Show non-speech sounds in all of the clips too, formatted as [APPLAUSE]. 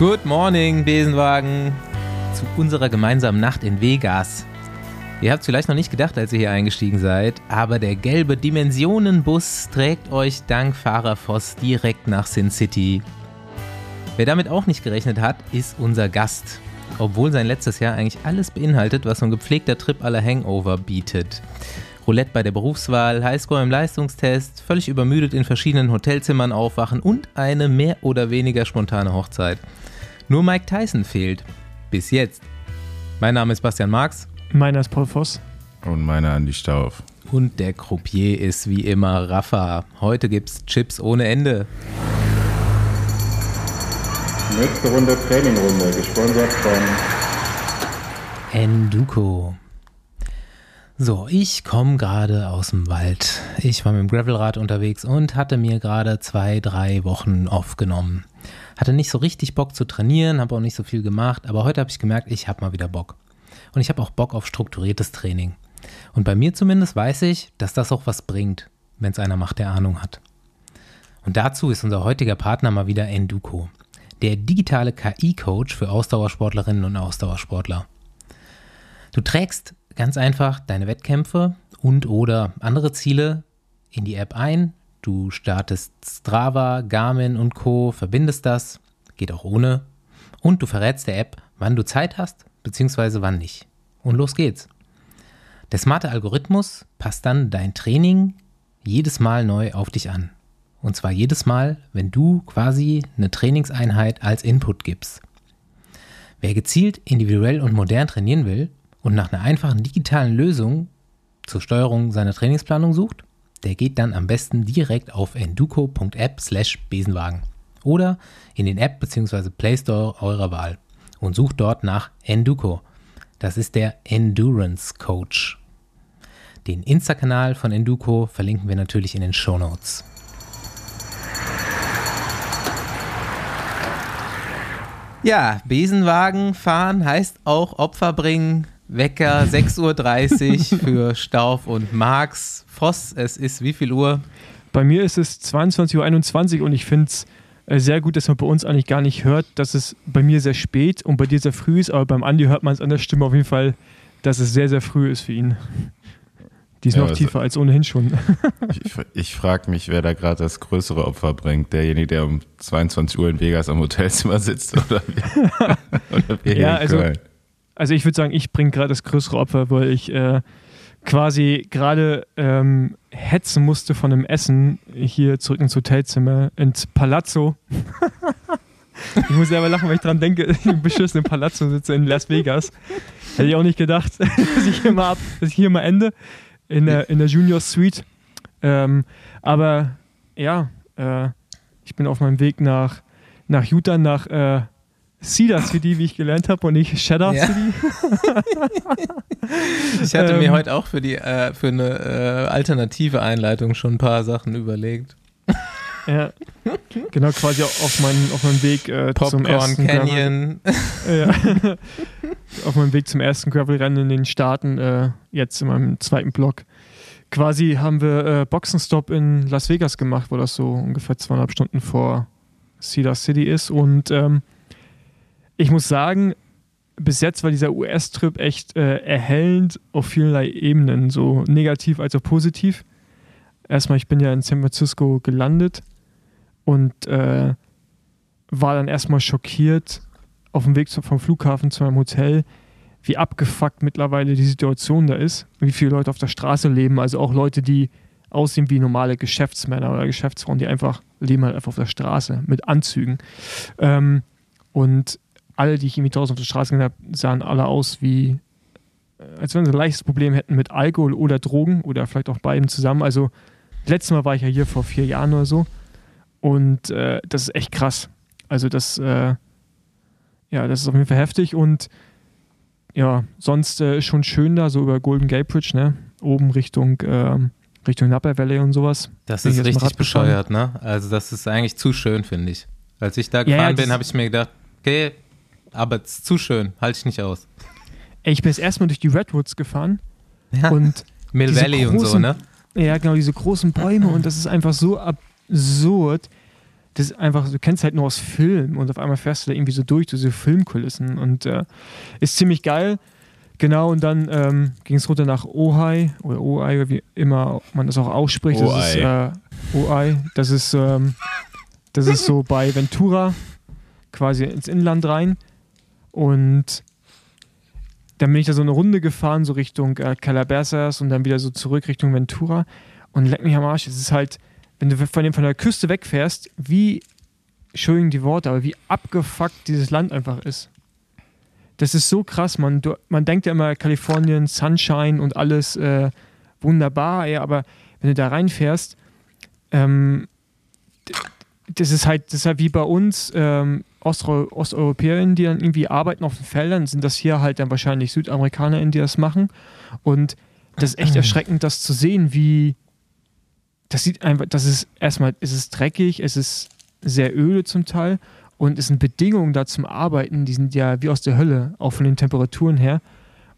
Good morning, Besenwagen, zu unserer gemeinsamen Nacht in Vegas. Ihr habt vielleicht noch nicht gedacht, als ihr hier eingestiegen seid, aber der gelbe Dimensionenbus trägt euch dank Fahrer Voss direkt nach Sin City. Wer damit auch nicht gerechnet hat, ist unser Gast. Obwohl sein letztes Jahr eigentlich alles beinhaltet, was so ein gepflegter Trip aller Hangover bietet. Roulette bei der Berufswahl, Highscore im Leistungstest, völlig übermüdet in verschiedenen Hotelzimmern aufwachen und eine mehr oder weniger spontane Hochzeit. Nur Mike Tyson fehlt. Bis jetzt. Mein Name ist Bastian Marx. Meiner ist Paul Voss. Und meiner Andi Stauf. Und der Croupier ist wie immer Rafa. Heute gibt's Chips ohne Ende. Nächste Runde Trainingrunde, gesponsert von Enduko. So, ich komme gerade aus dem Wald. Ich war mit dem Gravelrad unterwegs und hatte mir gerade zwei, drei Wochen aufgenommen. Hatte nicht so richtig Bock zu trainieren, habe auch nicht so viel gemacht, aber heute habe ich gemerkt, ich habe mal wieder Bock. Und ich habe auch Bock auf strukturiertes Training. Und bei mir zumindest weiß ich, dass das auch was bringt, wenn es einer macht, der Ahnung hat. Und dazu ist unser heutiger Partner mal wieder Enduko, der digitale KI-Coach für Ausdauersportlerinnen und Ausdauersportler. Du trägst ganz einfach deine Wettkämpfe und oder andere Ziele in die App ein, Du startest Strava, Garmin und Co., verbindest das, geht auch ohne, und du verrätst der App, wann du Zeit hast, beziehungsweise wann nicht. Und los geht's. Der smarte Algorithmus passt dann dein Training jedes Mal neu auf dich an. Und zwar jedes Mal, wenn du quasi eine Trainingseinheit als Input gibst. Wer gezielt, individuell und modern trainieren will und nach einer einfachen digitalen Lösung zur Steuerung seiner Trainingsplanung sucht, der geht dann am besten direkt auf enduko.app slash Besenwagen oder in den App bzw. Play Store eurer Wahl und sucht dort nach Enduko. Das ist der Endurance Coach. Den Insta-Kanal von Enduko verlinken wir natürlich in den Show Notes. Ja, Besenwagen fahren heißt auch Opfer bringen. Wecker 6.30 Uhr für Stauf und Marx. Voss, es ist wie viel Uhr? Bei mir ist es 22.21 Uhr und ich finde es äh, sehr gut, dass man bei uns eigentlich gar nicht hört, dass es bei mir sehr spät und bei dir sehr früh ist, aber beim Andi hört man es an der Stimme auf jeden Fall, dass es sehr, sehr früh ist für ihn. Die ist ja, noch also tiefer als ohnehin schon. [LAUGHS] ich, ich frage mich, wer da gerade das größere Opfer bringt. Derjenige, der um 22 Uhr in Vegas am Hotelzimmer sitzt oder, [LAUGHS] oder wir ja, also, Köln. Also ich würde sagen, ich bringe gerade das größere Opfer, weil ich äh, quasi gerade ähm, hetzen musste von dem Essen hier zurück ins Hotelzimmer, ins Palazzo. [LAUGHS] ich muss selber lachen, weil ich dran denke, ich im beschissenen Palazzo sitze in Las Vegas. Hätte ich auch nicht gedacht, [LAUGHS] dass ich hier mal, ab, dass ich hier mal ende in der, in der Junior Suite. Ähm, aber ja, äh, ich bin auf meinem Weg nach, nach Utah, nach äh, Cedar City, wie ich gelernt habe, und nicht Shadow ja. City. [LAUGHS] ich hatte ähm, mir heute auch für, die, äh, für eine äh, alternative Einleitung schon ein paar Sachen überlegt. Ja, genau, quasi auf, mein, auf meinem Weg äh, zum ersten Canyon. ja. [LAUGHS] auf meinem Weg zum ersten Gravel-Rennen in den Staaten, äh, jetzt in meinem zweiten Blog. Quasi haben wir äh, Boxenstopp in Las Vegas gemacht, wo das so ungefähr zweieinhalb Stunden vor Cedar City ist und ähm, ich muss sagen, bis jetzt war dieser US-Trip echt äh, erhellend auf vielerlei Ebenen, so negativ als auch positiv. Erstmal, ich bin ja in San Francisco gelandet und äh, war dann erstmal schockiert auf dem Weg vom Flughafen zu meinem Hotel, wie abgefuckt mittlerweile die Situation da ist, wie viele Leute auf der Straße leben, also auch Leute, die aussehen wie normale Geschäftsmänner oder Geschäftsfrauen, die einfach leben halt einfach auf der Straße mit Anzügen. Ähm, und alle, die ich irgendwie draußen auf der Straße gesehen habe, sahen alle aus wie, äh, als wenn sie ein leichtes Problem hätten mit Alkohol oder Drogen oder vielleicht auch beiden zusammen. Also, letztes Mal war ich ja hier vor vier Jahren oder so. Und äh, das ist echt krass. Also, das, äh, ja, das ist auf jeden Fall heftig und ja, sonst äh, schon schön da, so über Golden Gate Bridge, ne? Oben Richtung, äh, Richtung Napa Valley und sowas. Das ist richtig bescheuert, ne? Also, das ist eigentlich zu schön, finde ich. Als ich da gefahren ja, ja, bin, habe ich mir gedacht, okay, aber es ist zu schön, halte ich nicht aus. Ey, ich bin jetzt erstmal durch die Redwoods gefahren ja. und [LAUGHS] Mill Valley großen, und so, ne? Ja, genau, diese großen Bäume und das ist einfach so absurd, das ist einfach, du kennst halt nur aus Film und auf einmal fährst du da irgendwie so durch, diese Filmkulissen und äh, ist ziemlich geil. Genau, und dann ähm, ging es runter nach Ohai oder Ohai, wie immer man das auch ausspricht. Das ist, äh, Ohai, das ist, ähm, das ist so bei Ventura, quasi ins Inland rein. Und dann bin ich da so eine Runde gefahren, so Richtung äh, Calabasas und dann wieder so zurück Richtung Ventura. Und leck mich am Arsch, es ist halt, wenn du von, dem, von der Küste wegfährst, wie, Entschuldigung die Worte, aber wie abgefuckt dieses Land einfach ist. Das ist so krass, man. Du, man denkt ja immer Kalifornien, Sunshine und alles äh, wunderbar, ja, aber wenn du da reinfährst, ähm, das ist halt, das ist halt wie bei uns, ähm, Ostro Osteuropäerinnen, die dann irgendwie arbeiten auf den Feldern, sind das hier halt dann wahrscheinlich SüdamerikanerInnen, die das machen. Und das ist echt erschreckend, das zu sehen, wie das sieht einfach, das ist erstmal, es ist dreckig, es ist sehr öde zum Teil und es sind Bedingungen da zum Arbeiten, die sind ja wie aus der Hölle, auch von den Temperaturen her.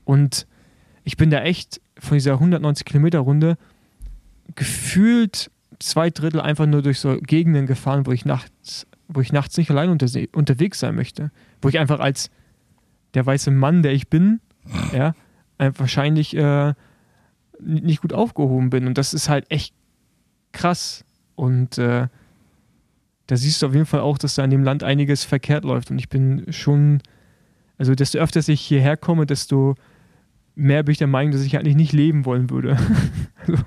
Und ich bin da echt von dieser 190 Kilometer Runde gefühlt zwei Drittel einfach nur durch so Gegenden gefahren, wo ich nachts, wo ich nachts nicht allein unter, unterwegs sein möchte. Wo ich einfach als der weiße Mann, der ich bin, ja, wahrscheinlich äh, nicht gut aufgehoben bin. Und das ist halt echt krass. Und äh, da siehst du auf jeden Fall auch, dass da in dem Land einiges verkehrt läuft. Und ich bin schon, also desto öfter ich hierher komme, desto mehr bin ich der Meinung, dass ich eigentlich nicht leben wollen würde. [LAUGHS] also,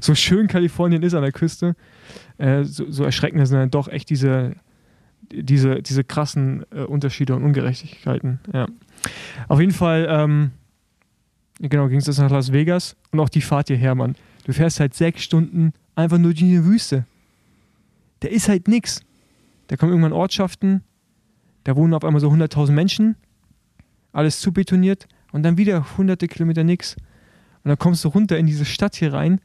so schön Kalifornien ist an der Küste, äh, so, so, erschreckend sind dann doch echt diese, diese, diese krassen äh, Unterschiede und Ungerechtigkeiten. Ja. Auf jeden Fall, ähm, genau, ging es jetzt nach Las Vegas und auch die Fahrt hierher, Mann. Du fährst halt sechs Stunden einfach nur durch die Wüste. Da ist halt nichts. Da kommen irgendwann Ortschaften, da wohnen auf einmal so 100.000 Menschen, alles zubetoniert und dann wieder hunderte Kilometer nichts. Und dann kommst du runter in diese Stadt hier rein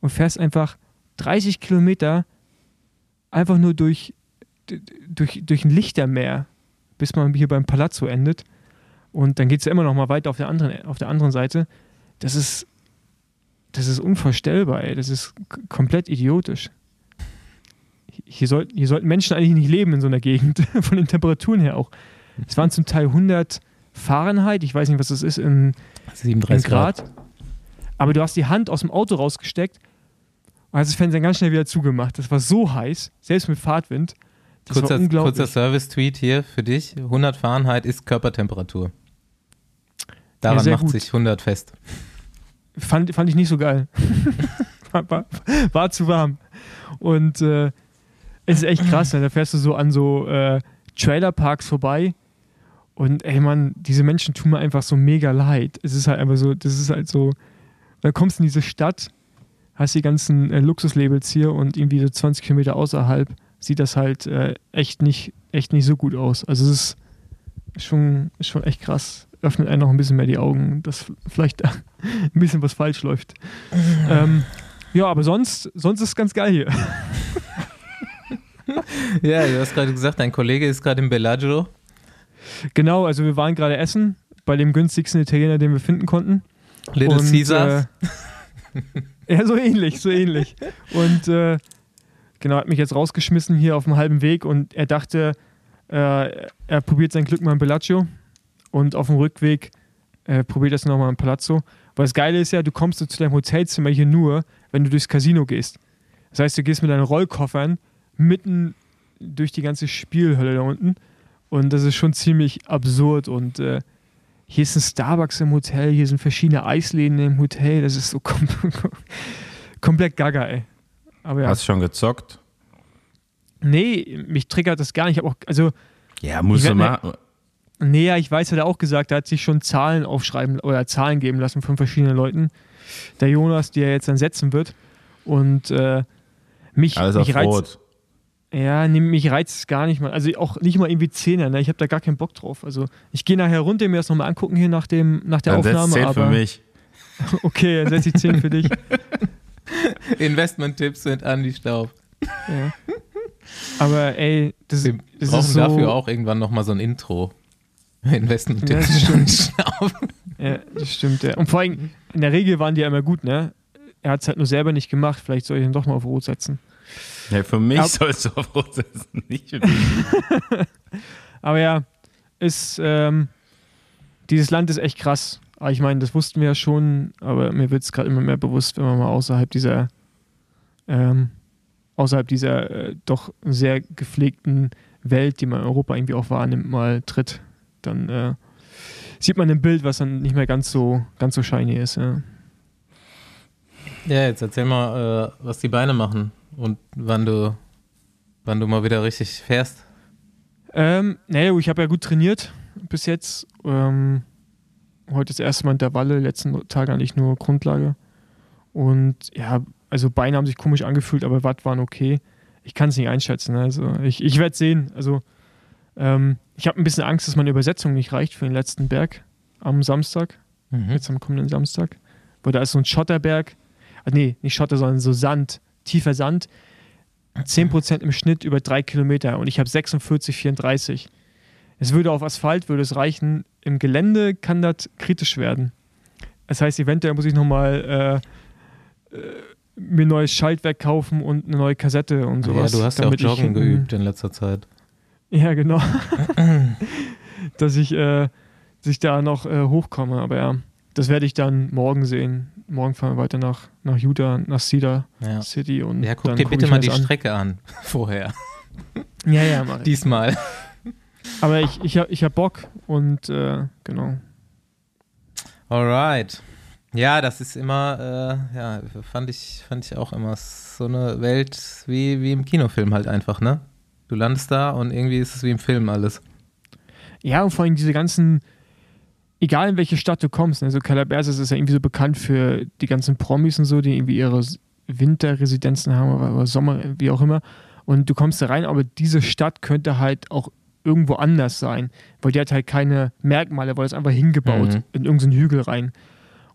und fährst einfach 30 Kilometer einfach nur durch, durch, durch ein Lichtermeer, bis man hier beim Palazzo endet. Und dann geht es ja immer noch mal weiter auf der anderen, auf der anderen Seite. Das ist, das ist unvorstellbar, ey. Das ist komplett idiotisch. Hier, soll, hier sollten Menschen eigentlich nicht leben in so einer Gegend, [LAUGHS] von den Temperaturen her auch. Es waren zum Teil 100 Fahrenheit, ich weiß nicht, was das ist in, 37 in Grad. Grad. Aber du hast die Hand aus dem Auto rausgesteckt und hast das Fenster ganz schnell wieder zugemacht. Das war so heiß, selbst mit Fahrtwind. Das kurzer, kurzer Service-Tweet hier für dich. 100 Fahrenheit ist Körpertemperatur. Daran ja, macht gut. sich 100 fest. Fand, fand ich nicht so geil. [LAUGHS] war, war, war, zu warm. Und äh, es ist echt krass, ne? da fährst du so an so äh, Trailerparks vorbei und ey Mann, diese Menschen tun mir einfach so mega leid. Es ist halt einfach so, das ist halt so, dann kommst du in diese Stadt, hast die ganzen äh, Luxuslabels hier und irgendwie so 20 Kilometer außerhalb sieht das halt äh, echt, nicht, echt nicht so gut aus. Also es ist schon, schon echt krass. Öffnet einen noch ein bisschen mehr die Augen, dass vielleicht [LAUGHS] ein bisschen was falsch läuft. [LAUGHS] ähm, ja, aber sonst, sonst ist es ganz geil hier. [LAUGHS] ja, du hast gerade gesagt, dein Kollege ist gerade im Bellagio. Genau, also wir waren gerade essen bei dem günstigsten Italiener, den wir finden konnten. Little und, Caesars. Äh, ja, so ähnlich, so ähnlich. Und äh, genau, hat mich jetzt rausgeschmissen hier auf dem halben Weg und er dachte, äh, er probiert sein Glück mal im Bellagio und auf dem Rückweg äh, probiert es nochmal im Palazzo. Weil das Geile ist ja, du kommst zu deinem Hotelzimmer hier nur, wenn du durchs Casino gehst. Das heißt, du gehst mit deinen Rollkoffern mitten durch die ganze Spielhölle da unten und das ist schon ziemlich absurd. Und äh, hier ist ein Starbucks im Hotel, hier sind verschiedene Eisläden im Hotel. Das ist so [LAUGHS] kom komplett gaga, ey. Aber ja. Hast du schon gezockt? Nee, mich triggert das gar nicht. Ich auch, also, ja, muss du mal. Nee, ja, ich weiß, hat er auch gesagt, er hat sich schon Zahlen aufschreiben oder Zahlen geben lassen von verschiedenen Leuten. Der Jonas, die er jetzt dann setzen wird. Und äh, mich, Alles mich reizt. Ja, nee, mich reizt es gar nicht mal. Also auch nicht mal irgendwie Zehner, ne? Ich habe da gar keinen Bock drauf. Also ich gehe nachher runter, mir das nochmal angucken hier nach, dem, nach der dann Aufnahme. Setz 10 aber für mich. [LAUGHS] okay, dann setze ich 10 für dich. [LAUGHS] [LAUGHS] Investment-Tipps sind Andi Staub. Ja. Aber ey, das, Wir das brauchen ist so, dafür auch irgendwann nochmal so ein Intro. [LAUGHS] Investment-Tipps. Ja, das stimmt. [LAUGHS] ja, das stimmt. Ja. Und vor allem, in der Regel waren die ja immer gut, ne? Er hat es halt nur selber nicht gemacht. Vielleicht soll ich ihn doch mal auf Rot setzen. Ja, für mich Ja. sollst du auf Rot setzen, nicht für Aber ja, ist, ähm, dieses Land ist echt krass. Aber ich meine, das wussten wir ja schon, aber mir wird es gerade immer mehr bewusst, wenn man mal außerhalb dieser, ähm, außerhalb dieser äh, doch sehr gepflegten Welt, die man in Europa irgendwie auch wahrnimmt, mal tritt. Dann äh, sieht man im Bild, was dann nicht mehr ganz so, ganz so shiny ist. Ja. Ja, jetzt erzähl mal, äh, was die Beine machen und wann du, wann du mal wieder richtig fährst. Ähm, naja, ich habe ja gut trainiert bis jetzt. Ähm, heute das erste Mal Intervalle, letzten Tage eigentlich nur Grundlage. Und ja, also Beine haben sich komisch angefühlt, aber Watt waren okay. Ich kann es nicht einschätzen. ne? Also ich, ich werde sehen. Also ähm, ich habe ein bisschen Angst, dass meine Übersetzung nicht reicht für den letzten Berg am Samstag, Mhm. jetzt am kommenden Samstag. Weil da ist so ein Schotterberg. Ah, nee, nicht Schotter, sondern so Sand, tiefer Sand. 10% im Schnitt über drei Kilometer und ich habe 46, 34. Es würde auf Asphalt würde es reichen. Im Gelände kann das kritisch werden. Das heißt, eventuell muss ich nochmal äh, äh, mir ein neues Schaltwerk kaufen und eine neue Kassette und Ja, sowas. du hast ja auch Joggen hinten- geübt in letzter Zeit. Ja, genau. [CLEARS THROAT] dass ich, äh, dass ich da noch äh, hochkomme. Aber ja, das werde ich dann morgen sehen. Morgen fahren wir weiter nach, nach Utah, nach Cedar Ja. City. Und Ja, guck dir guck bitte mal die an. Strecke an [LAUGHS] vorher. Ja, ja, mach ich. Diesmal. Aber ich, ich habe ich hab Bock und äh, genau. Alright. Ja, das ist immer, äh, ja, fand ich, fand ich auch immer so eine Welt wie, wie im Kinofilm halt einfach, ne? Du landest da und irgendwie ist es wie im Film alles. Ja, und vor allem diese ganzen, egal in welche Stadt du kommst, also Calabasas ist ja irgendwie so bekannt für die ganzen Promis und so, die irgendwie ihre Winterresidenzen haben oder, oder Sommer, wie auch immer. Und du kommst da rein, aber diese Stadt könnte halt auch irgendwo anders sein, weil die hat halt keine Merkmale, weil es einfach hingebaut Mhm. in irgendeinen Hügel rein.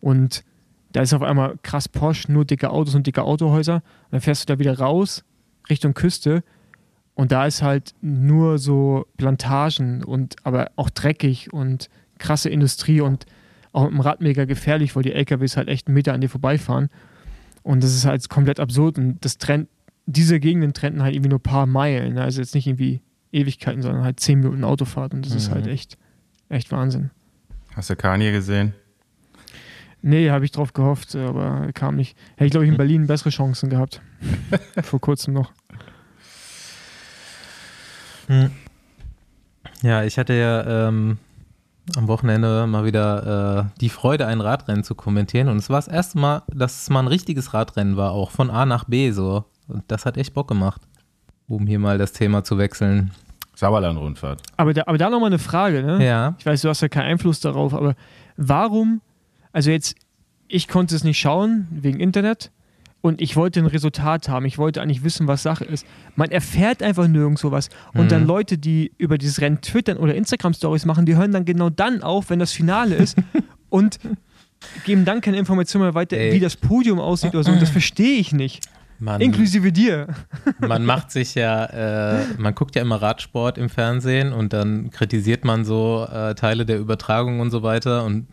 Und da ist auf einmal krass posch, nur dicke Autos und dicke Autohäuser. Und dann fährst du da wieder raus Richtung Küste und da ist halt nur so Plantagen und aber auch dreckig und krasse Industrie und auch mit dem Rad mega gefährlich, weil die LKWs halt echt einen Meter an dir vorbeifahren. Und das ist halt komplett absurd. Und das Trend, diese Gegenden trennten halt irgendwie nur ein paar Meilen. ne? Also jetzt nicht irgendwie Ewigkeiten, sondern halt zehn Minuten Autofahrt. Und das ist Mhm. halt echt, echt Wahnsinn. Hast du Kanye gesehen? Nee, habe ich drauf gehofft, aber kam nicht. Hätte ich, glaube ich, in [LAUGHS] Berlin bessere Chancen gehabt. [LAUGHS] Vor kurzem noch. Ja, ich hatte ja ähm, am Wochenende mal wieder äh, die Freude, ein Radrennen zu kommentieren. Und es war das erste Mal, dass es mal ein richtiges Radrennen war, auch von A nach B so. Und das hat echt Bock gemacht, um hier mal das Thema zu wechseln. Sauerland-Rundfahrt. Aber da, aber da nochmal eine Frage, ne? Ja. Ich weiß, du hast ja keinen Einfluss darauf, aber warum, also jetzt, ich konnte es nicht schauen wegen Internet und ich wollte ein Resultat haben. Ich wollte eigentlich wissen, was Sache ist. Man erfährt einfach nirgendwo was. Und Mhm. dann Leute, die über dieses Rennen twittern oder Instagram-Stories machen, die hören dann genau dann auf, wenn das Finale ist [LAUGHS] und geben dann keine Informationen mehr weiter, Ey. wie das Podium aussieht oder so. Und das verstehe ich nicht. Man, Inklusive dir. man macht sich ja, äh, man guckt ja immer Radsport im Fernsehen und dann kritisiert man so äh, Teile der Übertragung und so weiter. Und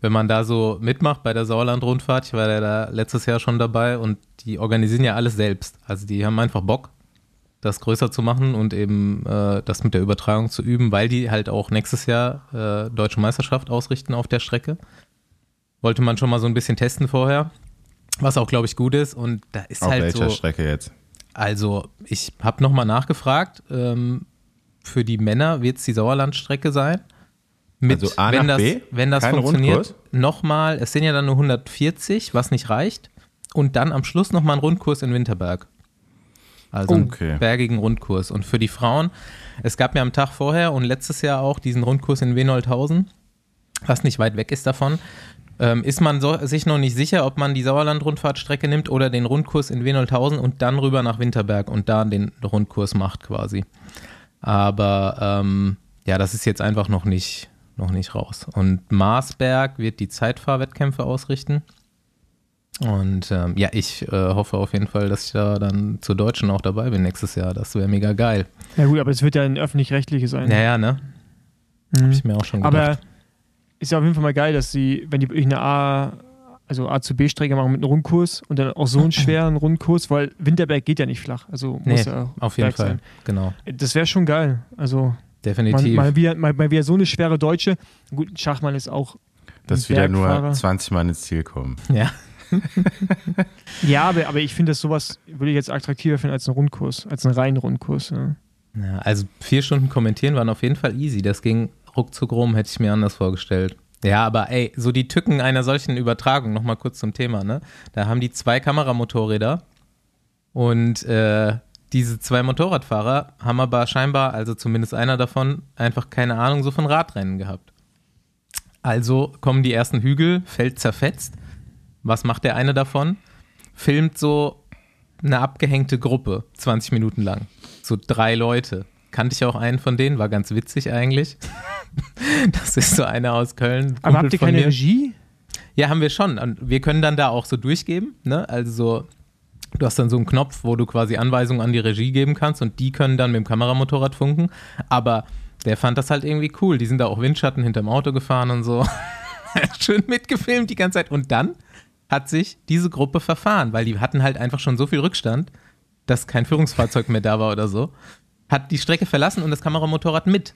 wenn man da so mitmacht bei der Sauerland-Rundfahrt, ich war ja da letztes Jahr schon dabei und die organisieren ja alles selbst. Also die haben einfach Bock, das größer zu machen und eben äh, das mit der Übertragung zu üben, weil die halt auch nächstes Jahr äh, Deutsche Meisterschaft ausrichten auf der Strecke. Wollte man schon mal so ein bisschen testen vorher. Was auch, glaube ich, gut ist. Und da ist Auf halt welcher so. Strecke jetzt? Also, ich habe nochmal nachgefragt. Ähm, für die Männer wird es die Sauerlandstrecke sein. Mit, Also A wenn nach das, B? Wenn das funktioniert, nochmal, es sind ja dann nur 140, was nicht reicht. Und dann am Schluss nochmal ein Rundkurs in Winterberg. Also Okay. einen bergigen Rundkurs. Und für die Frauen, es gab ja am Tag vorher und letztes Jahr auch diesen Rundkurs in Wenolthausen, was nicht weit weg ist davon. Ähm, ist man so, sich noch nicht sicher, ob man die Sauerland-Rundfahrtstrecke nimmt oder den Rundkurs in Wenolthausen und dann rüber nach Winterberg und da den Rundkurs macht quasi. Aber ähm, ja, das ist jetzt einfach noch nicht, noch nicht raus. Und Marsberg wird die Zeitfahrwettkämpfe ausrichten. Und ähm, ja, ich äh, hoffe auf jeden Fall, dass ich da dann zur Deutschen auch dabei bin nächstes Jahr. Das wäre mega geil. Ja gut, aber es wird ja ein öffentlich-rechtliches sein. Naja, ne? Mhm. Hab ich mir auch schon gedacht. Aber ist ja auf jeden Fall mal geil, dass sie, wenn die wirklich eine A, also A zu B-Strecke machen mit einem Rundkurs und dann auch so einen [CLEARS THROAT] schweren Rundkurs, weil Winterberg geht ja nicht flach. Also muss Nee, ja auf jeden Fall. sein. Genau. Das wäre schon geil. Also Definitiv. mal, mal, wieder, mal, mal wieder so eine schwere Deutsche. Gut, Schachmann ist auch Dass wieder nur Bergfahrer. 20 Mann ins Ziel kommen. [LAUGHS] ja. [LAUGHS] Ja, aber, aber ich finde das sowas, würde ich jetzt attraktiver finden als ein Rundkurs, als einen reinen Rundkurs. Ja. ja. Also vier Stunden kommentieren waren auf jeden Fall easy. Das ging ruckzuck rum, hätte ich mir anders vorgestellt. Ja, aber ey, so die Tücken einer solchen Übertragung, nochmal kurz zum Thema, ne? Da haben die zwei Kameramotorräder und äh, diese zwei Motorradfahrer haben aber scheinbar, also zumindest einer davon, einfach keine Ahnung so von Radrennen gehabt. Also kommen die ersten Hügel, Feld zerfetzt. Was macht der eine davon? Filmt so eine abgehängte Gruppe, 20 Minuten lang. So drei Leute. Kannte ich auch einen von denen, war ganz witzig eigentlich. [LAUGHS] Das ist so einer aus Köln. Aber Kumpel habt ihr keine mir. Regie? Ja, haben wir schon. Und wir können dann da auch so durchgeben. Ne? Also so, du hast dann so einen Knopf, wo du quasi Anweisungen an die Regie geben kannst und die können dann mit dem Kameramotorrad funken. Aber der fand das halt irgendwie cool. Die sind da auch Windschatten hinterm Auto gefahren und so. [LAUGHS] Schön mitgefilmt die ganze Zeit. Und dann hat sich diese Gruppe verfahren, weil die hatten halt einfach schon so viel Rückstand, dass kein Führungsfahrzeug mehr da war oder so. Hat die Strecke verlassen und das Kameramotorrad mit.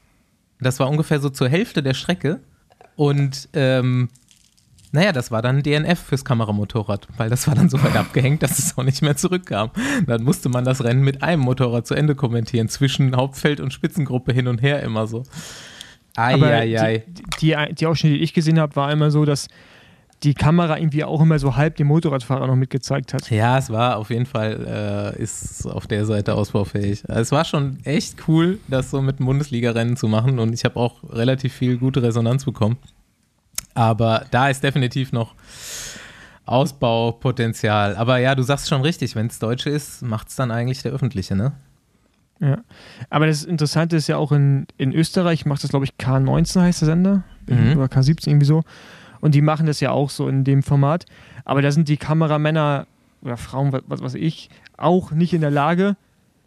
Das war ungefähr so zur Hälfte der Strecke. Und ähm, naja, das war dann DNF fürs Kameramotorrad, weil das war dann so weit [LAUGHS] abgehängt, dass es auch nicht mehr zurückkam. Dann musste man das Rennen mit einem Motorrad zu Ende kommentieren, zwischen Hauptfeld und Spitzengruppe hin und her immer so. Aber Eieiei. die, die, die Ausschnitte, die ich gesehen habe, war immer so, dass die Kamera irgendwie auch immer so halb den Motorradfahrer noch mitgezeigt hat. Ja, es war auf jeden Fall, äh, ist auf der Seite ausbaufähig. Also es war schon echt cool, das so mit Bundesliga-Rennen zu machen und ich habe auch relativ viel gute Resonanz bekommen. Aber da ist definitiv noch Ausbaupotenzial. Aber ja, du sagst schon richtig, wenn es Deutsche ist, macht es dann eigentlich der Öffentliche, ne? Ja. Aber das Interessante ist ja auch in, in Österreich macht das, glaube ich, K19 heißt der Sender. Mhm. Oder K17 irgendwie so. Und die machen das ja auch so in dem Format. Aber da sind die Kameramänner oder Frauen, was, was weiß ich, auch nicht in der Lage,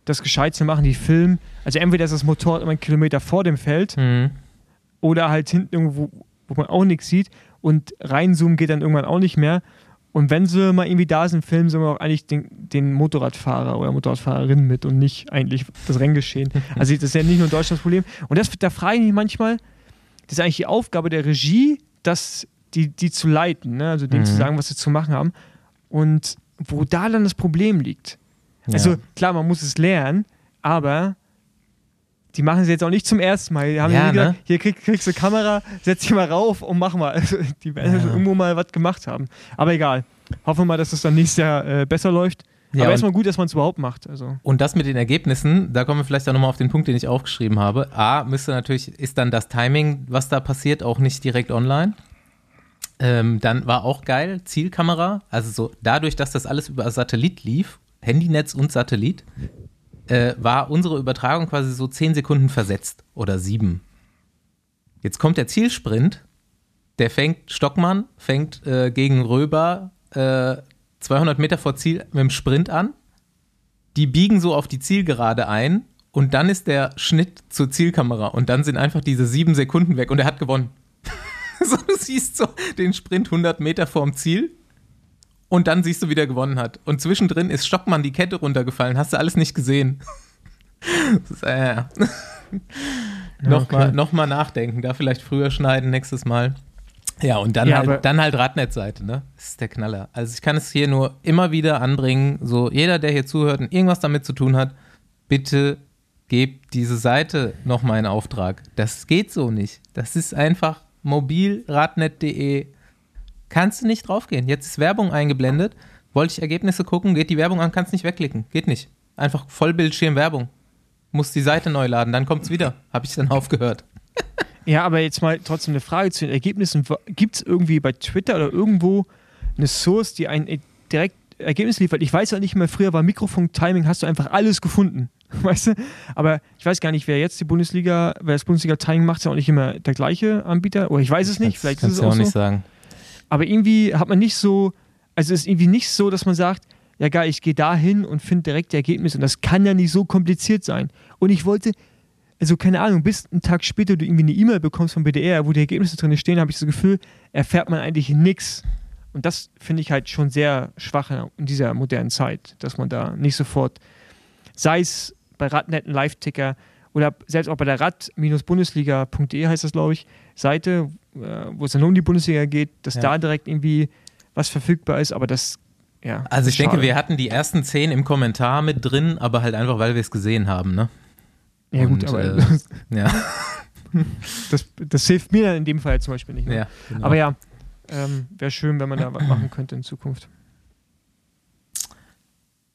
das gescheit zu machen. Die filmen. Also entweder ist das Motorrad immer einen Kilometer vor dem Feld Mhm. oder halt hinten irgendwo, wo man auch nichts sieht. Und reinzoomen geht dann irgendwann auch nicht mehr. Und wenn sie mal irgendwie da sind, filmen sie immer auch eigentlich den, den Motorradfahrer oder Motorradfahrerin mit und nicht eigentlich das Renngeschehen. [LAUGHS] Also das ist ja nicht nur in Deutschland das Problem. Und das, da frage ich mich manchmal, das ist eigentlich die Aufgabe der Regie, das, die, die zu leiten, ne? also denen Mhm. zu sagen, was sie zu machen haben. Und wo da dann das Problem liegt. Also Ja. klar, man muss es lernen, aber die machen es jetzt auch nicht zum ersten Mal. Die haben Ja, gesagt, ne? hier krieg, kriegst du Kamera, setz dich mal rauf und mach mal. [LAUGHS] Also, die werden Ja. schon irgendwo mal was gemacht haben. Aber egal. Hoffen wir mal, dass es dann nächstes Jahr äh, besser läuft. Ja, aber erstmal gut, dass man es überhaupt macht. Also. Und das mit den Ergebnissen, da kommen wir vielleicht auch nochmal auf den Punkt, den ich aufgeschrieben habe. A, müsste natürlich, ist dann das Timing, was da passiert, auch nicht direkt online. Ähm, dann war auch geil, Zielkamera, also so dadurch, dass das alles über Satellit lief, Handynetz und Satellit, äh, war unsere Übertragung quasi so zehn Sekunden versetzt oder sieben. Jetzt kommt der Zielsprint, der fängt, Stockmann fängt äh, gegen Röber äh, 200 Meter vor Ziel mit dem Sprint an die biegen so auf die Zielgerade ein und dann ist der Schnitt zur Zielkamera und dann sind einfach diese sieben Sekunden weg und er hat gewonnen. [LAUGHS] so, du siehst so den Sprint 100 Meter vorm Ziel und dann siehst du, wie der gewonnen hat. Und zwischendrin ist Stockmann die Kette runtergefallen, hast du alles nicht gesehen. [LAUGHS] das ist, äh, [LAUGHS] Nochmal okay. noch mal nachdenken, da vielleicht früher schneiden nächstes Mal. Ja, und dann, Ja, halt, dann halt Radnetzseite, ne? Das ist der Knaller. Also ich kann es hier nur immer wieder anbringen, so jeder, der hier zuhört und irgendwas damit zu tun hat, bitte gebt diese Seite nochmal in Auftrag. Das geht so nicht. Das ist einfach mobilradnet.de. Kannst du nicht draufgehen. Jetzt ist Werbung eingeblendet. Wollte ich Ergebnisse gucken, geht die Werbung an, kannst nicht wegklicken. Geht nicht. Einfach Vollbildschirm Werbung. Muss die Seite neu laden, dann kommt's wieder. Habe ich dann aufgehört. [LAUGHS] Ja, aber jetzt mal trotzdem eine Frage zu den Ergebnissen. Gibt es irgendwie bei Twitter oder irgendwo eine Source, die ein direkt Ergebnis liefert? Ich weiß ja nicht mehr, früher war Mikrofunk-Timing, hast du einfach alles gefunden. [LAUGHS] Weißt du? Aber ich weiß gar nicht, wer jetzt die Bundesliga, wer das Bundesliga-Timing macht, ist ja auch nicht immer der gleiche Anbieter. Oder ich weiß es nicht, vielleicht ist es auch auch so. nicht sagen. Aber irgendwie hat man nicht so, also es ist irgendwie nicht so, dass man sagt, ja geil, ich gehe da hin und finde direkt die Ergebnisse. Und das kann ja nicht so kompliziert sein. Und ich wollte, also keine Ahnung, bis einen Tag später du irgendwie eine E-Mail bekommst vom BDR, wo die Ergebnisse drin stehen, habe ich das Gefühl, erfährt man eigentlich nichts. Und das finde ich halt schon sehr schwach in dieser modernen Zeit, dass man da nicht sofort, sei es bei Radnet ein Live-Ticker oder selbst auch bei der rad-bundesliga.de heißt das, glaube ich, Seite, äh, wo es dann um die Bundesliga geht, dass Ja. da direkt irgendwie was verfügbar ist, aber das, ja. Also ich schade. denke, wir hatten die ersten zehn im Kommentar mit drin, aber halt einfach, weil wir es gesehen haben, ne? Ja, gut, Und, aber äh, [LAUGHS] Ja, das, das hilft mir in dem Fall zum Beispiel nicht. Ne? ja. Genau. Aber ja, ähm, wäre schön, wenn man da was machen könnte in Zukunft.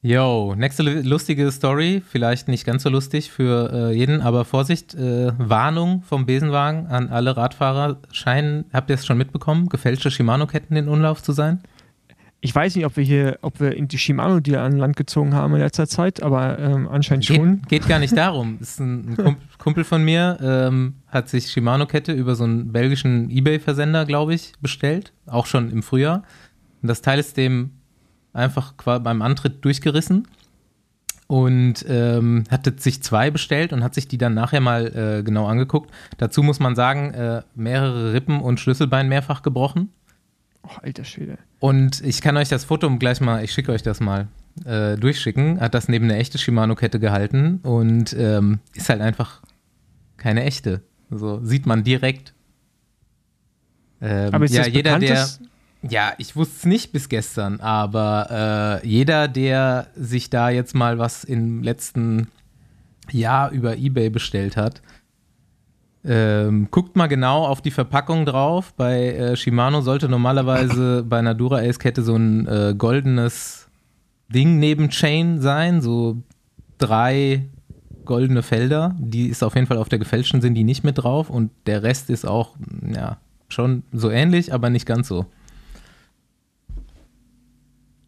Yo, nächste lu- lustige Story, vielleicht nicht ganz so lustig für äh, jeden, aber Vorsicht, äh, Warnung vom Besenwagen an alle Radfahrer. Scheinen, habt ihr es schon mitbekommen, gefälschte Shimano-Ketten in Umlauf zu sein? Ich weiß nicht, ob wir hier, ob wir in die Shimano die an Land gezogen haben in letzter Zeit, aber ähm, anscheinend schon. Geht, geht gar nicht [LAUGHS] darum. Ist ein, ein Kump- Kumpel von mir, ähm, hat sich Shimano-Kette über so einen belgischen Ebay-Versender, glaube ich, bestellt, auch schon im Frühjahr. Und das Teil ist dem einfach beim Antritt durchgerissen und ähm, hatte sich zwei bestellt und hat sich die dann nachher mal äh, genau angeguckt. Dazu muss man sagen, äh, mehrere Rippen und Schlüsselbein mehrfach gebrochen. Oh, alter Schwede. Und ich kann euch das Foto gleich mal, ich schicke euch das mal, äh, durchschicken. Hat das neben eine echte Shimano-Kette gehalten und ähm, ist halt einfach keine echte. So sieht man direkt. Ähm, Aber ist ja, das jeder, der. Ja, ich wusste es nicht bis gestern, aber äh, jeder, der sich da jetzt mal was im letzten Jahr über Ebay bestellt hat, ähm, guckt mal genau auf die Verpackung drauf. Bei äh, Shimano sollte normalerweise [COUGHS] bei einer Dura-Ace-Kette so ein äh, goldenes Ding neben Chain sein, so drei goldene Felder. Die ist auf jeden Fall auf der gefälschten sind die nicht mit drauf und der Rest ist auch, ja, schon so ähnlich, aber nicht ganz so.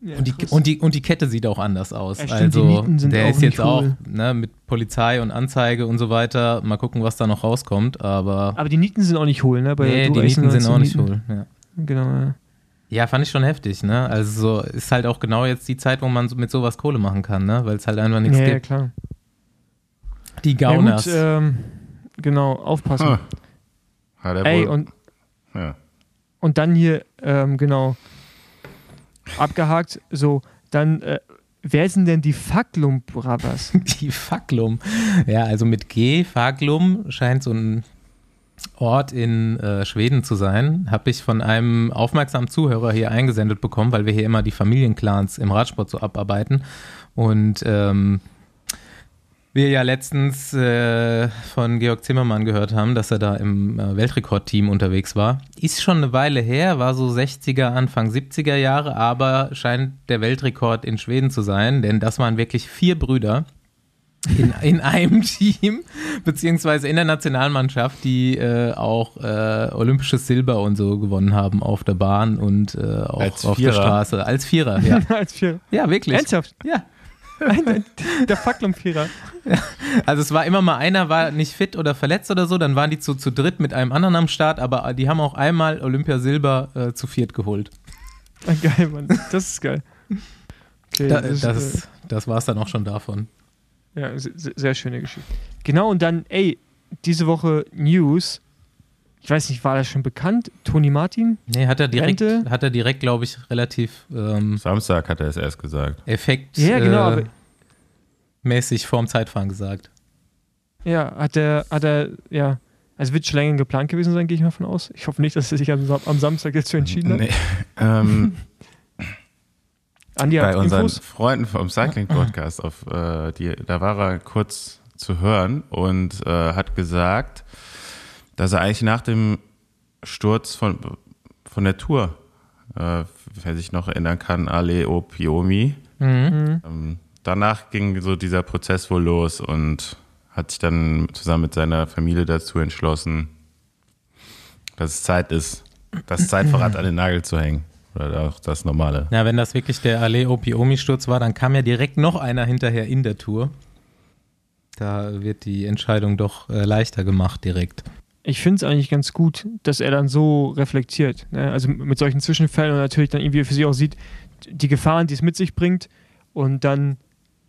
Ja, Und die, krass. und, die, und die Kette sieht auch anders aus. Ja, stimmt, also der auch ist jetzt nicht auch cool. ne, mit Polizei und Anzeige und so weiter. Mal gucken, was da noch rauskommt. Aber aber die Nieten sind auch nicht hohl, ne? Bei nee, die Nieten sind auch nicht hohl. Ja. Genau. Ja. ja, fand ich schon heftig. Ne? Also so, ist halt auch genau jetzt die Zeit, wo man so mit sowas Kohle machen kann, ne? weil es halt einfach nichts Ja, ja, gibt. klar. Die Ja, Gauners. gut, ähm, genau, aufpassen. Ah. Ey, wohl, und, ja. und dann hier, ähm, genau, abgehakt, so, dann, äh, wer sind denn die Facklum Brothers? [LAUGHS] Die Faklum. Ja, also mit G, Faklum scheint so ein Ort in äh, Schweden zu sein. Habe ich von einem aufmerksamen Zuhörer hier eingesendet bekommen, weil wir hier immer die Familienclans im Radsport so abarbeiten. Und ähm, wir ja letztens äh, von Georg Zimmermann gehört haben, dass er da im äh, Weltrekordteam unterwegs war. Ist schon eine Weile her, war so 60er, Anfang 70er Jahre, aber scheint der Weltrekord in Schweden zu sein, denn das waren wirklich vier Brüder in, [LAUGHS] in einem Team, beziehungsweise in der Nationalmannschaft, die äh, auch äh, olympisches Silber und so gewonnen haben auf der Bahn und äh, auch Als auf der Vierer. Straße. Als Vierer, ja. [LAUGHS] Als vier. Ja, wirklich. Ernsthaft? Ja. Der Facklum-Vierer. Also es war immer mal einer, war nicht fit oder verletzt oder so, dann waren die zu, zu dritt mit einem anderen am Start, aber die haben auch einmal Olympia Silber äh, zu viert geholt. Ah, geil, Mann. Das ist geil. Okay, Da, das, das, ist, das war es dann auch schon davon. äh, ja, se- se- sehr schöne Geschichte. Genau, und dann, ey, diese Woche News. Ich weiß nicht, war das schon bekannt? Toni Martin? Nee, hat er direkt, Rente? hat er direkt, glaube ich, relativ ähm, Samstag hat er es erst gesagt. Effekt Ja, genau, aber äh, mäßig vorm Zeitfahren gesagt. ja, hat er, hat er, ja. Also wird schon länger geplant gewesen sein, gehe ich mal von aus. Ich hoffe nicht, dass er sich am, am Samstag jetzt für entschieden hat. Nee, ähm, Andi hat bei unseren Infos. Freunden vom Cycling Podcast, auf, äh, die, da war er kurz zu hören und äh, hat gesagt, dass er eigentlich nach dem Sturz von, von der Tour, äh, wer sich noch erinnern kann, Ale Opiomi, Mhm. ähm, danach ging so dieser Prozess wohl los und hat sich dann zusammen mit seiner Familie dazu entschlossen, dass es Zeit ist, das Zeitverrat an den Nagel zu hängen. Oder auch das normale. Ja, wenn das wirklich der Ale Opiomi-Sturz war, dann kam ja direkt noch einer hinterher in der Tour. Da wird die Entscheidung doch äh, leichter gemacht direkt. Ich finde es eigentlich ganz gut, dass er dann so reflektiert. Ne? Also mit solchen Zwischenfällen und natürlich dann irgendwie für sich auch sieht, die Gefahren, die es mit sich bringt und dann,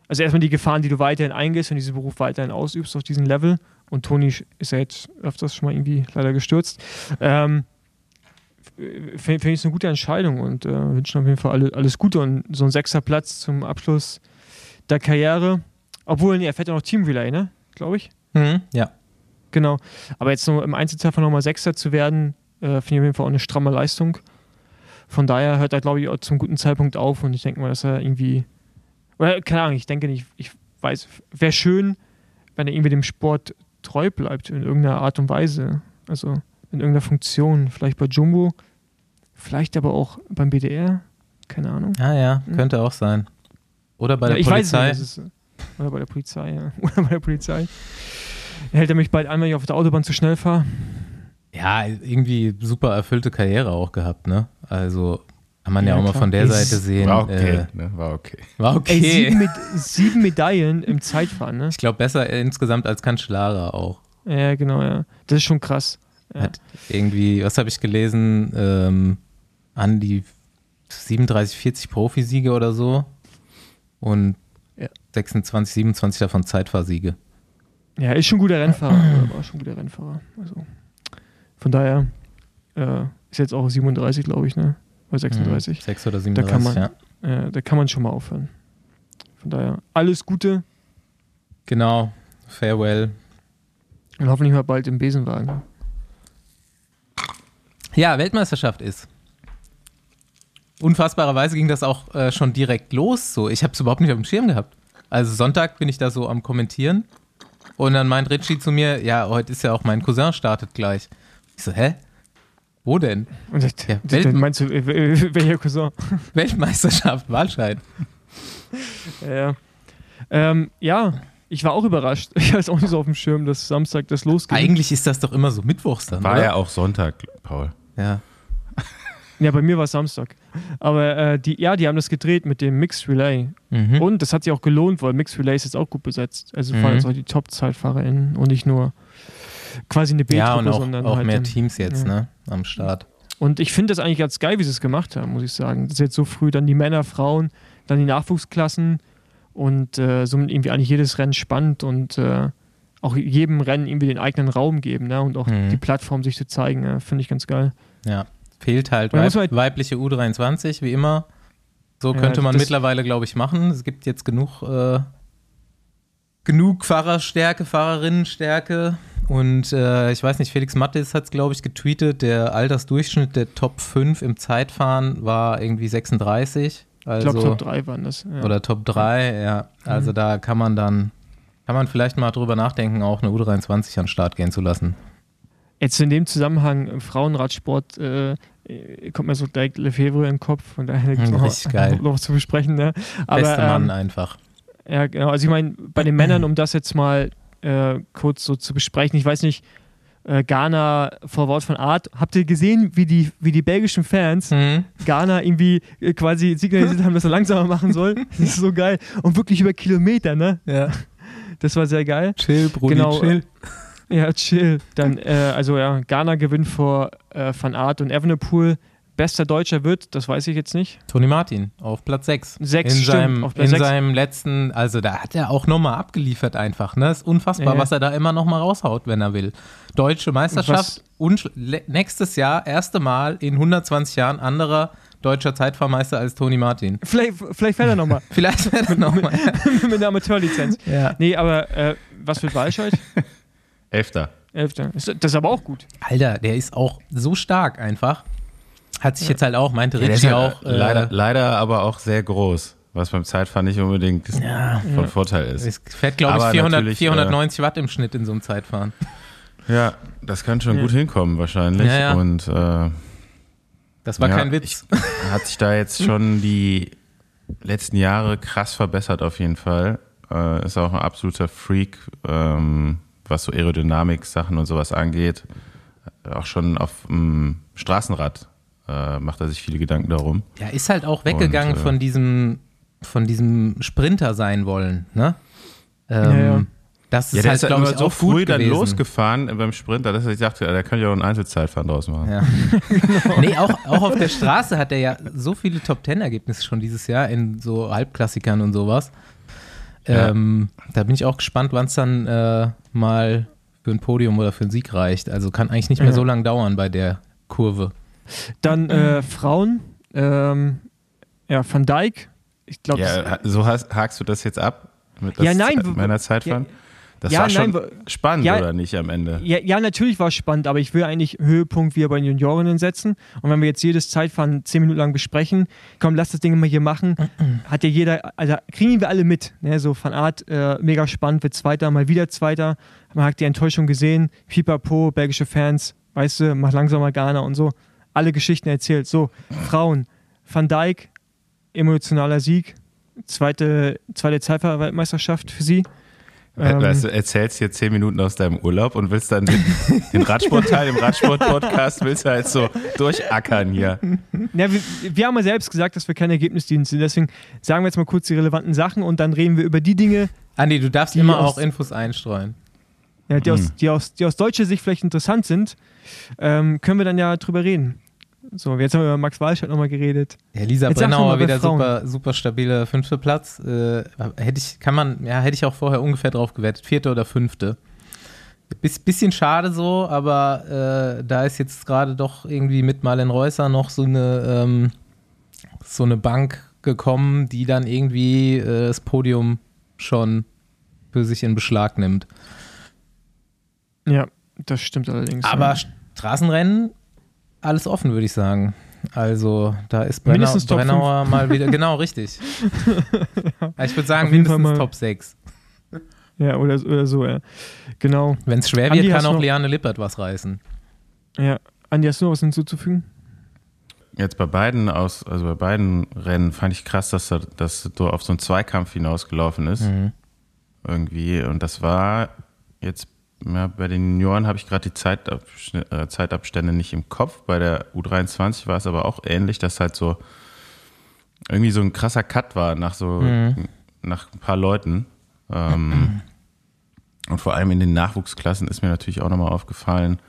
also erstmal die Gefahren, die du weiterhin eingehst und diesen Beruf weiterhin ausübst auf diesem Level. Und Toni ist ja jetzt öfters schon mal irgendwie leider gestürzt. Ähm, finde find ich es eine gute Entscheidung und äh, wünschen auf jeden Fall alle, alles Gute und so ein sechster Platz zum Abschluss der Karriere. Obwohl, nee, er fährt ja noch Team Relay, ne? Glaube ich. Mhm, ja. Genau. Aber jetzt nur im Einzelzeitfahren nochmal Sechster zu werden, äh, finde ich auf jeden Fall auch eine stramme Leistung. Von daher hört er, glaube ich, auch zum guten Zeitpunkt auf und ich denke mal, dass er irgendwie. Oder keine Ahnung, ich denke nicht, ich weiß, wäre schön, wenn er irgendwie dem Sport treu bleibt in irgendeiner Art und Weise. Also in irgendeiner Funktion. Vielleicht bei Jumbo, vielleicht aber auch beim BDR. Keine Ahnung. Ah ja, könnte auch sein. Oder bei Ja, der Polizei. nicht, ist, oder bei der Polizei, ja. [LAUGHS] Oder bei der Polizei. Hält er mich bald an, wenn ich auf der Autobahn zu schnell fahre? Ja, irgendwie super erfüllte Karriere auch gehabt, ne? Also kann man ja, Ja, auch mal klar. von der Ey, Seite sehen. War okay. Äh, ne? War okay. war Ey, okay. sieben, mit, sieben Medaillen im Zeitfahren, ne? ich glaube, besser insgesamt als Cancellara auch. Ja, genau, ja. Das ist schon krass. Ja. Hat irgendwie, was habe ich gelesen, ähm, an die 37, 40 Profisiege oder so und Ja. 26, 27 davon Zeitfahrsiege. Ja, ist schon ein guter Rennfahrer. [CLEARS THROAT] war schon ein guter Rennfahrer. Also, von daher äh, ist jetzt auch 37, glaube ich, ne? Oder 36. 6 oder Da 37, kann man, ja. äh, da kann man schon mal aufhören. Von daher alles Gute Genau, Farewell. und hoffentlich mal bald im Besenwagen. Ja, Weltmeisterschaft ist. Unfassbarerweise ging das auch äh, schon direkt los. So, ich habe es überhaupt nicht auf dem Schirm gehabt. Also Sonntag bin ich da so am Kommentieren und dann meint Ritchie zu mir, ja, heute ist ja auch mein Cousin startet gleich. Ich so, hä? Wo denn? Und ich, Ja, ich- Welt- meinst du, äh, äh, welcher Cousin? [LAUGHS] Weltmeisterschaft, Wahlscheid. [LAUGHS] Ja. Ähm, ja, ich war auch überrascht. [LAUGHS] Ich hatte es auch nicht so auf dem Schirm, dass Samstag das losgeht. Eigentlich ist das doch immer so mittwochs dann, War oder? ja auch Sonntag, Paul. ja. Ja, bei mir war es Samstag. Aber äh, die, ja, die haben das gedreht mit dem Mixed Relay. Mhm. Und das hat sich auch gelohnt, weil Mixed Relay ist jetzt auch gut besetzt. Also fahren Mhm. jetzt auch die Top-ZeitfahrerInnen und nicht nur quasi eine B-Truppe, ja, und auch, sondern auch halt mehr Teams jetzt, ja. ne? Am Start. Und ich finde das eigentlich ganz geil, wie sie es gemacht haben, muss ich sagen. Das ist jetzt so früh dann die Männer, Frauen, dann die Nachwuchsklassen und äh, somit irgendwie eigentlich jedes Rennen spannend und äh, auch jedem Rennen irgendwie den eigenen Raum geben ne? und auch Mhm. die Plattform sich zu zeigen. Ja, finde ich ganz geil. Ja. Fehlt halt weib halt- weibliche U23, wie immer. So Ja, könnte man mittlerweile, glaube ich, machen. Es gibt jetzt genug, äh, genug Fahrerstärke, Fahrerinnenstärke. Und äh, ich weiß nicht, Felix Mattis hat es, glaube ich, getweetet. Der Altersdurchschnitt der Top 5 im Zeitfahren war irgendwie 36. Also, Ich glaube, Top 3 waren das. Ja. Oder Top 3, ja. Also da kann man dann, kann man vielleicht mal drüber nachdenken, auch eine U23 an den Start gehen zu lassen. Jetzt in dem Zusammenhang im Frauenradsport äh, äh, kommt mir so direkt Lefebvre in den Kopf. Von daher gibt's Hm, noch, [LAUGHS] noch zu besprechen. Ne? Aber, Beste Mann ähm, einfach. Ja, genau. Also ich meine, bei den Männern, um das jetzt mal äh, kurz so zu besprechen, ich weiß nicht, äh, Ghana vor Wort von Art, habt ihr gesehen, wie die, wie die belgischen Fans Mhm. Ghana irgendwie äh, quasi signalisiert haben, dass er langsamer machen soll? [LAUGHS] Das ist so geil. Und wirklich über Kilometer, ne? Ja. Das war sehr geil. Chill, Brudi, Genau. chill. Ja, chill. Dann, äh, also ja, Ghana gewinnt vor äh, Van Aert und Evenepoel. Bester Deutscher wird, das weiß ich jetzt nicht. Toni Martin auf Platz 6. Sechs, in stimmt, seinem, auf Platz in sechs. seinem letzten, also da hat er auch nochmal abgeliefert einfach. Ne? Ist unfassbar, Ja, was er da immer nochmal raushaut, wenn er will. Deutsche Meisterschaft, le- nächstes Jahr, erste Mal in 120 Jahren anderer deutscher Zeitfahrmeister als Toni Martin. Vielleicht, vielleicht fährt er nochmal [LAUGHS] Vielleicht wird er nochmal. [LAUGHS] mit einer Amateurlizenz. ja. Nee, aber äh, was für Walscheid? [LAUGHS] Elfter. Elfter. Ist- Das ist aber auch gut. Alter, der ist auch so stark einfach. Hat sich jetzt halt auch, meinte Ja, auch. äh, leider, leider aber auch sehr groß, was beim Zeitfahren nicht unbedingt Ja. von Vorteil ist. Es fährt, glaube ich, Aber 400, natürlich, 490 Watt im Schnitt in so einem Zeitfahren. Ja, das kann schon Ja. gut hinkommen wahrscheinlich. Ja, ja. Und äh, Das war Ja, kein Witz. hat sich da jetzt schon die letzten Jahre krass verbessert auf jeden Fall. Äh, ist auch ein absoluter Freak, ähm, was so Aerodynamik-Sachen und sowas angeht. Auch schon auf dem Straßenrad äh, macht er sich viele Gedanken darum. Ja, ist halt auch weggegangen Und, äh, von diesem, von diesem Sprinter sein wollen, ne? Ähm, Ja, ja. Das ist Ja, der halt, ist ja glaube immer ich, so früh dann gewesen. losgefahren beim Sprinter, dass ich dachte, der könnte ja auch ein Einzelzeitfahren draus machen. Ja. [LAUGHS] [LAUGHS] Nee, auch, auch auf der Straße hat er ja so viele Top-Ten-Ergebnisse schon dieses Jahr in so Halbklassikern und sowas. Ja. Ähm, da bin ich auch gespannt, wann es dann äh, mal für ein Podium oder für einen Sieg reicht. Also kann eigentlich nicht mehr Ja. so lange dauern bei der Kurve. Dann äh, Frauen, ähm, ja, Van Dijk. Ich glaube, Ja, so hast, hakst du das jetzt ab? Mit Ja, nein, meiner Zeitfahren? ja, das ja, war schon nein, spannend, ja, oder nicht am Ende? Ja, ja, natürlich war es spannend, aber ich will eigentlich Höhepunkt wieder bei den Juniorinnen setzen. Und wenn wir jetzt jedes Zeitfahren zehn Minuten lang besprechen, komm, lass das Ding mal hier machen, hat ja jeder, also kriegen wir alle mit. Ne? So von Art, äh, mega spannend, wird Zweiter, mal wieder Zweiter. Man hat die Enttäuschung gesehen, Pipapo, belgische Fans, weißt du, mach langsamer Ghana und so. Alle Geschichten erzählt. So, Frauen, Van Dijk, emotionaler Sieg, zweite, zweite Zeitfahrweltmeisterschaft für sie. Ähm, weißt du, erzählst hier zehn Minuten aus deinem Urlaub und willst dann den, den Radsportteil im Radsport-Podcast willst du halt so durchackern hier. Ja, wir, wir haben ja selbst gesagt, dass wir kein Ergebnisdienst sind. Deswegen sagen wir jetzt mal kurz die relevanten Sachen und dann reden wir über die Dinge, Andi, du darfst immer aus- auch Infos einstreuen. ja, die, aus, die, aus, die aus deutscher Sicht vielleicht interessant sind. Ähm, können wir dann ja drüber reden. So, jetzt haben wir über Max Walscheid nochmal geredet. Ja, Lisa Jetzt Brennauer wieder Frauen. super, super stabiler fünfter Platz. Äh, hätte ich, kann man, ja, hätte ich auch vorher ungefähr drauf gewettet. Vierte oder fünfte. Biss, bisschen schade so, aber äh, da ist jetzt gerade doch irgendwie mit Marlen Reusser noch so eine, ähm, so eine Bank gekommen, die dann irgendwie äh, das Podium schon für sich in Beschlag nimmt. Ja, das stimmt allerdings. Aber ja. Straßenrennen, alles offen, würde ich sagen. Also da ist Brenner, Mindestens Top Brennauer mal wieder, genau, [LAUGHS] richtig. Ich würde sagen, mindestens mal- Top 6. ja, oder, oder so, ja. Genau. Wenn es schwer Andi, wird, kann auch Liane Lippert was reißen. Ja. Andi, hast du noch was hinzuzufügen? Jetzt bei beiden aus, also bei beiden Rennen fand ich krass, dass er, dass du auf so einen Zweikampf hinausgelaufen ist. Mhm. Irgendwie. Und das war jetzt, ja, bei den Junioren habe ich gerade die Zeitabstände, äh, Zeitabstände nicht im Kopf. Bei der U23 war es aber auch ähnlich, dass halt so irgendwie so ein krasser Cut war nach so, nach ein paar Leuten. Ähm, [CLEARS THROAT] und vor allem in den Nachwuchsklassen ist mir natürlich auch nochmal aufgefallen,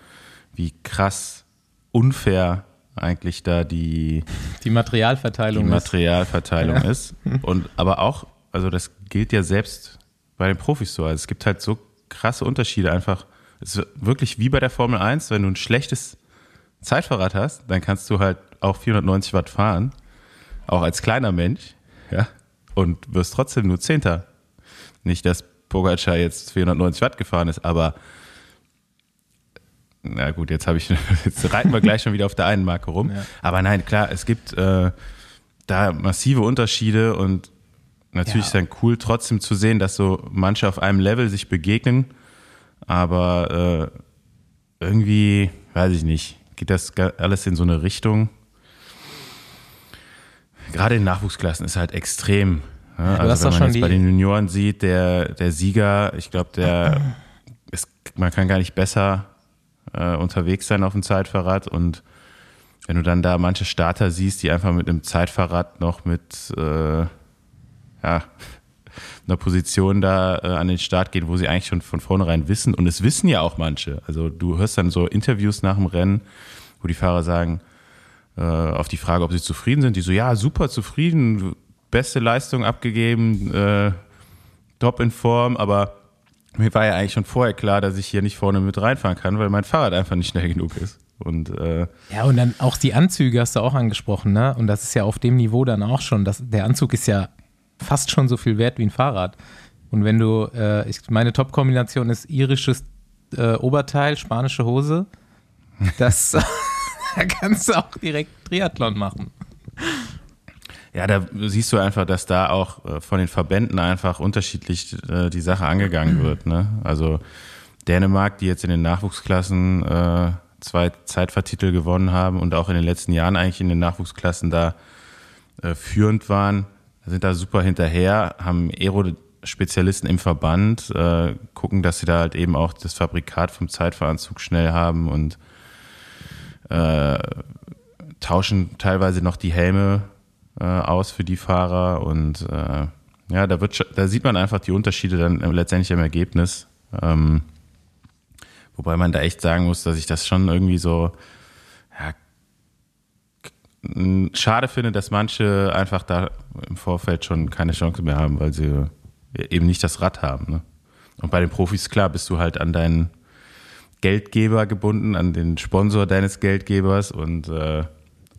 wie krass unfair eigentlich da die, Die die Materialverteilung ist. Materialverteilung ist. Und aber auch, also das gilt ja selbst bei den Profis so. Also es gibt halt so krasse Unterschiede einfach. Es ist wirklich wie bei der Formel 1, wenn du ein schlechtes Zeitfahrrad hast, dann kannst du halt auch 490 Watt fahren, auch als kleiner Mensch, ja, und wirst trotzdem nur Zehnter. Nicht, dass Pogacar jetzt 490 Watt gefahren ist, aber na gut, jetzt habe ich, [LAUGHS] jetzt reiten wir gleich schon wieder auf der einen Marke rum. Ja. Aber nein, klar, es gibt äh, da massive Unterschiede und natürlich Ja. ist dann cool, trotzdem zu sehen, dass so manche auf einem Level sich begegnen. Aber äh, irgendwie, weiß ich nicht, geht das alles in so eine Richtung. Gerade in Nachwuchsklassen ist halt extrem. Hast also wenn man jetzt die- bei den Junioren sieht, der, der Sieger, ich glaube, der [CLEARS THROAT] ist, man kann gar nicht besser äh, unterwegs sein auf dem Zeitfahrrad und wenn du dann da manche Starter siehst, die einfach mit einem Zeitfahrrad noch mit äh, ja, einer Position da äh, an den Start gehen, wo sie eigentlich schon von vornherein wissen. Und es wissen ja auch manche. Also du hörst dann so Interviews nach dem Rennen, wo die Fahrer sagen, äh, auf die Frage, ob sie zufrieden sind, die so, ja, super zufrieden, beste Leistung abgegeben, äh, top in Form, aber mir war ja eigentlich schon vorher klar, dass ich hier nicht vorne mit reinfahren kann, weil mein Fahrrad einfach nicht schnell genug ist. Und äh, Ja, und dann auch die Anzüge hast du auch angesprochen, ne? Und das ist ja auf dem Niveau dann auch schon. Das, der Anzug ist ja fast schon so viel wert wie ein Fahrrad. Und wenn du, äh, ich, meine Top-Kombination ist irisches äh, Oberteil, spanische Hose. Das, [LAUGHS] da kannst du auch direkt Triathlon machen. Ja, da siehst du einfach, dass da auch äh, von den Verbänden einfach unterschiedlich äh, die Sache angegangen wird. Ne? Also Dänemark, die jetzt in den Nachwuchsklassen äh, zwei Zeitfahrtitel gewonnen haben und auch in den letzten Jahren eigentlich in den Nachwuchsklassen da äh, führend waren, sind da super hinterher, haben Aero-Spezialisten im Verband, äh, gucken, dass sie da halt eben auch das Fabrikat vom Zeitfahranzug schnell haben und äh, tauschen teilweise noch die Helme äh, aus für die Fahrer und äh, ja, da wird, da sieht man einfach die Unterschiede dann letztendlich im Ergebnis. Ähm, wobei man da echt sagen muss, dass ich das schon irgendwie so schade finde, dass manche einfach da im Vorfeld schon keine Chance mehr haben, weil sie eben nicht das Rad haben. Ne? Und bei den Profis, klar, bist du halt an deinen Geldgeber gebunden, an den Sponsor deines Geldgebers und äh,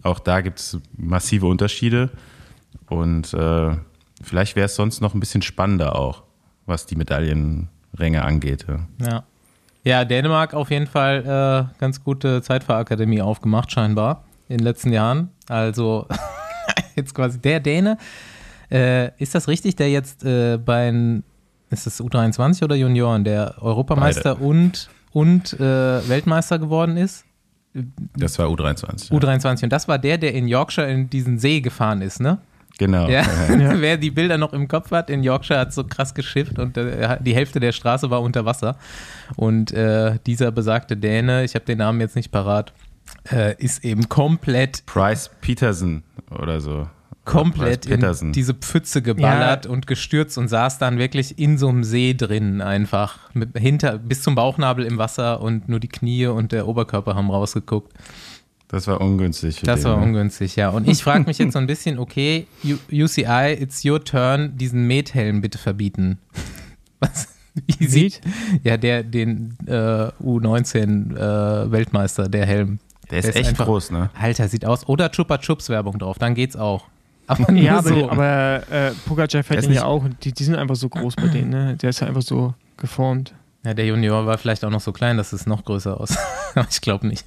auch da gibt es massive Unterschiede und äh, vielleicht wäre es sonst noch ein bisschen spannender auch, was die Medaillenränge angeht. Ja. Ja. Ja, Dänemark auf jeden Fall äh, ganz gute Zeitfahrakademie aufgemacht, scheinbar, in den letzten Jahren. Also [LAUGHS] jetzt quasi der Däne. Äh, ist das richtig, der jetzt äh, bei ist das U23 oder Junioren, der Europameister Beide. und, und äh, Weltmeister geworden ist? Das war U23. ja. U23. Und das war der, der in Yorkshire in diesen See gefahren ist, ne? Genau. Ja. Ja. [LAUGHS] [LAUGHS] Wer die Bilder noch im Kopf hat, in Yorkshire hat so krass geschifft und äh, die Hälfte der Straße war unter Wasser. Und äh, dieser besagte Däne, ich habe den Namen jetzt nicht parat, äh, ist eben komplett, Price Peterson oder so. komplett in diese Pfütze geballert und gestürzt und saß dann wirklich in so einem See drin einfach. Mit, hinter, bis zum Bauchnabel im Wasser und nur die Knie und der Oberkörper haben rausgeguckt. Das war ungünstig. Für Das den, war ne? ungünstig, ja. Und ich frage mich jetzt so ein bisschen, okay, UCI, it's your turn, diesen Methelm bitte verbieten. [LAUGHS] Was? Wie sieht? Ja, der, den äh, U19 äh, Weltmeister, der Helm. Der ist Der ist echt einfach- groß, ne? Alter, sieht aus. Oder Chupa Chups Werbung drauf, dann geht's auch. Aber Ja, aber, so. aber äh, Pogacar fährt ist den ja auch die, die sind einfach so groß bei denen, ne? Der ist ja einfach so geformt. ja, der Junior war vielleicht auch noch so klein, dass es noch größer aus. [LAUGHS] Aber ich glaube nicht.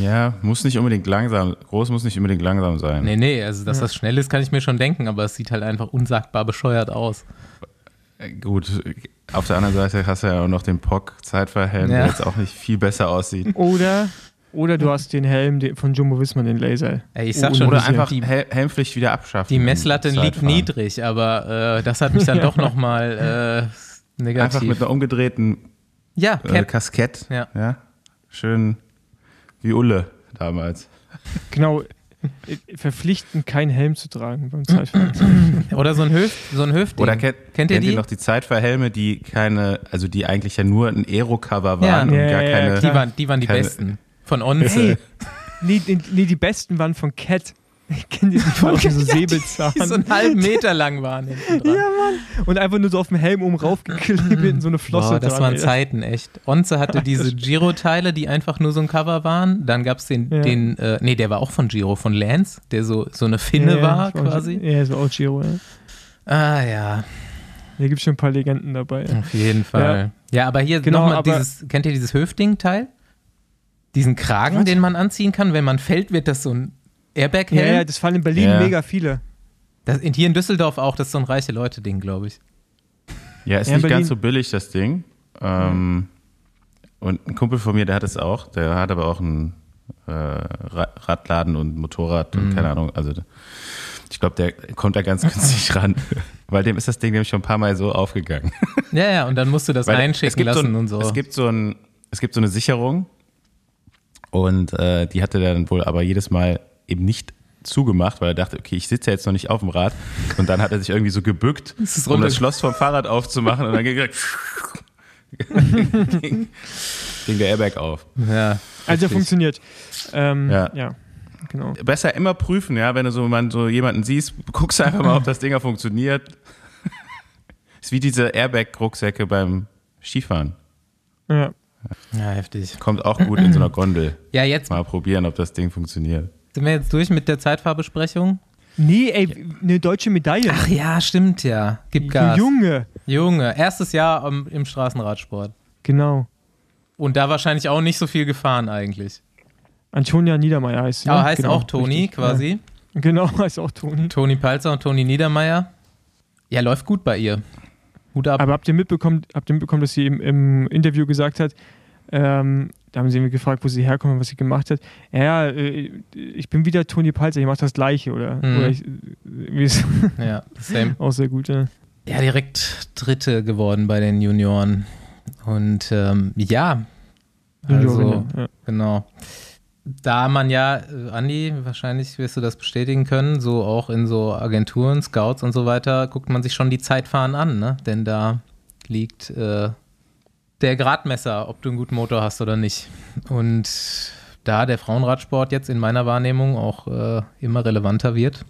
Ja, muss nicht unbedingt langsam, groß muss nicht unbedingt langsam sein. Nee, nee, also dass das schnell ist, kann ich mir schon denken, aber es sieht halt einfach unsagbar bescheuert aus. Äh, Gut, auf der anderen Seite hast du ja auch noch den POC Zeitverhelm, Ja. der jetzt auch nicht viel besser aussieht. Oder, oder du hast den Helm den- von Jumbo Visma, den Laser. Ey, ich sag schon, Oder einfach die, Hel Helmpflicht wieder abschaffen. Die Messlatte im liegt niedrig, aber äh, das hat mich dann [LAUGHS] doch nochmal äh, negativ. Einfach mit einer umgedrehten ja, äh. Kaskett. Ja. ja. Schön wie Ulle damals. Genau. äh, Verpflichten, keinen Helm zu tragen beim [CLEARS THROAT] Zeitfahren. oder so ein, Hüft, so ein Hüftding. Oder kennt, Kennt ihr die? noch die Zeitverhelme, die keine, also die eigentlich ja nur ein Aero-Cover Ja. waren und Ja, gar ja, ja, keine. die, waren, die waren die keine- besten. Von Onze. Hey, nee, die- nee, die besten waren von Cat. Kennt ihr die von so Säbelzahn? Die so einen halben Meter lang waren [LAUGHS] ja, Mann. Und einfach nur so auf dem Helm oben raufgeklebt in so eine Flosse Boah, das dran. waren ey. Zeiten, echt. Onze hatte diese Giro-Teile, die einfach nur so ein Cover waren. Dann gab es den, Ja. den äh, nee, der war auch von Giro, von Lance, der so, so eine Finne Ja, war quasi. Ja, so auch Giro, ja. Ah ja, Hier gibt es schon ein paar Legenden dabei. Ja. auf jeden Fall. Ja, aber hier Genau, nochmal dieses, kennt ihr dieses Hüftding-Teil? Diesen Kragen, Was? den man anziehen kann, wenn man fällt, wird das so ein Ja, Airbag-Helm. ja, das fallen in Berlin Ja. mega viele. Das, hier in Düsseldorf auch, das ist so ein reiche Leute-Ding, glaube ich. Ja, ist Ja, nicht Berlin. ganz so billig, das Ding. Ähm, und ein Kumpel von mir, der hat es auch. Der hat aber auch einen äh, Ra- Radladen und Motorrad und keine Ahnung. Also ich glaube, der kommt da ganz günstig ran. [LAUGHS] Weil dem ist das Ding nämlich schon ein paar Mal so aufgegangen. Ja, ja, und dann musst du das Weil einschicken lassen so ein, und so. Es gibt so, ein, es gibt so eine Sicherung und äh, die hatte er dann wohl aber jedes Mal eben nicht zugemacht, weil er dachte, okay, ich sitze ja jetzt noch nicht auf dem Rad. Und dann hat er sich irgendwie so gebückt, ist um das Schloss vom Fahrrad aufzumachen und dann ging, ging, [LAUGHS] ging der Airbag auf. ja, Also funktioniert. Ähm, Ja. ja. genau. Besser immer prüfen, ja, wenn du so, man so jemanden siehst, guckst du einfach mal, ob das Ding funktioniert. [LAUGHS] ist wie diese Airbag-Rucksäcke beim Skifahren. Ja. Ja, heftig. Kommt auch gut in so einer Gondel. [CLEARS THROAT] Ja, jetzt Mal probieren, ob das Ding funktioniert. sind wir jetzt durch mit der Zeitfahrbesprechung. Nee, ey, eine deutsche Medaille. Ach ja, stimmt ja. Gib Gas. Junge. Junge, erstes Jahr im, im Straßenradsport. Genau. Und da wahrscheinlich auch nicht so viel gefahren eigentlich. Antonia Niedermeyer heißt sie. Aber ne? heißt genau, auch Toni richtig. quasi. Ja. Genau, [LAUGHS] heißt auch Toni. Toni Palzer und Toni Niedermeyer. Ja, läuft gut bei ihr. Hut ab. Aber habt ihr mitbekommen, habt ihr mitbekommen dass sie im, im Interview gesagt hat, ähm, da haben sie mich gefragt, wo sie herkommt und was sie gemacht hat. Ja, äh, ich bin wieder Toni Palzer, ich mache das Gleiche, oder? Mhm. oder ich, [LAUGHS] ja, same. auch sehr gut, ja. Ja, direkt Dritte geworden bei den Junioren. Und ähm, ja, also Juniorin, ja. genau. Da man ja, äh, Andi, wahrscheinlich wirst du das bestätigen können, so auch in so Agenturen, Scouts und so weiter, guckt man sich schon die Zeitfahren an, ne? Denn da liegt äh, der Gradmesser, ob du einen guten Motor hast oder nicht. Und da der Frauenradsport jetzt in meiner Wahrnehmung auch äh, immer relevanter wird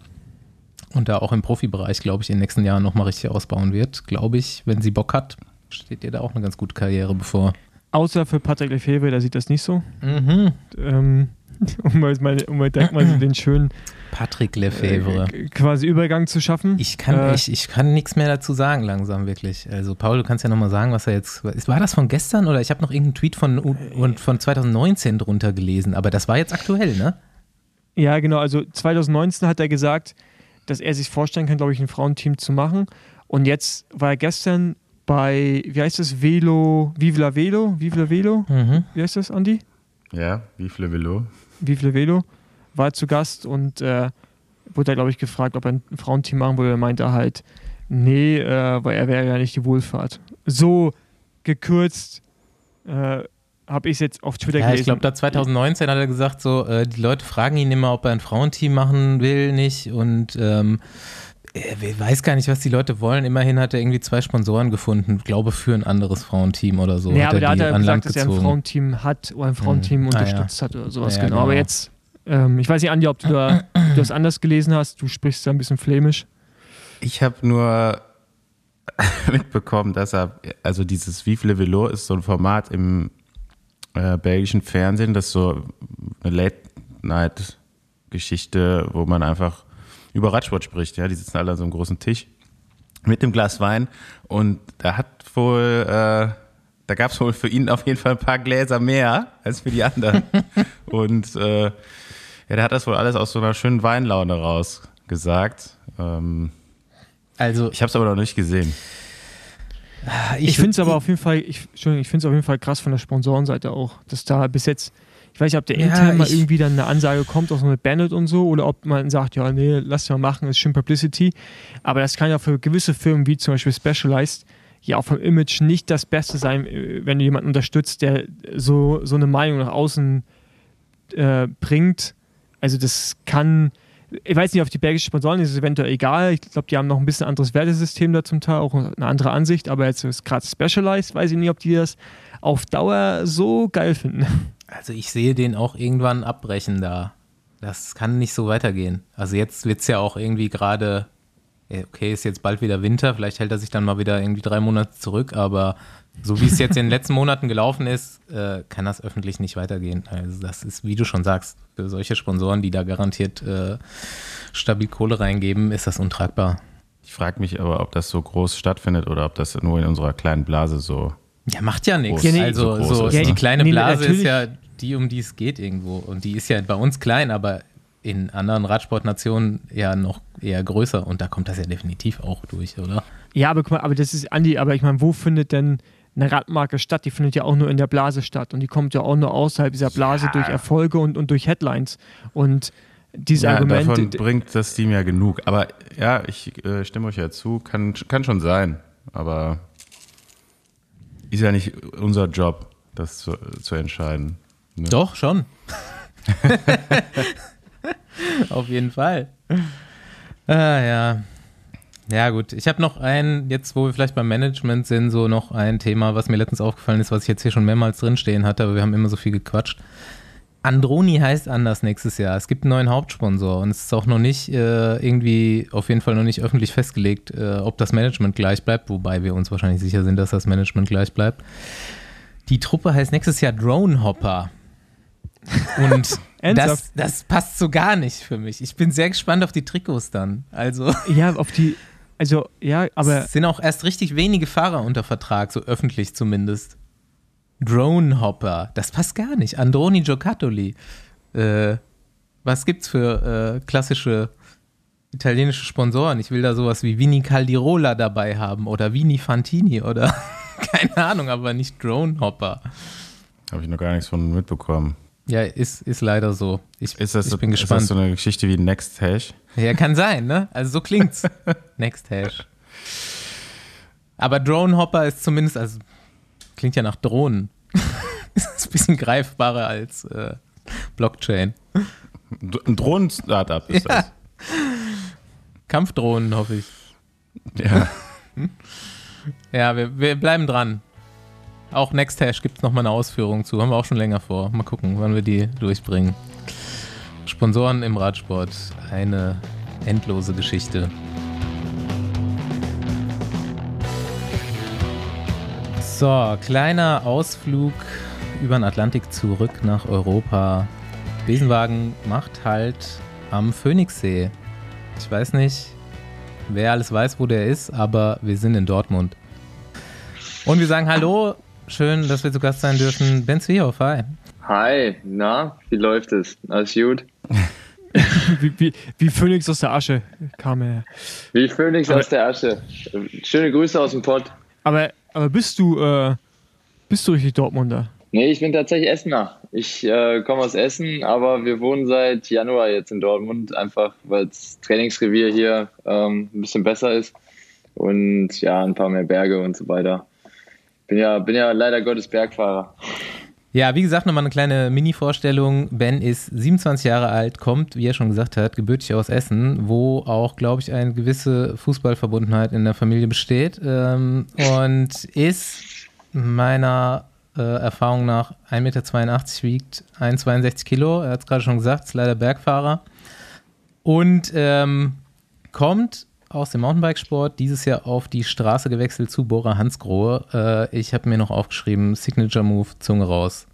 und da auch im Profibereich, glaube ich, in den nächsten Jahren nochmal richtig ausbauen wird, glaube ich, wenn sie Bock hat, steht ihr da auch eine ganz gute Karriere bevor. Außer für Patrick Lefebvre, der sieht das nicht so. Mhm. Ähm, [LAUGHS] um mal, mal, um mal direkt mal so den schönen Patrick Lefebvre. äh, quasi Übergang zu schaffen. Ich kann, Äh, ich, ich kann nichts mehr dazu sagen, langsam wirklich. Also, Paul, du kannst ja nochmal sagen, was er jetzt. War das von gestern oder ich habe noch irgendeinen Tweet von, und von 2019 drunter gelesen, aber das war jetzt aktuell, ne? Ja, genau. Also 2019 hat er gesagt, dass er sich vorstellen kann, glaube ich, ein Frauenteam zu machen. Und jetzt war er gestern bei, wie heißt das, Velo, Vive la Velo, Vive la Velo, Mhm. wie heißt das, Andi? Ja, viele Velo? Vive la Velo, war zu Gast und äh, wurde da, glaube ich, gefragt, ob er ein Frauenteam machen würde. Er meinte halt, nee, äh, weil er wäre ja nicht die Wohlfahrt. So gekürzt äh, habe ich es jetzt auf Twitter Ja, gelesen. ich glaube, da 2019 hat er gesagt, so, äh, die Leute fragen ihn immer, ob er ein Frauenteam machen will, nicht. Und ähm, er weiß gar nicht, was die Leute wollen. Immerhin hat er irgendwie zwei Sponsoren gefunden, glaube für ein anderes Frauenteam oder so. Nee, aber da hat er gesagt, dass er ein gezogen. Frauenteam hat oder ein Frauenteam Hm. Ah, unterstützt hat oder sowas. Ja, genau. genau. Aber jetzt, ähm, ich weiß nicht, Andi, ob du, da, ob du das anders gelesen hast. Du sprichst da ein bisschen flämisch. Ich habe nur [LAUGHS] mitbekommen, dass er, also dieses Vive le Velo ist so ein Format im äh, belgischen Fernsehen, das ist so eine Late-Night-Geschichte, wo man einfach über Radsport spricht. Ja, die sitzen alle an so einem großen Tisch mit dem Glas Wein und da hat wohl, äh, da gab es wohl für ihn auf jeden Fall ein paar Gläser mehr als für die anderen. [LAUGHS] und äh, ja, der hat das wohl alles aus so einer schönen Weinlaune raus gesagt. Ähm, Also, ich habe es aber noch nicht gesehen. Ich, finde es aber auf jeden Fall, ich, Entschuldigung, ich finde es auf jeden Fall krass von der Sponsorenseite auch, dass da bis jetzt, ich weiß nicht, ob der Ja, intern mal irgendwie dann eine Ansage kommt, auch so mit Bennett und so, oder ob man sagt, ja, nee, lass mal machen, ist schön Publicity. Aber das kann ja für gewisse Firmen wie zum Beispiel Specialized ja auch vom Image nicht das Beste sein, äh, wenn du jemanden unterstützt, der so, so eine Meinung nach außen äh, bringt. Also das kann, ich weiß nicht, auf die belgischen Sponsoren ist es eventuell egal. Ich glaube, die haben noch ein bisschen anderes Wertesystem da zum Teil, auch eine andere Ansicht, aber jetzt ist gerade Specialized, weiß ich nicht, ob die das auf Dauer so geil finden. Also ich sehe den auch irgendwann abbrechen da. Das kann nicht so weitergehen. Also jetzt wird es ja auch irgendwie gerade, ja, okay, ist jetzt bald wieder Winter, vielleicht hält er sich dann mal wieder irgendwie drei Monate zurück, aber so wie es jetzt in den [LAUGHS] letzten Monaten gelaufen ist, äh, kann das öffentlich nicht weitergehen. Also das ist, wie du schon sagst, für solche Sponsoren, die da garantiert äh, stabil Kohle reingeben, ist das untragbar. Ich frage mich aber, ob das so groß stattfindet oder ob das nur in unserer kleinen Blase so. Ja, macht ja nichts. Ja, nee, also so so ist, die ne? kleine Nee, Blase ist ja die, um die es geht irgendwo. Und die ist ja bei uns klein, aber in anderen Radsportnationen ja noch eher größer. Und da kommt das ja definitiv auch durch, oder? Ja, aber guck mal, aber das ist, Andi, aber ich meine, wo findet denn eine Radmarke statt? Die findet ja auch nur in der Blase statt und die kommt ja auch nur außerhalb dieser Blase Ja. durch Erfolge und, und durch Headlines. Und dieses Ja, Argument. davon bringt das Team ja genug. Aber ja, ich äh, stimme euch ja zu, kann, kann schon sein. Aber ist ja nicht unser Job, das zu, zu entscheiden. Ne? Doch, schon. [LAUGHS] Auf jeden Fall. Ah, ja. Ja, gut. Ich habe noch ein, jetzt wo wir vielleicht beim Management sind, so noch ein Thema, was mir letztens aufgefallen ist, was ich jetzt hier schon mehrmals drinstehen hatte, aber wir haben immer so viel gequatscht. Androni heißt anders nächstes Jahr. Es gibt einen neuen Hauptsponsor und es ist auch noch nicht äh, irgendwie, auf jeden Fall noch nicht öffentlich festgelegt, äh, ob das Management gleich bleibt, wobei wir uns wahrscheinlich sicher sind, dass das Management gleich bleibt. Die Truppe heißt nächstes Jahr Drone Hopper. Und [LAUGHS] das, das passt so gar nicht für mich. Ich bin sehr gespannt auf die Trikots dann. Also, [LAUGHS] ja, auf die. Also, ja, aber es sind auch erst richtig wenige Fahrer unter Vertrag, so öffentlich zumindest. Drone Hopper, das passt gar nicht. Androni Giocattoli. Äh, was gibt's für äh, klassische italienische Sponsoren? Ich will da sowas wie Vini Caldirola dabei haben oder Vini Fantini oder [LAUGHS] keine Ahnung, aber nicht Drone Hopper. Habe ich noch gar nichts von mitbekommen. Ja, ist, ist leider so. Ich, Ist das, ich so, bin ist gespannt. das so eine Geschichte wie Next Hash? Ja, kann sein, ne? Also so klingt's. [LAUGHS] Next Hash. Aber Drone Hopper ist zumindest, also klingt ja nach Drohnen. [LAUGHS] ist ein bisschen greifbarer als äh, Blockchain. Ein Drohnen-Startup ist Ja. Kampfdrohnen, hoffe ich. das. Ja. Ja, wir, wir bleiben dran. Auch Nexthash gibt es nochmal eine Ausführung zu. Haben wir auch schon länger vor. Mal gucken, wann wir die durchbringen. Sponsoren im Radsport. Eine endlose Geschichte. So, kleiner Ausflug über den Atlantik zurück nach Europa. Besenwagen macht halt am Phoenixsee. Ich weiß nicht, wer alles weiß, wo der ist, aber wir sind in Dortmund. Und wir sagen Hallo, schön, dass wir zu Gast sein dürfen. Ben Zwiehoff, hi. Hi, na, wie läuft es? Alles gut? [LAUGHS] wie, wie, wie Phönix aus der Asche kam er. Wie Phönix Aber- aus der Asche. Schöne Grüße aus dem Pott. Aber, aber bist du, äh, bist du richtig Dortmunder? Nee, ich bin tatsächlich Essener. Ich äh, komme aus Essen, aber wir wohnen seit Januar jetzt in Dortmund, einfach weil das Trainingsrevier hier ähm, ein bisschen besser ist und ja, ein paar mehr Berge und so weiter. Bin ja, bin ja leider Gottes Bergfahrer. Ja, wie gesagt, nochmal eine kleine Mini-Vorstellung. Ben ist 27 Jahre alt, kommt, wie er schon gesagt hat, gebürtig aus Essen, wo auch, glaube ich, eine gewisse Fußballverbundenheit in der Familie besteht ähm, und ist meiner äh, Erfahrung nach 1,82 Meter wiegt 1,62 Kilo. Er hat es gerade schon gesagt, ist leider Bergfahrer. Und ähm, kommt aus dem Mountainbikesport dieses Jahr auf die Straße gewechselt zu Bora Hansgrohe. Äh, ich habe mir noch aufgeschrieben, Signature Move, Zunge raus.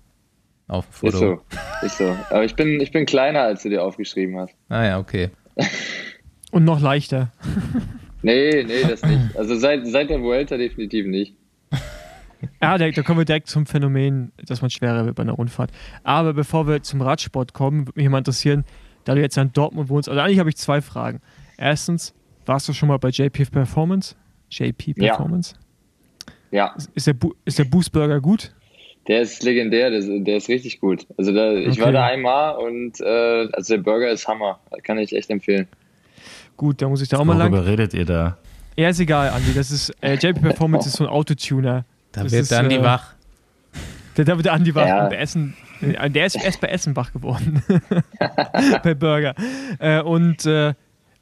Auf dem Ist Foto. so, ist so. Aber ich bin, ich bin kleiner, als du dir aufgeschrieben hast. Ah ja, okay. [LAUGHS] Und noch leichter. [LAUGHS] Nee, nee, das nicht. Also seit, seit der Vuelta definitiv nicht. [LAUGHS] Ja, da, da kommen wir direkt zum Phänomen, dass man schwerer wird bei einer Rundfahrt. Aber bevor wir zum Radsport kommen, würde mich mal interessieren, da du jetzt in Dortmund wohnst, also eigentlich habe ich zwei Fragen. Erstens, warst du schon mal bei JP Performance? JP Ja. Performance? Ja, Ist der, Bu ist der Boost Burger gut? der ist legendär, der, ist- der ist richtig gut. Also da, ich war Okay. da einmal und äh, also der Burger ist Hammer. Kann ich echt empfehlen. Gut, da muss ich da auch mal lang. Worüber redet ihr da? Ja, ist egal, Andi. Das ist, äh, JP Performance ist so ein Autotuner. Da Das wird ist, dann die äh, wach. Der, der, der Andi war Ja. bei Essen. äh, Der ist erst bei Essen wach geworden. [LAUGHS] [LAUGHS] bei Burger. Äh, und, äh,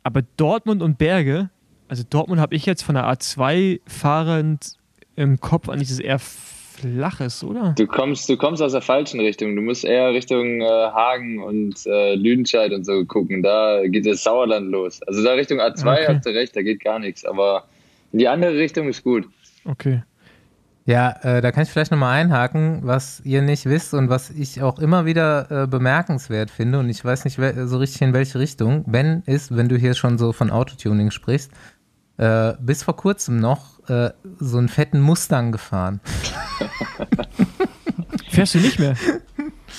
aber Dortmund und Berge, also Dortmund habe ich jetzt von der A2 fahrend im Kopf eigentlich das eher flaches, oder? Du kommst, du kommst aus der falschen Richtung. Du musst eher Richtung äh, Hagen und äh, Lüdenscheid und so gucken. Da geht das Sauerland los. Also da Richtung A2 Okay. hast du recht, da geht gar nichts. Aber in die andere Richtung ist gut. Okay. Ja, äh, da kann ich vielleicht nochmal einhaken, was ihr nicht wisst und was ich auch immer wieder äh, bemerkenswert finde und ich weiß nicht so richtig in welche Richtung. Ben ist, wenn du hier schon so von Autotuning sprichst, äh, bis vor kurzem noch äh, so einen fetten Mustang gefahren. [LAUGHS] Fährst du nicht mehr?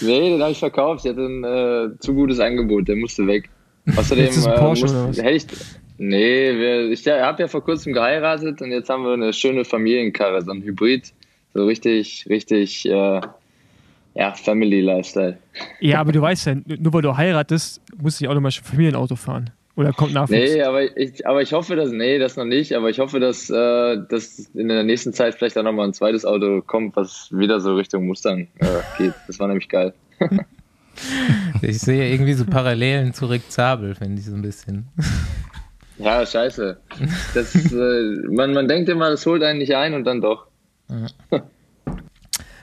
Nee, den habe ich verkauft. Ich hatte ein äh, zu gutes Angebot, der musste weg. [LAUGHS] Außerdem Jetzt ist ein äh, Porsche muss- oder was? hätte ich. Nee, wir, ich habe ja vor kurzem geheiratet und jetzt haben wir eine schöne Familienkarre, so ein Hybrid. So richtig, richtig, äh, ja, Family Lifestyle. Ja, aber du weißt ja, nur weil du heiratest, musst du nicht automatisch ein Familienauto fahren. Oder kommt Nachwuchs? Nee, aber ich, aber ich hoffe, dass, nee, das noch nicht, aber ich hoffe, dass, äh, dass in der nächsten Zeit vielleicht auch nochmal ein zweites Auto kommt, was wieder so Richtung Mustang äh, geht. Das war nämlich geil. [LAUGHS] Ich sehe irgendwie so Parallelen zu Rick Zabel, finde ich so ein bisschen. [LAUGHS] Ja, scheiße. Das, [LAUGHS] äh, man, man denkt immer, das holt einen nicht ein und dann doch.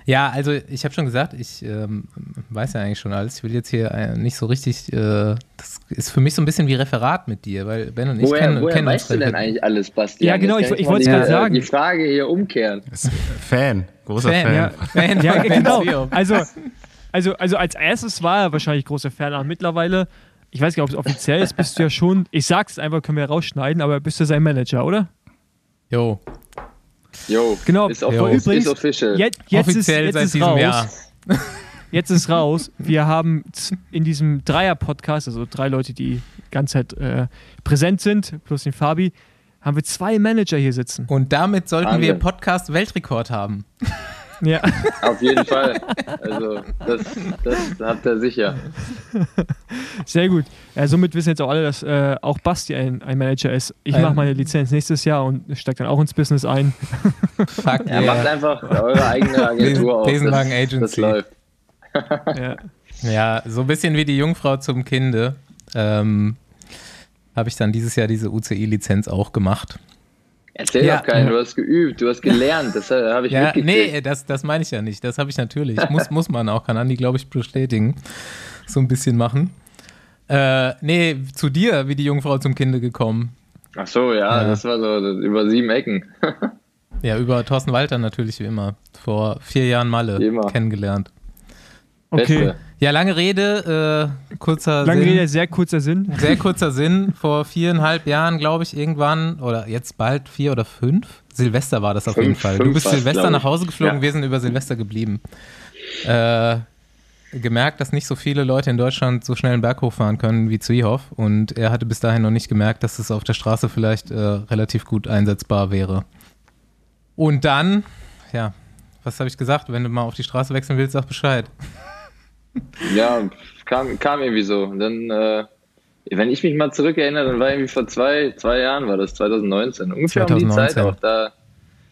Ja, also ich habe schon gesagt, ich ähm, weiß ja eigentlich schon alles. Ich will jetzt hier äh, nicht so richtig, äh, das ist für mich so ein bisschen wie Referat mit dir, weil Ben und ich woher kennen, woher kennen weißt du uns denn relativ- eigentlich alles, Bastian? Ja, genau, Jetzt ich- ich wollt's die, gerade äh, sagen. Die Frage hier umkehren. Fan, großer Fan. Fan, ja. Fan [LAUGHS] Ja, genau. Zwiehoff. Also, also, also als erstes war er wahrscheinlich großer Fan, aber mittlerweile, ich weiß gar nicht, ob es offiziell ist, bist du ja schon, ich sag's einfach, können wir rausschneiden, aber bist du sein Manager, oder? Jo, Jo, Genau. ist, Jo. ist, Übrigens, ist official. Jetzt, jetzt ist, offiziell jetzt seit ist diesem raus. Jahr. [LAUGHS] Jetzt ist raus. Wir haben in diesem Dreier-Podcast, also drei Leute, die die ganze Zeit äh, präsent sind, plus den Fabi, haben wir zwei Manager hier sitzen. Und damit sollten wir Wahnsinn. Podcast-Weltrekord haben. Ja. Auf jeden Fall. Also, das, das habt ihr sicher. Sehr gut. Ja, somit wissen jetzt auch alle, dass äh, auch Basti ein, ein Manager ist. Ich Ähm. mache meine Lizenz nächstes Jahr und steige dann auch ins Business ein. [LAUGHS] Fuck Ja, macht yeah. einfach eure eigene Agentur auf. Besenwagen das, Agency. Das läuft. Ja. Ja, so ein bisschen wie die Jungfrau zum Kinde. Ähm, habe ich dann dieses Jahr diese UCI-Lizenz auch gemacht. Erzähl Ja. doch keinen, du hast geübt, du hast gelernt, das äh, habe ich Ja, mitgekriegt. nee, das, das meine ich ja nicht. Das habe ich natürlich. Muss, [LAUGHS] muss man auch, kann Andi, glaube ich, bestätigen. So ein bisschen machen. Äh, nee, zu dir, wie die Jungfrau zum Kinde gekommen. Ach so, ja, Ja. das war so über sieben Ecken. [LAUGHS] Ja, über Thorsten Walter natürlich wie immer. Vor vier Jahren Malle kennengelernt. Okay. Beste. Ja, lange Rede, äh, kurzer Lange Sinn. Rede, sehr kurzer Sinn. Sehr kurzer Sinn. Vor viereinhalb Jahren, glaube ich, irgendwann, oder jetzt bald vier oder fünf. Silvester war das auf Fünf, jeden Fall. Du bist Silvester nach. Hause geflogen, Ja. wir sind über Silvester geblieben. Äh, gemerkt, dass nicht so viele Leute in Deutschland so schnell einen Berg hochfahren können wie Zwiehoff. Und er hatte bis dahin noch nicht gemerkt, dass es auf der Straße vielleicht äh, relativ gut einsetzbar wäre. Und dann, ja, was habe ich gesagt? Wenn du mal auf die Straße wechseln willst, sag Bescheid. Ja, kam, kam irgendwie so. Und dann, äh, wenn ich mich mal zurückerinnere, dann war irgendwie vor zwei, zwei Jahren, war das 2019, ungefähr um die 2019. Zeit auch. Da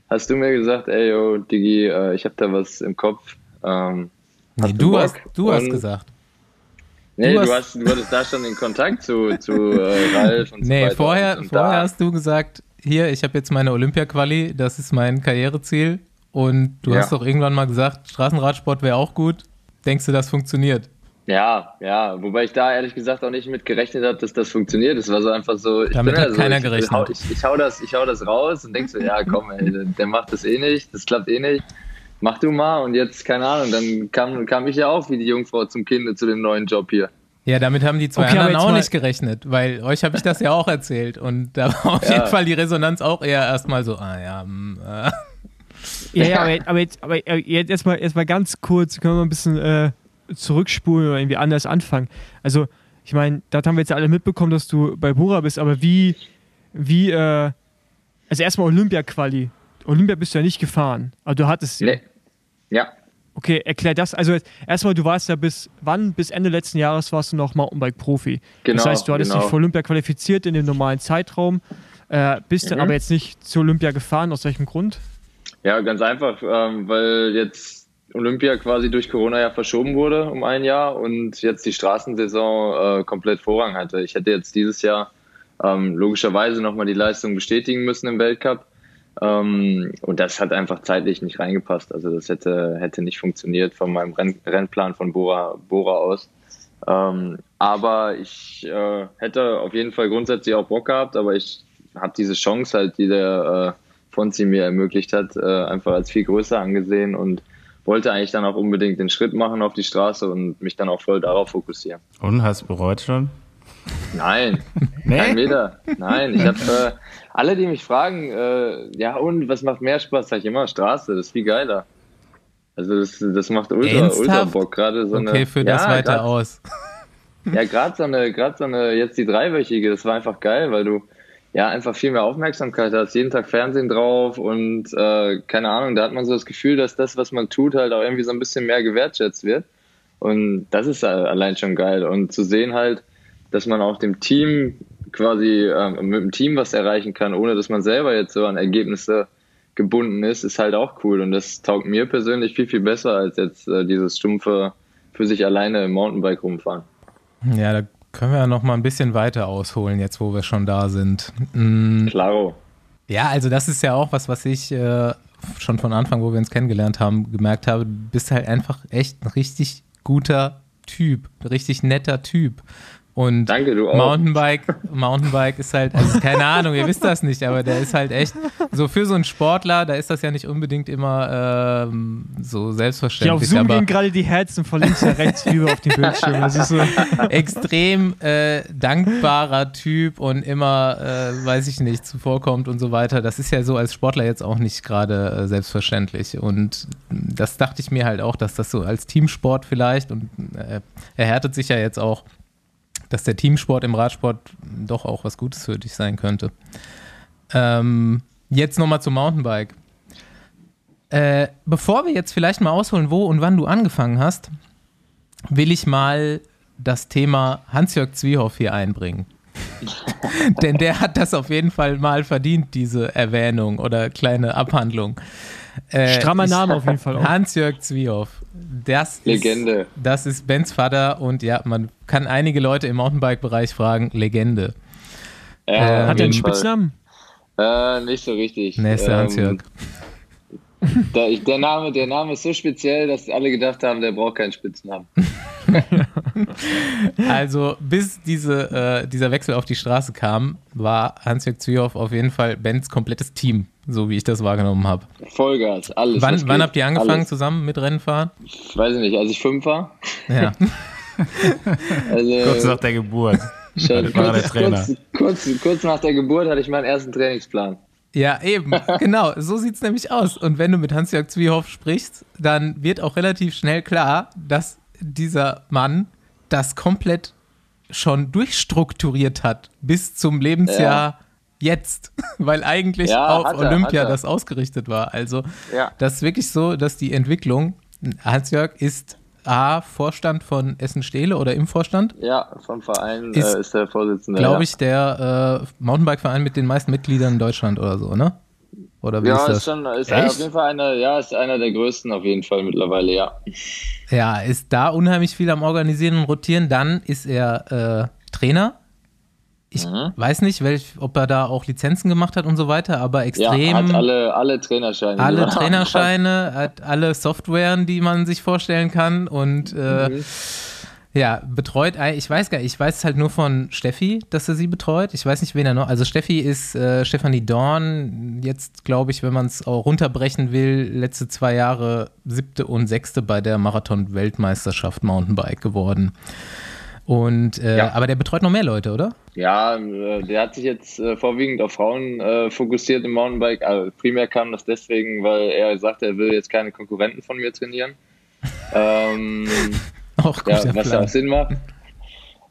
hast du mir gesagt, ey, yo, Digi, äh, ich habe da was im Kopf. Ähm, Nee, Hast du du, hast, du hast gesagt. nee, Du du, hast- hast, du hattest da schon den Kontakt zu, zu äh, Ralf und so Nee, weiter. vorher, und vorher da, hast du gesagt, hier, ich habe jetzt meine Olympia-Quali, das ist mein Karriereziel. Und du Ja. hast doch irgendwann mal gesagt, Straßenradsport wäre auch gut. Denkst du, das funktioniert? Ja, ja, wobei ich da ehrlich gesagt auch nicht mit gerechnet habe, dass das funktioniert. Es war so einfach so. Ich Damit bin hat ja so, keiner ich, gerechnet. Ich, hau- ich, ich, hau das, ich hau das raus und denk so, ja, komm, ey, der, der macht das eh nicht, das klappt eh nicht. Mach du mal und jetzt, keine Ahnung, dann kam, kam ich ja auch wie die Jungfrau zum Kind zu dem neuen Job hier. Ja, damit haben die zwei Okay, anderen auch nicht gerechnet, weil euch habe ich das ja auch erzählt. Und da war auf Ja. jeden Fall die Resonanz auch eher erstmal so, ah ja, mm, äh. Ja, ja, aber, aber jetzt, aber jetzt erstmal erst mal ganz kurz, können wir mal ein bisschen äh, zurückspulen oder irgendwie anders anfangen. Also, ich meine, das haben wir jetzt ja alle mitbekommen, dass du bei Bora bist, aber wie, wie, äh, also erstmal Olympia-Quali. Olympia bist du ja nicht gefahren, aber du hattest sie. Nee. Ja, Okay, erklär das. Also jetzt erstmal, du warst ja bis wann? Bis Ende letzten Jahres warst du noch Mountainbike-Profi. genau. das heißt, du hattest genau. dich für Olympia qualifiziert in dem normalen Zeitraum, äh, bist dann Mhm. aber jetzt nicht zu Olympia gefahren. Aus welchem Grund? Ja, ganz einfach, ähm, weil jetzt Olympia quasi durch Corona ja verschoben wurde um ein Jahr und jetzt die Straßensaison äh, komplett Vorrang hatte. Ich hätte jetzt dieses Jahr ähm, logischerweise nochmal die Leistung bestätigen müssen im Weltcup. Ähm, und das hat einfach zeitlich nicht reingepasst. Also das hätte, hätte nicht funktioniert von meinem Renn Rennplan von Bora, Bora aus. Ähm, aber ich äh, hätte auf jeden Fall grundsätzlich auch Bock gehabt, aber ich habe diese Chance halt, die der äh, Fonzi mir ermöglicht hat, äh, einfach als viel größer angesehen und wollte eigentlich dann auch unbedingt den Schritt machen auf die Straße und mich dann auch voll darauf fokussieren. Und hast du bereut schon? Nein, [LAUGHS] kein Meter. Nein, ich habe äh, alle, die mich fragen, äh, ja und was macht mehr Spaß? Sag ich immer Straße, das ist viel geiler. Also das, das macht ultra, Ernsthaft? ultra Bock. Gerade so eine, Okay, das ja, weiter grad- aus. Ja, gerade so eine, gerade so eine, jetzt die dreiwöchige, das war einfach geil, weil du ja einfach viel mehr Aufmerksamkeit hast, jeden Tag Fernsehen drauf und äh, keine Ahnung, da hat man so das Gefühl, dass das, was man tut, halt auch irgendwie so ein bisschen mehr gewertschätzt wird. Und das ist äh, allein schon geil. Und zu sehen halt, dass man auch dem Team quasi ähm, mit dem Team was erreichen kann, ohne dass man selber jetzt so an Ergebnisse gebunden ist, ist halt auch cool. Und das taugt mir persönlich viel, viel besser als jetzt äh, dieses stumpfe für sich alleine im Mountainbike rumfahren. Ja, da können wir ja noch mal ein bisschen weiter ausholen, jetzt wo wir schon da sind. Mm, Klaro. Ja, also das ist ja auch was, was ich äh, schon von Anfang, wo wir uns kennengelernt haben, gemerkt habe. Du bist halt einfach echt ein richtig guter Typ, ein richtig netter Typ. Und Danke, du auch. Mountainbike, Mountainbike ist halt, also keine Ahnung, ihr wisst das nicht, aber der ist halt echt, so für so einen Sportler, da ist das ja nicht unbedingt immer ähm, so Hier auf selbstverständlich. Zoom aber gehen gerade die Herzen von links nach rechts rüber auf den Bildschirm. Das ist so. extrem äh, dankbarer Typ und immer, äh, weiß ich nicht, zuvorkommt und so weiter. Das ist ja so als Sportler jetzt auch nicht gerade äh, selbstverständlich. Und das dachte ich mir halt auch, dass das so als Teamsport vielleicht und äh, er härtet sich ja jetzt auch, dass der Teamsport im Radsport doch auch was Gutes für dich sein könnte. Ähm, jetzt nochmal zum Mountainbike. Äh, bevor wir jetzt vielleicht mal ausholen, wo und wann du angefangen hast, will ich mal das Thema Hans-Jörg Zwiehoff hier einbringen. [LAUGHS] Denn der hat das auf jeden Fall mal verdient, diese Erwähnung oder kleine Abhandlung. Äh, Strammer Name auf jeden Fall [LAUGHS] auch. Hans-Jörg Zwiehoff. Das Legende. Ist, das ist Bens Vater und ja, man kann einige Leute im Mountainbike-Bereich fragen, Legende. Ja, Äh, auf Hat er einen. Spitznamen? Äh, nicht so richtig. Nee, ist der Ähm, Hans-Jörg. Der, ich- der, Name, der Name ist so speziell, dass alle gedacht haben, der braucht keinen Spitznamen. [LAUGHS] also bis diese, äh, dieser Wechsel auf die Straße kam, war Hans-Jörg Zühoff auf jeden Fall Bens komplettes Team, so wie ich das wahrgenommen habe. Vollgas, alles. Wann, wann habt ihr angefangen alles. zusammen mit Rennfahren? Ich weiß nicht, als ich fünf war. Ja. [LAUGHS] Also, Kurz nach der Geburt. schon war der kurz, Trainer. kurz, kurz, kurz nach der Geburt hatte ich meinen ersten Trainingsplan. Ja, eben, [LAUGHS] genau, so sieht es nämlich aus. Und wenn du mit Hans-Jörg Zwiehoff sprichst, dann wird auch relativ schnell klar, dass dieser Mann das komplett schon durchstrukturiert hat bis zum Lebensjahr jetzt, [LAUGHS] weil eigentlich Ja, auf er, Olympia das ausgerichtet war. Also Ja. das ist wirklich so, dass die Entwicklung, Hans-Jörg ist A, Vorstand von Essen-Stehle oder im Vorstand, Ja, vom Verein Ist, äh, ist der Vorsitzende. glaube ich, der äh, Mountainbike-Verein mit den meisten Mitgliedern in Deutschland oder so, ne? Oder wie Ja, ist das? ist schon, ist Echt? auf jeden Fall einer, ja, ist einer der größten auf jeden Fall mittlerweile, ja. Ja, ist da unheimlich viel am Organisieren und Rotieren. Dann ist er äh, Trainer. Ich Mhm. weiß nicht, welch, ob er da auch Lizenzen gemacht hat und so weiter, aber Ja, extrem hat alle, alle Trainerscheine. alle Trainerscheine, [LAUGHS] hat alle Softwaren, die man sich vorstellen kann und äh, Mhm. ja, betreut, ich weiß gar nicht, ich weiß halt nur von Steffi, dass er sie betreut. Ich weiß nicht, wen er noch, also Steffi ist äh, Stefanie Dorn, jetzt glaube ich, wenn man es auch runterbrechen will, letzte zwei Jahre siebte und sechste bei der Marathon-Weltmeisterschaft Mountainbike geworden. Und, äh, Ja. aber der betreut noch mehr Leute, oder? Ja, äh, der hat sich jetzt äh, vorwiegend auf Frauen äh, fokussiert im Mountainbike. Also primär kam das deswegen, weil er sagte, er will jetzt keine Konkurrenten von mir trainieren. [LAUGHS] ähm, Auch guter ja, was ja auch Sinn macht.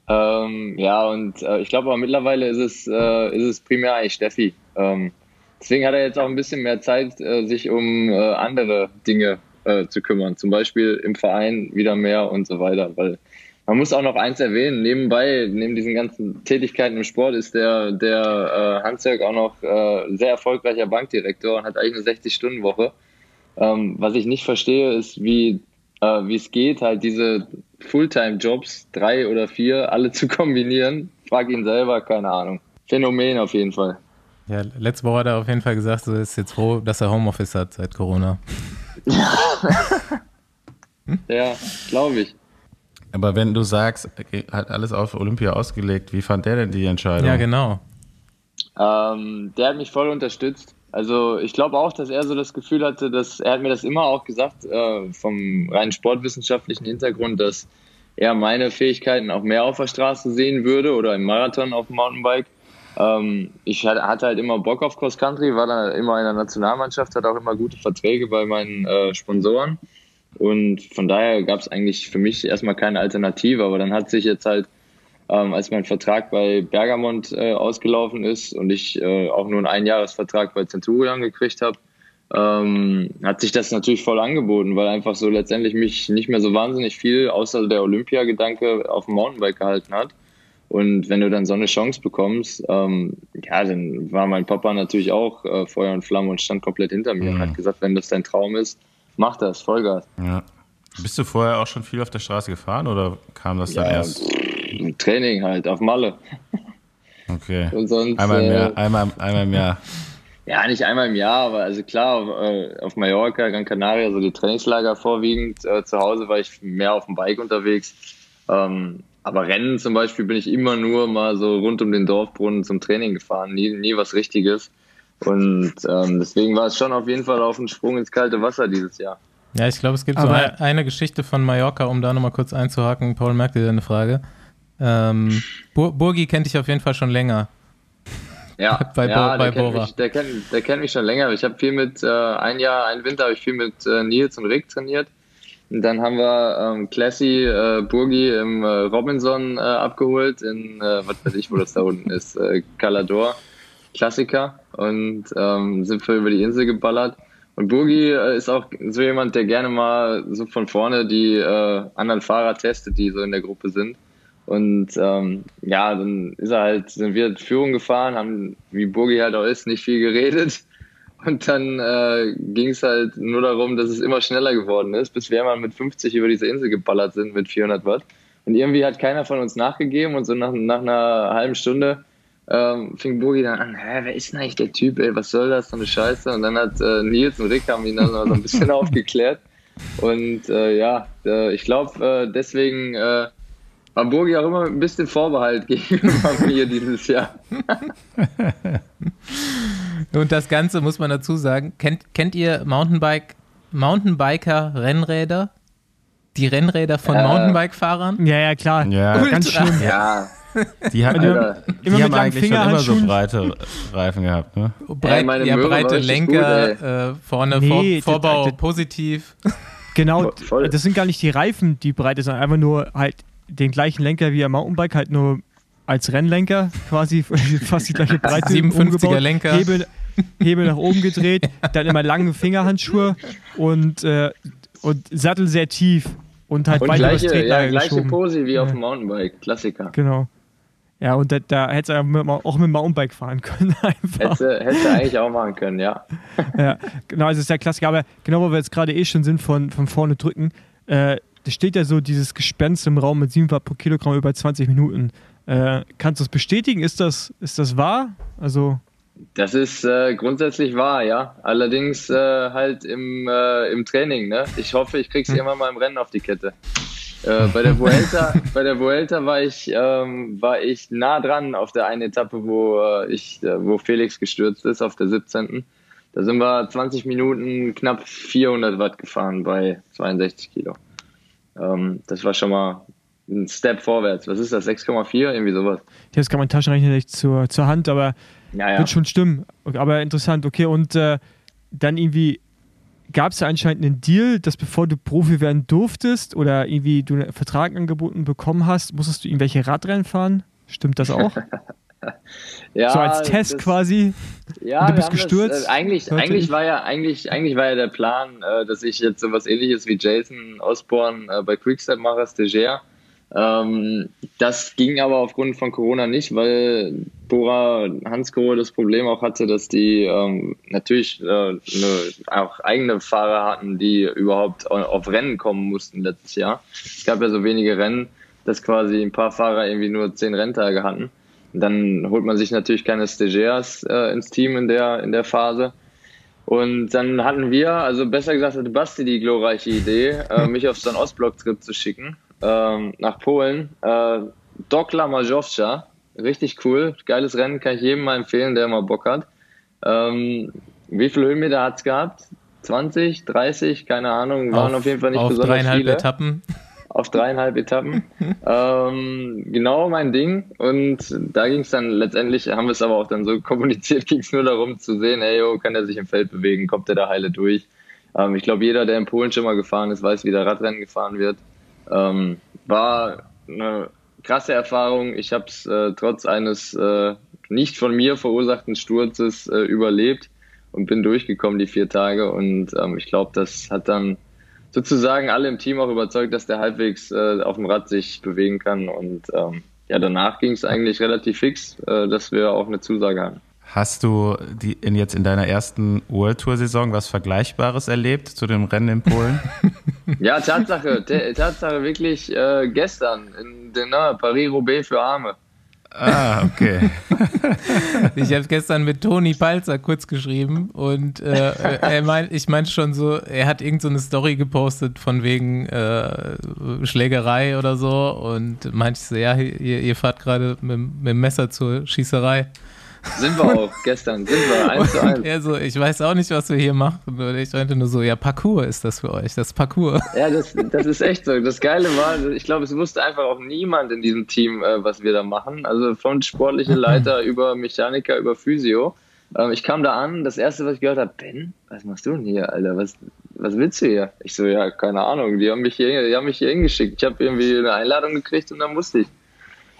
Ähm, ja, und äh, ich glaube aber mittlerweile ist es, äh, ist es primär eigentlich Steffi. Ähm, deswegen hat er jetzt auch ein bisschen mehr Zeit, äh, sich um andere Dinge zu kümmern. Zum Beispiel im Verein wieder mehr und so weiter. Weil man muss auch noch eins erwähnen, nebenbei, neben diesen ganzen Tätigkeiten im Sport ist der, der äh, Hansjörg auch noch äh, sehr erfolgreicher Bankdirektor und hat eigentlich eine 60-Stunden-Woche. Ähm, was ich nicht verstehe, ist, wie äh, wie es geht, halt diese Fulltime-Jobs, drei oder vier, alle [LAUGHS] zu kombinieren. Frag ihn selber, keine Ahnung. Phänomen auf jeden Fall. Ja, letzte Woche hat er auf jeden Fall gesagt, so ist jetzt froh, dass er Homeoffice hat seit Corona. [LAUGHS] Ja, glaube ich. Aber wenn du sagst, hat alles auf Olympia ausgelegt, wie fand der denn die Entscheidung? Ja, genau. Ähm, der hat mich voll unterstützt. Also ich glaube auch, dass er so das Gefühl hatte, dass er hat mir das immer auch gesagt, äh, vom rein sportwissenschaftlichen Hintergrund, dass er meine Fähigkeiten auch mehr auf der Straße sehen würde oder im Marathon auf dem Mountainbike. Ähm, ich hatte, halt immer Bock auf Cross Country, war dann immer in der Nationalmannschaft, hatte auch immer gute Verträge bei meinen äh, Sponsoren. Und von daher gab es eigentlich für mich erstmal keine Alternative. Aber dann hat sich jetzt halt ähm, als mein Vertrag bei Bergamont äh, ausgelaufen ist und ich äh, auch nur einen Einjahresvertrag bei Centurion gekriegt habe, ähm, hat sich das natürlich voll angeboten, weil einfach so letztendlich mich nicht mehr so wahnsinnig viel außer der Olympiagedanke auf dem Mountainbike gehalten hat. Und wenn du dann so eine Chance bekommst, ähm, ja, dann war mein Papa natürlich auch äh, Feuer und Flamme und stand komplett hinter mir und Mhm. hat gesagt, wenn das dein Traum ist, mach das, Vollgas. Ja. Bist du vorher auch schon viel auf der Straße gefahren oder kam das dann Ja, erst? pff, Training halt auf Malle. [LAUGHS] Okay. [LAUGHS] Sonst, Einmal äh, mehr, einmal, einmal mehr. [LAUGHS] Ja, nicht einmal im Jahr, aber also klar, auf, äh, auf Mallorca, Gran Canaria, so die Trainingslager vorwiegend. Äh, zu Hause war ich mehr auf dem Bike unterwegs. Ähm, aber Rennen zum Beispiel bin ich immer nur mal so rund um den Dorfbrunnen zum Training gefahren, nie, nie was Richtiges. Und ähm, deswegen war es schon auf jeden Fall auf einen Sprung ins kalte Wasser dieses Jahr. Ja, ich glaube, es gibt so Aber- ein, eine Geschichte von Mallorca, um da nochmal kurz einzuhaken. Paul, merkt dir deine Frage? Ähm, Bur Burgi kennt dich auf jeden Fall schon länger. Ja, [LAUGHS] Bei ja Bo- bei der, kennt mich, der, kennt, der kennt mich schon länger. Ich habe viel mit, äh, ein Jahr, ein Winter habe ich viel mit äh, Nils und Rick trainiert. Und dann haben wir ähm, Classy äh, Burgi im äh, Robinson äh, abgeholt in, äh, was weiß ich, wo das da unten ist, äh, Calador, Klassiker. Und ähm, sind wir über die Insel geballert. Und Burgi äh, ist auch so jemand, der gerne mal so von vorne die äh, anderen Fahrer testet, die so in der Gruppe sind. Und ähm, ja, dann ist er halt, sind wir Führung gefahren, haben, wie Burgi halt auch ist, nicht viel geredet. Und dann äh, ging es halt nur darum, dass es immer schneller geworden ist, bis wir mal mit 50 über diese Insel geballert sind mit 400 Watt. Und irgendwie hat keiner von uns nachgegeben und so nach, nach einer halben Stunde ähm, fing Burgi dann an, hä, wer ist denn eigentlich der Typ, ey, was soll das, so eine Scheiße? Und dann hat äh, Nils und Rick haben ihn dann so ein bisschen [LAUGHS] aufgeklärt. Und äh, ja, äh, ich glaube, äh, deswegen äh, war Burgi auch immer ein bisschen Vorbehalt [LAUGHS] gegenüber mir dieses Jahr. [LAUGHS] Und das Ganze muss man dazu sagen, kennt, kennt ihr Mountainbike, Mountainbiker-Rennräder? Die Rennräder von Äh. Mountainbike-Fahrern? Ja, ja, klar. Ja. Ganz schlimm. Ja, Die, hatten, Alter. die haben eigentlich schon immer so breite Reifen gehabt, ne? Breit, meine ja, Möhre breite Lenker, gut, äh, vorne Nee, Vor, Vorbau das- das- positiv. Genau, Voll. das sind gar nicht die Reifen, die breit sind, sondern einfach nur halt den gleichen Lenker wie am Mountainbike, halt nur als Rennlenker quasi [LAUGHS] fast die gleiche Breite. 57er umgebaut, Lenker. Hebel, Hebel nach oben gedreht, dann immer lange Fingerhandschuhe und, äh, und Sattel sehr tief und halt und übers gleiche, ja, gleiche geschoben. Pose wie auf dem Mountainbike, Klassiker. Genau. Ja, und da, da hätte es auch mit dem Mountainbike fahren können [LAUGHS] einfach. Hätte, hätte eigentlich auch machen können, ja. [LAUGHS] ja, genau, also ist der Klassiker. Aber genau, wo wir jetzt gerade eh schon sind, von, von vorne drücken, äh, da steht ja so dieses Gespenst im Raum mit 7 Watt pro Kilogramm über 20 Minuten. Äh, kannst du das bestätigen? Ist das, ist das wahr? Also, Das ist äh, grundsätzlich wahr, ja. Allerdings äh, halt im, äh, im Training. Ne? Ich hoffe, ich krieg's irgendwann mal im Rennen auf die Kette. Äh, bei der Vuelta, [LAUGHS] bei der Vuelta war ich, ähm, war ich nah dran auf der einen Etappe, wo äh, ich, äh, wo Felix gestürzt ist, auf der 17. Da sind wir 20 Minuten knapp 400 Watt gefahren bei 62 Kilo. Ähm, das war schon mal ein Step vorwärts. Was ist das? 6,4? Irgendwie sowas. ich habe jetzt gerade meinen Taschenrechner nicht zur, zur Hand, aber Ja, ja. wird schon stimmen. Aber interessant, okay. Und äh, dann irgendwie gab es anscheinend einen Deal, dass bevor du Profi werden durftest oder irgendwie du einen Vertrag angeboten bekommen hast, musstest du irgendwelche Radrennen fahren? Stimmt das auch? [LAUGHS] ja so als Test das- quasi? Ja, Und du bist gestürzt? Das, äh, eigentlich, Hörte eigentlich ich. war ja eigentlich, eigentlich war ja der Plan, äh, dass ich jetzt sowas ähnliches wie Jason Osborne äh, bei Quickstep mache, Stagiaire. Ähm, das ging aber aufgrund von Corona nicht, weil Bora Hansgrohe das Problem auch hatte, dass die ähm, natürlich äh, ne, auch eigene Fahrer hatten, die überhaupt au- auf Rennen kommen mussten letztes Jahr. Es gab ja so wenige Rennen, dass quasi ein paar Fahrer irgendwie nur zehn Renntage hatten. Dann holt man sich natürlich keine Stagiaires äh, ins Team in der, in der Phase. Und dann hatten wir, also besser gesagt hatte Basti die glorreiche Idee, äh, [LAUGHS] mich auf so einen Ostblock-Trip zu schicken, ähm, nach Polen. Äh, Dokla Majowska, richtig cool, geiles Rennen, kann ich jedem mal empfehlen, der mal Bock hat. Ähm, wie viele Höhenmeter hat's gehabt? 20, 30, keine Ahnung, waren auf, jeden Fall nicht auf besonders dreieinhalb viele Etappen. auf dreieinhalb Etappen. [LAUGHS] ähm, genau mein Ding. Und da ging es dann letztendlich, haben wir es aber auch dann so [LAUGHS] kommuniziert, ging es nur darum zu sehen, hey, yo, kann er sich im Feld bewegen, kommt er da heile durch. Ähm, ich glaube, jeder, der in Polen schon mal gefahren ist, weiß, wie der Radrennen gefahren wird. Ähm, war eine krasse Erfahrung. Ich habe es äh, trotz eines äh, nicht von mir verursachten Sturzes äh, überlebt und bin durchgekommen die vier Tage. Und ähm, ich glaube, das hat dann sozusagen alle im Team auch überzeugt, dass der halbwegs äh, auf dem Rad sich bewegen kann. Und ähm, ja, danach ging es eigentlich relativ fix, äh, dass wir auch eine Zusage hatten. Hast du die in jetzt in deiner ersten World Tour Saison was Vergleichbares erlebt zu dem Rennen in Polen? [LAUGHS] Ja, Tatsache, t- Tatsache wirklich äh, gestern in den ne, Paris-Roubaix für Arme. ah, okay. [LAUGHS] Ich habe gestern mit Toni Palzer kurz geschrieben und äh, er meint, ich meinte schon so, er hat irgend so eine Story gepostet von wegen äh, Schlägerei oder so und meinte ich so, ja, ihr, ihr fahrt gerade mit, mit dem Messer zur Schießerei. Sind wir auch gestern, sind wir, eins zu eins. so, ich weiß auch nicht, was wir hier machen. Und ich meinte nur so, ja, Parcours ist das für euch, das Parcours. Ja, das, das ist echt so. Das Geile war, ich glaube, es wusste einfach auch niemand in diesem Team, äh, was wir da machen. Also von sportlichen [LAUGHS] Leiter über Mechaniker, über Physio. Ähm, ich kam da an, das erste, was ich gehört habe, Ben, was machst du denn hier, Alter? Was, was willst du hier? Ich so, ja, keine Ahnung. Die haben mich hier, die haben mich hier hingeschickt. Ich habe irgendwie eine Einladung gekriegt und dann musste ich.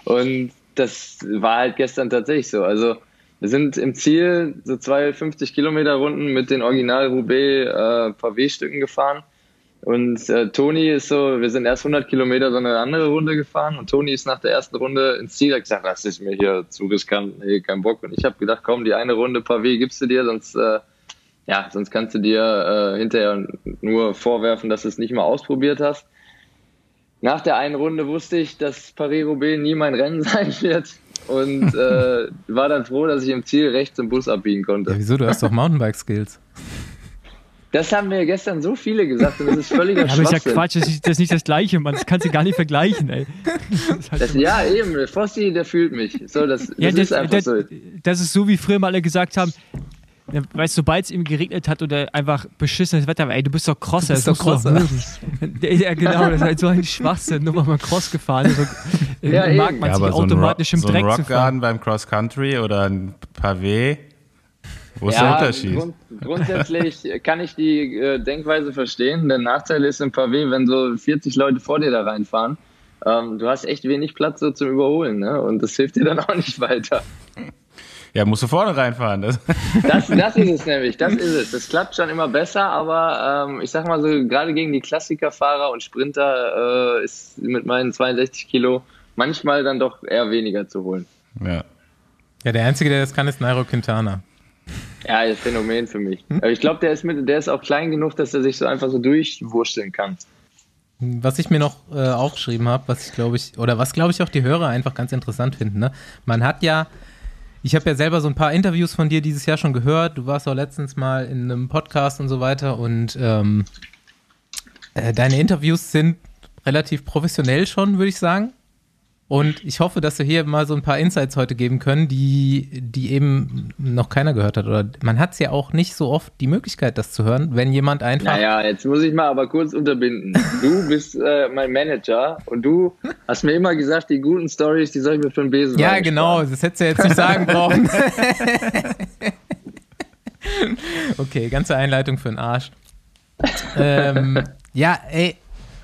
Und das war halt gestern tatsächlich so. Also wir sind im Ziel so 250 Kilometer Runden mit den Original Roubaix äh, VW-Stücken gefahren. Und äh, Toni ist so, wir sind erst 100 Kilometer so eine andere Runde gefahren und Toni ist nach der ersten Runde ins Ziel hat gesagt, das ist mir hier zu riskant, hey, kein Bock. Und ich habe gedacht, komm, die eine Runde Pavé gibst du dir, sonst, äh, ja, sonst kannst du dir äh, hinterher nur vorwerfen, dass du es nicht mal ausprobiert hast. Nach der einen Runde wusste ich, dass Paris-Roubaix nie mein Rennen [LAUGHS] sein wird und äh, war dann froh, dass ich im Ziel rechts im Bus abbiegen konnte. Ja, wieso? Du hast doch Mountainbike-Skills. Das haben mir gestern so viele gesagt und das ist völliger [LAUGHS] Ja, aber ist ja Schwachsinn. Quatsch, das ist, das ist nicht das Gleiche, Mann. Das kannst du gar nicht vergleichen, ey. Das ist Das, ja, eben, der Fossi, der fühlt mich. So, das, das Ja, ist einfach das, so. das ist so, wie früher mal alle gesagt haben, weißt du, sobald es ihm geregnet hat oder einfach beschissenes Wetter war, ey, du bist doch Crosser, Du bist doch Crosser. Ja, genau, das ist halt so ein Schwachsinn, nur weil man Cross gefahren ist. So, Ja, mag eben. man Ja, sich aber so ein, Rock, automatisch im so ein Dreck zu fahren. Rockgarden beim Cross Country oder ein Pavé, wo ist Ja, der Unterschied? Grund, grundsätzlich kann ich die äh, Denkweise verstehen. Der Nachteil ist im Pavé, wenn so 40 Leute vor dir da reinfahren, ähm, du hast echt wenig Platz so zum Überholen, ne? Und das hilft dir dann auch nicht weiter. Ja, musst du vorne reinfahren. Das, [LAUGHS] Das, das ist es nämlich, das ist es. Das klappt schon immer besser, aber ähm, ich sag mal so, gerade gegen die Klassikerfahrer und Sprinter äh, ist mit meinen 62 Kilo manchmal dann doch eher weniger zu holen. ja. Ja, der Einzige, der das kann, ist Nairo Quintana. Ja, ist Phänomen für mich. Aber ich glaube, der ist mit, der ist auch klein genug, dass er sich so einfach so durchwursteln kann. Was ich mir noch äh, aufgeschrieben habe, was ich glaube ich, oder was glaube ich auch die Hörer einfach ganz interessant finden, ne? Man hat ja, ich habe ja selber so ein paar Interviews von dir dieses Jahr schon gehört. Du warst auch letztens mal in einem Podcast und so weiter und ähm, äh, deine Interviews sind relativ professionell schon, würde ich sagen. Und ich hoffe, dass wir hier mal so ein paar Insights heute geben können, die, die eben noch keiner gehört hat. Oder man hat es ja auch nicht so oft die Möglichkeit, das zu hören, wenn jemand einfach Naja, jetzt muss ich mal aber kurz unterbinden. Du bist äh, mein Manager und du hast mir immer gesagt, die guten Stories, die soll ich mir für den Besen Ja, genau, das hättest du jetzt nicht sagen brauchen. [LAUGHS] okay, ganze Einleitung für den Arsch. ähm, ja, ey,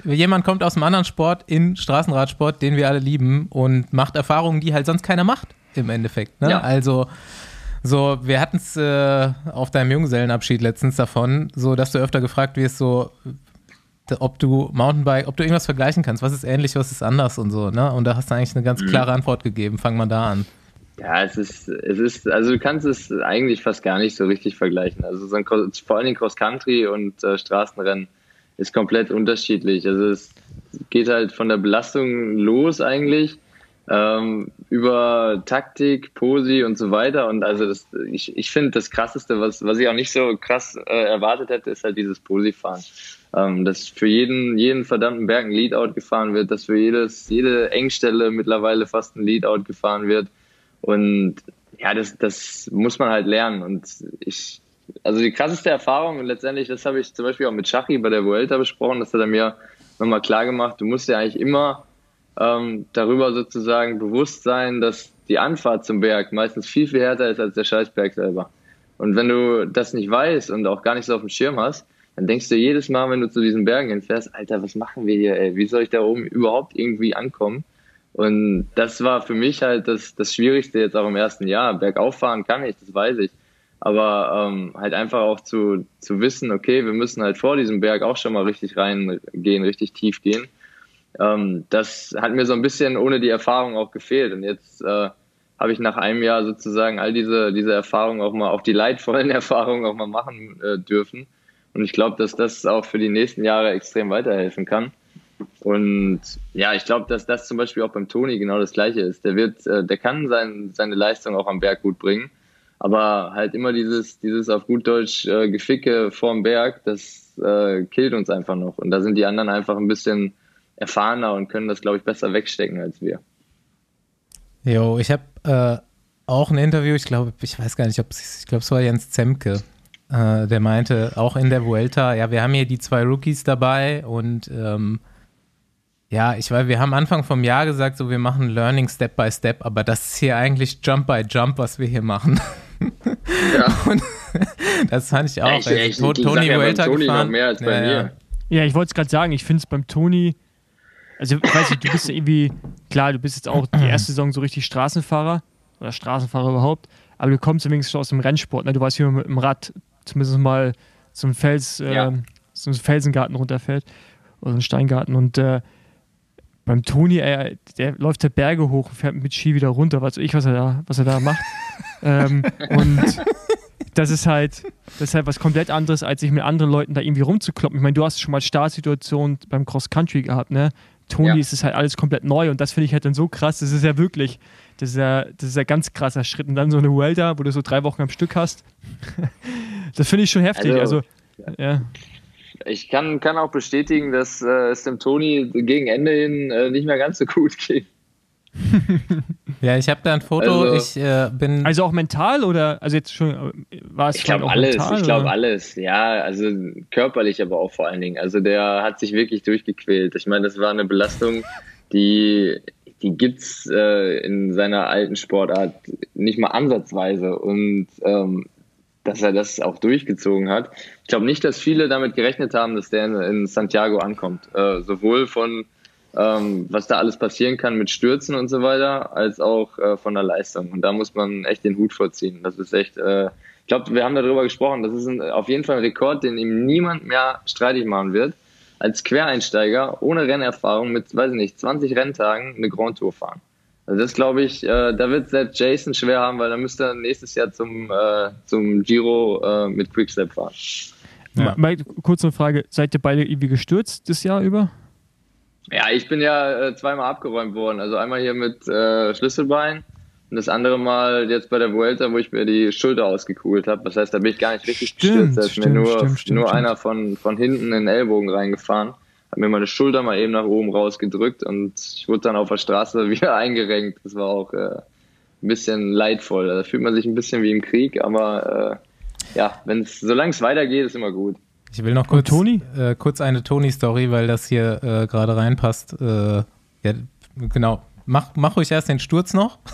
jemand kommt aus einem anderen Sport in Straßenradsport, den wir alle lieben und macht Erfahrungen, die halt sonst keiner macht, im Endeffekt. Ne? Ja. Also, so, wir hatten es äh, auf deinem Junggesellenabschied letztens davon, so, dass du öfter gefragt wirst, so, ob du Mountainbike, ob du irgendwas vergleichen kannst, was ist ähnlich, was ist anders und so, ne? Und da hast du eigentlich eine ganz klare Antwort gegeben. Fang mal da an. Ja, es ist, es ist, also du kannst es eigentlich fast gar nicht so richtig vergleichen. Also so ein, Cross- vor allen Dingen Cross-Country und äh, Straßenrennen ist komplett unterschiedlich. Also es geht halt von der Belastung los eigentlich, ähm, über Taktik, Posi und so weiter. Und also das, ich, ich finde das krasseste, was, was ich auch nicht so krass äh, erwartet hätte, ist halt dieses Posi-Fahren. Ähm, dass für jeden, jeden verdammten Berg ein Leadout gefahren wird, dass für jedes, jede Engstelle mittlerweile fast ein Leadout gefahren wird. Und ja, das, das muss man halt lernen. Und ich, also die krasseste Erfahrung, und letztendlich, das habe ich zum Beispiel auch mit Schachi bei der Vuelta besprochen, das hat er mir nochmal klar gemacht, du musst ja eigentlich immer ähm, darüber sozusagen bewusst sein, dass die Anfahrt zum Berg meistens viel, viel härter ist als der Scheißberg selber. Und wenn du das nicht weißt und auch gar nicht so auf dem Schirm hast, dann denkst du jedes Mal, wenn du zu diesen Bergen hinfährst, Alter, was machen wir hier, ey? Wie soll ich da oben überhaupt irgendwie ankommen? Und das war für mich halt das, das Schwierigste jetzt auch im ersten Jahr. Bergauf fahren kann ich, das weiß ich. Aber ähm, halt einfach auch zu, zu wissen, okay, wir müssen halt vor diesem Berg auch schon mal richtig reingehen, richtig tief gehen. Ähm, das hat mir so ein bisschen ohne die Erfahrung auch gefehlt. Und jetzt äh, habe ich nach einem Jahr sozusagen all diese, diese Erfahrungen auch mal, auch die leidvollen [LAUGHS] Erfahrungen auch mal machen äh, dürfen. Und ich glaube, dass das auch für die nächsten Jahre extrem weiterhelfen kann. Und ja, ich glaube, dass das zum Beispiel auch beim Toni genau das Gleiche ist. Der wird, äh, der kann sein, seine Leistung auch am Berg gut bringen, aber halt immer dieses, dieses auf gut Deutsch äh, Geficke vorm Berg, das äh, killt uns einfach noch. Und da sind die anderen einfach ein bisschen erfahrener und können das, glaube ich, besser wegstecken als wir. Jo, ich habe äh, auch ein Interview, ich glaube, ich weiß gar nicht, ob ich glaube, es war Jens Zemke, äh, der meinte, auch in der Vuelta, ja, wir haben hier die zwei Rookies dabei und ähm, ja, ich weiß, wir haben Anfang vom Jahr gesagt, so wir machen Learning Step by Step, aber das ist hier eigentlich Jump by Jump, was wir hier machen. [LAUGHS] Ja. [LAUGHS] Und das fand ich auch. Ja, ich- Also, ich- To- ich Tony sag ja beim Vuelta Toni gefahren. mehr als bei ja, mir. Ja. Ich wollte es gerade sagen, ich finde es beim Toni, also ich weiß nicht, du bist ja irgendwie, klar, du bist jetzt auch die erste Saison so richtig Straßenfahrer oder Straßenfahrer überhaupt, aber du kommst wenigstens schon aus dem Rennsport, ne? du weißt, wie man mit dem Rad zumindest mal einen Fels, Ja. äh, so einen Felsengarten runterfällt oder einen Steingarten und äh, beim Toni, ey, der läuft der Berge hoch und fährt mit Ski wieder runter, weiß ich, was er da, was er da macht. [LAUGHS] ähm, und das ist halt, das ist halt was komplett anderes, als sich mit anderen Leuten da irgendwie rumzukloppen. Ich meine, du hast schon mal Startsituationen beim Cross Country gehabt, ne? Toni Ja. ist es halt alles komplett neu und das finde ich halt dann so krass. Das ist ja wirklich, das ist ja, das ist ja ganz krasser Schritt. Und dann so eine Welter, wo du so drei Wochen am Stück hast. [LAUGHS] das finde ich schon heftig. Also, Also, Ja. Ich kann, kann auch bestätigen, dass äh, es dem Toni gegen Ende hin äh, nicht mehr ganz so gut [LAUGHS] ging. [LAUGHS] Ja, ich habe da ein Foto. Also- ich äh, bin. Also auch mental oder, also jetzt schon, war es Ich glaube alles, mental? ich glaube alles. Ja, also körperlich, aber auch vor allen Dingen. Also der hat sich wirklich durchgequält. Ich meine, das war eine Belastung, die, die gibt's äh, in seiner alten Sportart nicht mal ansatzweise. Und ähm, dass er das auch durchgezogen hat. Ich glaube nicht, dass viele damit gerechnet haben, dass der in, in Santiago ankommt. Äh, sowohl von ähm, was da alles passieren kann mit Stürzen und so weiter, als auch äh, von der Leistung. Und da muss man echt den Hut vorziehen. Das ist echt, äh, ich glaube, wir haben darüber gesprochen, das ist ein, auf jeden Fall ein Rekord, den ihm niemand mehr streitig machen wird. Als Quereinsteiger ohne Rennerfahrung mit, weiß ich nicht, 20 Renntagen eine Grand Tour fahren. Also das glaube ich, äh, da wird selbst Jason schwer haben, weil er müsste er nächstes Jahr zum, äh, zum Giro äh, mit Quickstep fahren. Ja. Mal kurz eine Frage, seid ihr beide irgendwie gestürzt das Jahr über? Ja, ich bin ja äh, zweimal abgeräumt worden. Also einmal hier mit äh, Schlüsselbein und das andere Mal jetzt bei der Vuelta, wo ich mir die Schulter ausgekugelt habe. Das heißt, da bin ich gar nicht richtig Stimmt, gestürzt. Da ist stimmt, mir nur, stimmt, nur einer von, von hinten in den Ellbogen reingefahren. Hat mir meine Schulter mal eben nach oben rausgedrückt und ich wurde dann auf der Straße [LAUGHS] wieder eingerenkt. Das war auch äh, ein bisschen leidvoll. Da fühlt man sich ein bisschen wie im Krieg, aber äh, ja, wenn es, solange es weitergeht, ist immer gut. Ich will noch kurz, Toni? Äh, kurz eine Toni-Story, weil das hier äh, gerade reinpasst. Äh, ja, genau. Mach, mach ruhig erst den Sturz noch. [LAUGHS]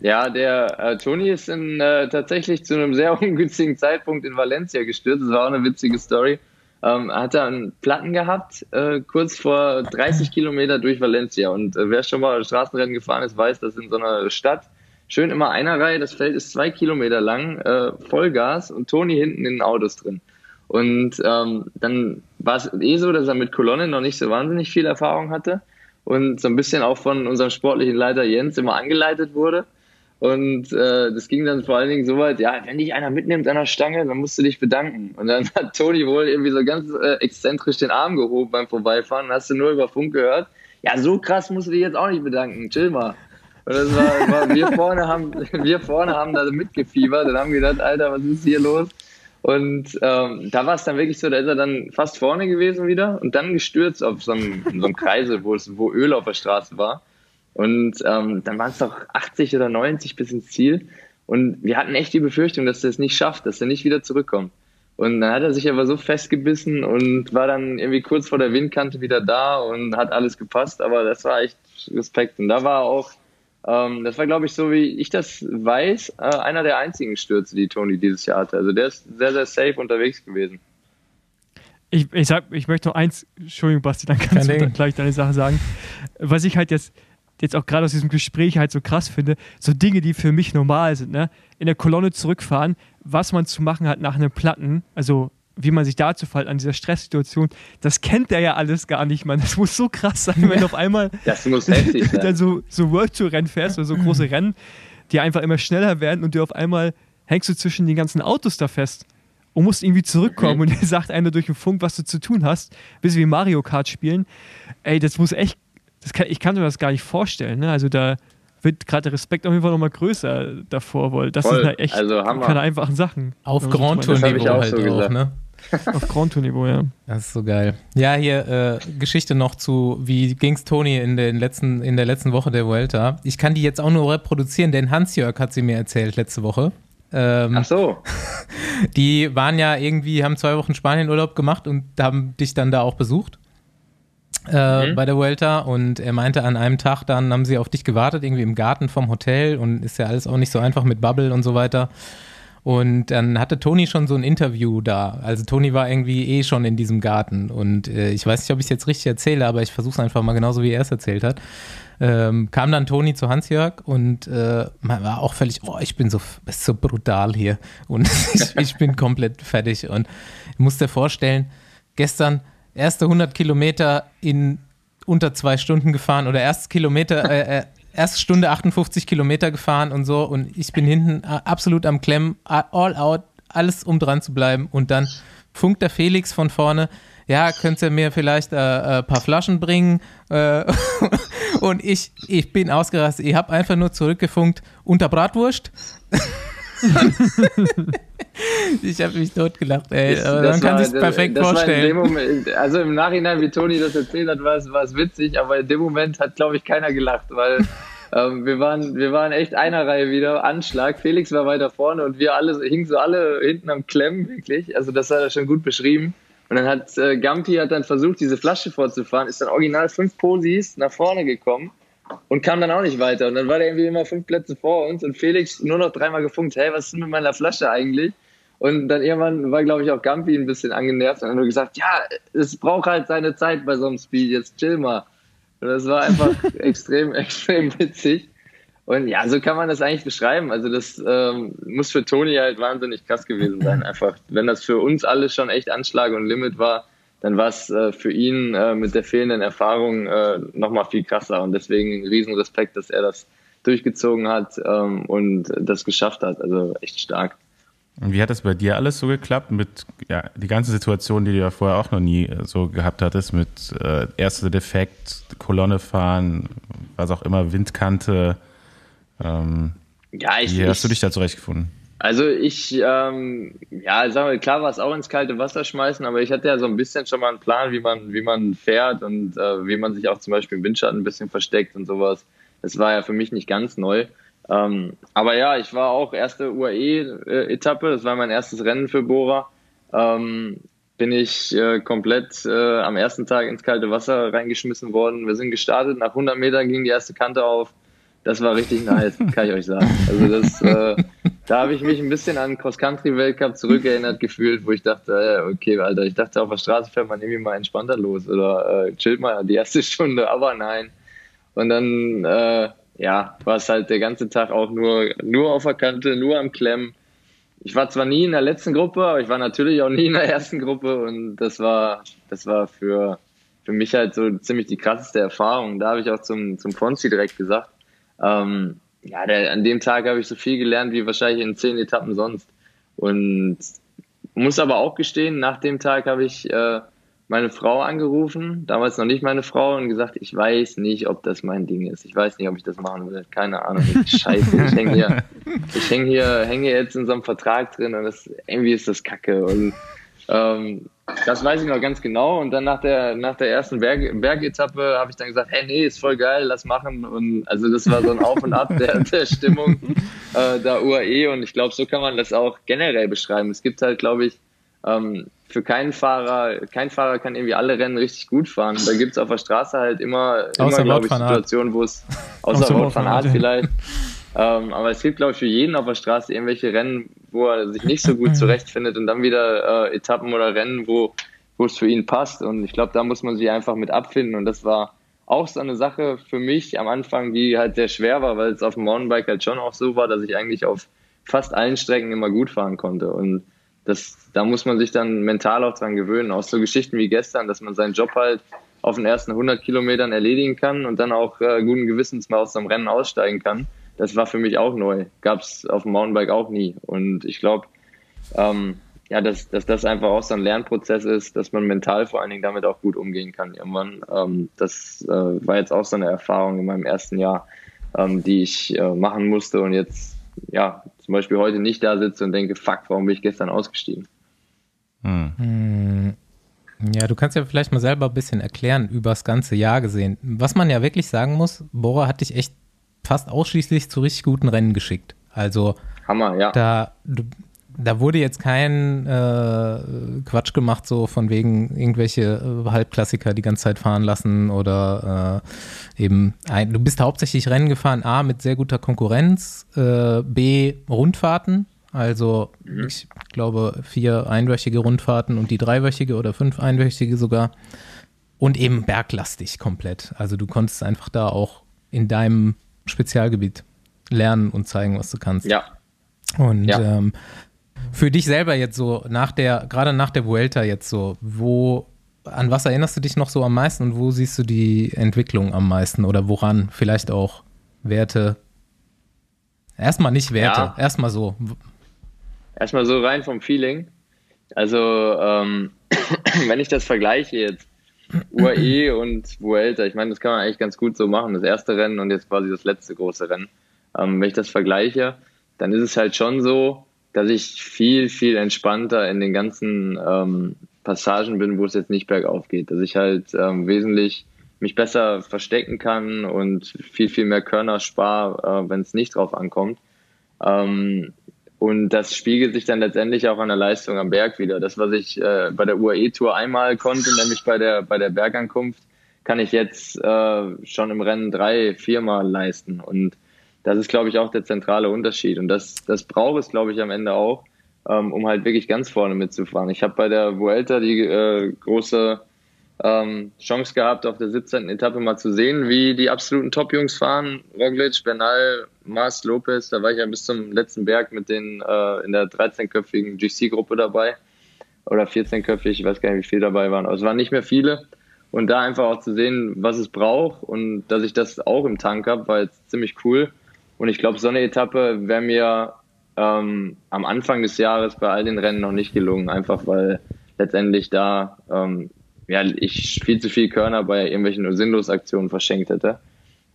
Ja, der äh, Toni ist in, äh, tatsächlich zu einem sehr [LAUGHS] ungünstigen Zeitpunkt in Valencia gestürzt. Das war auch eine witzige Story. Ähm, er hat da einen Platten gehabt, äh, kurz vor 30 Kilometer durch Valencia. Und äh, wer schon mal Straßenrennen gefahren ist, weiß, dass in so einer Stadt schön immer einer Reihe, das Feld ist zwei Kilometer lang, äh, Vollgas und Toni hinten in den Autos drin. Und ähm, dann war es eh so, dass er mit Kolonnen noch nicht so wahnsinnig viel Erfahrung hatte und so ein bisschen auch von unserem sportlichen Leiter Jens immer angeleitet wurde. Und äh, das ging dann vor allen Dingen so weit, ja, wenn dich einer mitnimmt an der Stange, dann musst du dich bedanken. Und dann [LAUGHS] hat Toni wohl irgendwie so ganz äh, exzentrisch den Arm gehoben beim Vorbeifahren. Und hast du nur über Funk gehört, ja, so krass musst du dich jetzt auch nicht bedanken, chill mal. Und das war, war wir [LAUGHS] vorne haben, wir vorne haben da mitgefiebert und haben gedacht, Alter, was ist hier los? Und ähm, da war es dann wirklich so, da ist er dann fast vorne gewesen wieder und dann gestürzt auf so einem, so einem Kreisel, wo, es, wo Öl auf der Straße war. Und ähm, dann waren es noch 80 oder 90 bis ins Ziel. Und wir hatten echt die Befürchtung, dass er es nicht schafft, dass er nicht wieder zurückkommt. Und dann hat er sich aber so festgebissen und war dann irgendwie kurz vor der Windkante wieder da und hat alles gepasst. Aber das war echt Respekt. Und da war auch, ähm, das war glaube ich so, wie ich das weiß, äh, einer der einzigen Stürze, die Toni dieses Jahr hatte. Also der ist sehr, sehr safe unterwegs gewesen. Ich, ich, sag, ich möchte noch eins, Entschuldigung, Basti, dann Kein kannst du Ding. dann gleich deine Sache sagen. Was ich halt jetzt, jetzt auch gerade aus diesem Gespräch halt so krass finde, so Dinge, die für mich normal sind, ne? In der Kolonne zurückfahren, was man zu machen hat nach einem Platten, also wie man sich dazu verhält an dieser Stresssituation, das kennt der ja alles gar nicht, man. Das muss so krass sein, wenn du auf einmal [LAUGHS] Das muss heftig [LAUGHS] dann sein. so, so World Tour Rennen fährst oder so große Rennen, die einfach immer schneller werden und du auf einmal hängst du zwischen den ganzen Autos da fest und musst irgendwie zurückkommen und [LAUGHS] dir sagt einer durch den Funk, was du zu tun hast, bis wir Mario Kart spielen. Ey, das muss echt, das kann, ich kann mir das gar nicht vorstellen. Ne? Also da wird gerade der Respekt auf jeden Fall nochmal größer davor, weil das Voll. sind halt echt Also keine einfachen Sachen. Auf Grand Tour-Niveau auch halt so auch, gesagt. ne? [LAUGHS] Auf Grand Tour Niveau, ja. Das ist so geil. Ja, hier äh, Geschichte noch zu, wie ging's Toni in, den letzten, in der letzten Woche der Vuelta. Ich kann die jetzt auch nur reproduzieren, denn Hans-Jörg hat sie mir erzählt letzte Woche. Ähm, Ach so. [LAUGHS] Die waren ja irgendwie, haben zwei Wochen Spanienurlaub gemacht und haben dich dann da auch besucht äh, Mhm. bei der Vuelta. Und er meinte, an einem Tag dann haben sie auf dich gewartet, irgendwie im Garten vom Hotel und ist ja alles auch nicht so einfach mit Bubble und so weiter. Und dann hatte Toni schon so ein Interview da. Also Toni war irgendwie eh schon in diesem Garten. Und äh, ich weiß nicht, ob ich es jetzt richtig erzähle, aber ich versuche es einfach mal genauso, wie er es erzählt hat. Ähm, kam dann Toni zu Hans-Jörg und äh, man war auch völlig, oh, ich bin so, so brutal hier und [LAUGHS] ich, ich bin komplett fertig. Und ich muss dir vorstellen, gestern erste 100 Kilometer in unter zwei Stunden gefahren oder erste Kilometer, äh, äh, erste Stunde 58 Kilometer gefahren und so und ich bin hinten äh, absolut am Klemmen, all out, alles um dran zu bleiben und dann funkt der Felix von vorne, ja, könnt ihr mir vielleicht äh, äh, paar Flaschen bringen? Äh, [LAUGHS] und ich, ich bin ausgerastet, ich habe einfach nur zurückgefunkt, unter Bratwurst [LAUGHS] [LAUGHS] Ich habe mich totgelacht, ey. Das, aber man kann sich perfekt das vorstellen. Moment, also im Nachhinein, wie Toni das erzählt hat, war es, war es witzig, aber in dem Moment hat, glaube ich, keiner gelacht, weil [LAUGHS] ähm, wir, waren, wir waren echt einer Reihe wieder, Anschlag. Felix war weiter vorne und wir alle hingen so alle hinten am Klemmen, wirklich. Also das hat er schon gut beschrieben. Und dann hat äh, Gampi hat dann versucht, diese Flasche vorzufahren, ist dann original fünf Posis nach vorne gekommen und kam dann auch nicht weiter. Und dann war der irgendwie immer fünf Plätze vor uns und Felix nur noch dreimal gefunkt, hey, was ist denn mit meiner Flasche eigentlich? Und dann irgendwann war, glaube ich, auch Gampi ein bisschen angenervt und hat nur gesagt, ja, es braucht halt seine Zeit bei so einem Speed, jetzt chill mal. Und das war einfach [LAUGHS] extrem, extrem witzig. Und ja, so kann man das eigentlich beschreiben. Also das ähm, muss für Toni halt wahnsinnig krass gewesen sein. [LAUGHS] Einfach, wenn das für uns alle schon echt Anschlag und Limit war, dann war es äh, für ihn äh, mit der fehlenden Erfahrung äh, nochmal viel krasser. Und deswegen ein Riesenrespekt, dass er das durchgezogen hat ähm, und das geschafft hat. Also echt stark. Und wie hat das bei dir alles so geklappt mit ja, die ganze Situation, die du ja vorher auch noch nie äh, so gehabt hattest, mit äh, erster Defekt, Kolonne fahren, was auch immer, Windkante? Ähm, ja, ich, wie hast ich, du dich da zurechtgefunden? Also ich, ähm, ja, sagen wir, klar war es auch ins kalte Wasser schmeißen, aber ich hatte ja so ein bisschen schon mal einen Plan, wie man, wie man fährt und äh, wie man sich auch zum Beispiel im Windschatten ein bisschen versteckt und sowas. Das war ja für mich nicht ganz neu. Ähm, aber ja, ich war auch erste UAE-Etappe, das war mein erstes Rennen für Bora. Ähm, bin ich äh, komplett äh, am ersten Tag ins kalte Wasser reingeschmissen worden. Wir sind gestartet, nach 100 Metern ging die erste Kante auf. Das war richtig nice, [LAUGHS] kann ich euch sagen. Also das, äh, da habe ich mich ein bisschen an Cross-Country-Weltcup zurückerinnert gefühlt, wo ich dachte, äh, okay, Alter, ich dachte auf der Straße fährt man irgendwie mal entspannter los oder äh, chillt mal die erste Stunde, aber nein. Und dann äh, ja, war es halt der ganze Tag auch nur, nur auf der Kante, nur am Klemmen. Ich war zwar nie in der letzten Gruppe, aber ich war natürlich auch nie in der ersten Gruppe und das war, das war für, für mich halt so ziemlich die krasseste Erfahrung. Da habe ich auch zum, zum Fonzi direkt gesagt, ähm, ja, der, an dem Tag habe ich so viel gelernt wie wahrscheinlich in zehn Etappen sonst. Und muss aber auch gestehen, nach dem Tag habe ich äh, meine Frau angerufen, damals noch nicht meine Frau, und gesagt, ich weiß nicht, ob das mein Ding ist. Ich weiß nicht, ob ich das machen will. Keine Ahnung. [LAUGHS] Scheiße, ich hänge hier, ich häng hier, häng hier jetzt in so einem Vertrag drin und das, irgendwie ist das Kacke. Und ähm, das weiß ich noch ganz genau. Und dann nach der, nach der ersten Berg, Bergetappe habe ich dann gesagt, hey, nee, ist voll geil, lass machen. Und also das war so ein Auf und Ab der, der Stimmung äh, der UAE. Und ich glaube, so kann man das auch generell beschreiben. Es gibt halt, glaube ich, ähm, für keinen Fahrer, kein Fahrer kann irgendwie alle Rennen richtig gut fahren. Da gibt es auf der Straße halt immer, immer glaube ich, Situationen, wo es, [LAUGHS] außer, außer Wout van Aert vielleicht, ähm, aber es gibt, glaube ich, für jeden auf der Straße irgendwelche Rennen, wo er sich nicht so gut [LAUGHS] zurechtfindet und dann wieder äh, Etappen oder Rennen, wo, wo es für ihn passt. Und ich glaube, da muss man sich einfach mit abfinden. Und das war auch so eine Sache für mich am Anfang, die halt sehr schwer war, weil es auf dem Mountainbike halt schon auch so war, dass ich eigentlich auf fast allen Strecken immer gut fahren konnte. Und das, da muss man sich dann mental auch dran gewöhnen. Auch so Geschichten wie gestern, dass man seinen Job halt auf den ersten 100 Kilometern erledigen kann und dann auch äh, guten Gewissens mal aus dem Rennen aussteigen kann. Das war für mich auch neu. Gab es auf dem Mountainbike auch nie. Und ich glaube, ähm, ja, dass, dass das einfach auch so ein Lernprozess ist, dass man mental vor allen Dingen damit auch gut umgehen kann irgendwann. Ähm, das äh, war jetzt auch so eine Erfahrung in meinem ersten Jahr, ähm, die ich äh, machen musste und jetzt ja, zum Beispiel heute nicht da sitze und denke, fuck, warum bin ich gestern ausgestiegen? Hm. Ja, du kannst ja vielleicht mal selber ein bisschen erklären, über das ganze Jahr gesehen. Was man ja wirklich sagen muss, Bora hat dich echt fast ausschließlich zu richtig guten Rennen geschickt. Also, Hammer, ja. Da, du, da wurde jetzt kein äh, Quatsch gemacht, so von wegen irgendwelche äh, Halbklassiker die ganze Zeit fahren lassen oder äh, eben, ein, du bist hauptsächlich Rennen gefahren, A, mit sehr guter Konkurrenz, äh, B, Rundfahrten, also mhm. ich glaube vier einwöchige Rundfahrten und die dreiwöchige oder fünf einwöchige sogar und eben berglastig komplett. Also du konntest einfach da auch in deinem Spezialgebiet lernen und zeigen, was du kannst. Ja. Und ja. Ähm, für dich selber jetzt so, nach der, gerade nach der Vuelta jetzt so, wo, an was erinnerst du dich noch so am meisten und wo siehst du die Entwicklung am meisten oder woran? Vielleicht auch Werte? Erstmal nicht Werte, ja. erstmal so. Erstmal so rein vom Feeling. Also, ähm, [CLEARS THROAT] wenn ich das vergleiche jetzt, UAE [CLEARS THROAT] und Vuelta, ich meine, das kann man eigentlich ganz gut so machen. Das erste Rennen und jetzt quasi das letzte große Rennen. Ähm, wenn ich das vergleiche, dann ist es halt schon so, dass ich viel, viel entspannter in den ganzen ähm, Passagen bin, wo es jetzt nicht bergauf geht. Dass ich halt ähm, wesentlich mich besser verstecken kann und viel, viel mehr Körner spare, äh, wenn es nicht drauf ankommt. Ähm, und das spiegelt sich dann letztendlich auch an der Leistung am Berg wieder. Das, was ich äh, bei der UAE-Tour einmal konnte, nämlich bei der, bei der Bergankunft, kann ich jetzt äh, schon im Rennen drei, viermal leisten. Und das ist, glaube ich, auch der zentrale Unterschied. Und das, das braucht es, glaube ich, am Ende auch, ähm, um halt wirklich ganz vorne mitzufahren. Ich habe bei der Vuelta die äh, große ähm, Chance gehabt, auf der 17. Etappe mal zu sehen, wie die absoluten Top-Jungs fahren. Roglic, Bernal, Mars, Lopez, da war ich ja bis zum letzten Berg mit denen äh, in der 13-köpfigen GC-Gruppe dabei. Oder 14-köpfig, ich weiß gar nicht, wie viele dabei waren. Aber es waren nicht mehr viele. Und da einfach auch zu sehen, was es braucht und dass ich das auch im Tank habe, war jetzt ziemlich cool. Und ich glaube, so eine Etappe wäre mir ähm, am Anfang des Jahres bei all den Rennen noch nicht gelungen, einfach weil letztendlich da ähm, ja, ich viel zu viel Körner bei irgendwelchen sinnlos Aktionen verschenkt hätte.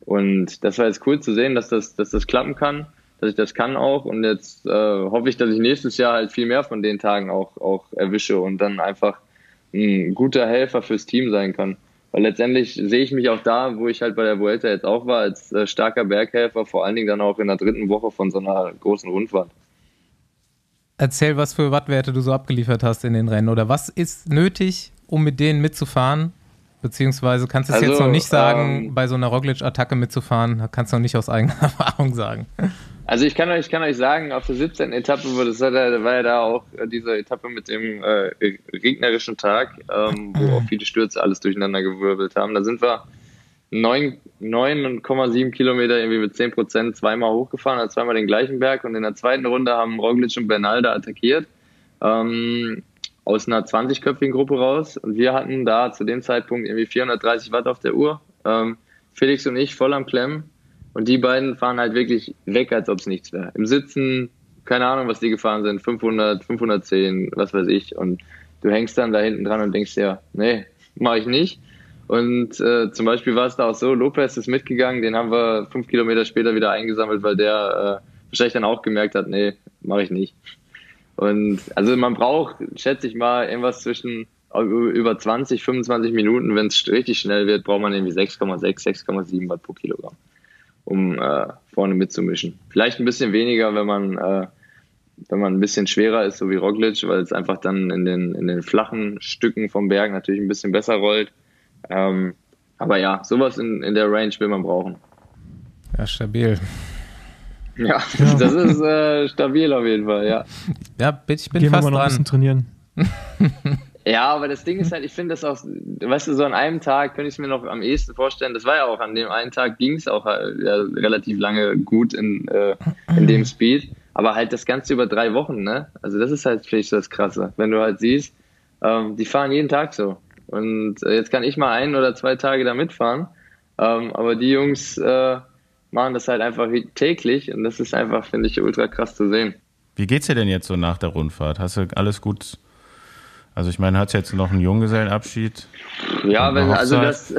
Und das war jetzt cool zu sehen, dass das, dass das klappen kann, dass ich das kann auch. Und jetzt äh, hoffe ich, dass ich nächstes Jahr halt viel mehr von den Tagen auch, auch erwische und dann einfach ein guter Helfer fürs Team sein kann. Weil letztendlich sehe ich mich auch da, wo ich halt bei der Vuelta jetzt auch war, als äh, starker Berghelfer, vor allen Dingen dann auch in der dritten Woche von so einer großen Rundfahrt. Erzähl, was für Wattwerte du so abgeliefert hast in den Rennen oder was ist nötig, um mit denen mitzufahren? Beziehungsweise kannst du es also, jetzt noch nicht sagen, ähm, bei so einer Roglic-Attacke mitzufahren, kannst du noch nicht aus eigener [LAUGHS] Erfahrung sagen. Also ich kann euch, kann euch sagen, auf der 17. Etappe war, das, war ja da auch äh, diese Etappe mit dem äh, regnerischen Tag, ähm, wo auch viele Stürze alles durcheinander gewirbelt haben. Da sind wir 9,7 Kilometer irgendwie mit 10 Prozent zweimal hochgefahren, also zweimal den gleichen Berg und in der zweiten Runde haben Roglic und Bernal da attackiert. Ähm, aus einer 20-köpfigen Gruppe raus und wir hatten da zu dem Zeitpunkt irgendwie 430 Watt auf der Uhr. Ähm, Felix und ich voll am Klemmen und die beiden fahren halt wirklich weg, als ob es nichts wäre. Im Sitzen, keine Ahnung, was die gefahren sind, 500, 510, was weiß ich und du hängst dann da hinten dran und denkst dir, nee, mache ich nicht. Und äh, zum Beispiel war es da auch so, Lopez ist mitgegangen, den haben wir fünf Kilometer später wieder eingesammelt, weil der äh, wahrscheinlich dann auch gemerkt hat, nee, mache ich nicht. Und also man braucht, schätze ich mal, irgendwas zwischen über 20, 25 Minuten, wenn es richtig schnell wird, braucht man irgendwie 6,6, 6,7 Watt pro Kilogramm, um äh, vorne mitzumischen. Vielleicht ein bisschen weniger, wenn man, äh, wenn man ein bisschen schwerer ist, so wie Roglic, weil es einfach dann in den, in den flachen Stücken vom Berg natürlich ein bisschen besser rollt. Ähm, aber ja, sowas in, in der Range will man brauchen. Ja, stabil. Ja, ja. [LAUGHS] das ist äh, stabil auf jeden Fall, ja. Ja, ich bin Gehen fast wir mal noch dran. ein bisschen trainieren. [LAUGHS] [LAUGHS] ja, aber das Ding ist halt, ich finde das auch, weißt du, so an einem Tag könnte ich es mir noch am ehesten vorstellen. Das war ja auch an dem einen Tag ging es auch halt, ja, relativ lange gut in, äh, in dem Speed. Aber halt das Ganze über drei Wochen, ne? Also das ist halt vielleicht so das Krasse. Wenn du halt siehst, ähm, die fahren jeden Tag so. Und äh, jetzt kann ich mal ein oder zwei Tage da mitfahren. Ähm, aber die Jungs, äh, machen das halt einfach täglich und das ist einfach, finde ich, ultra krass zu sehen. Wie geht's dir denn jetzt so nach der Rundfahrt? Hast du alles gut? Also ich meine, hat jetzt noch einen Junggesellenabschied? Ja, wenn, also das,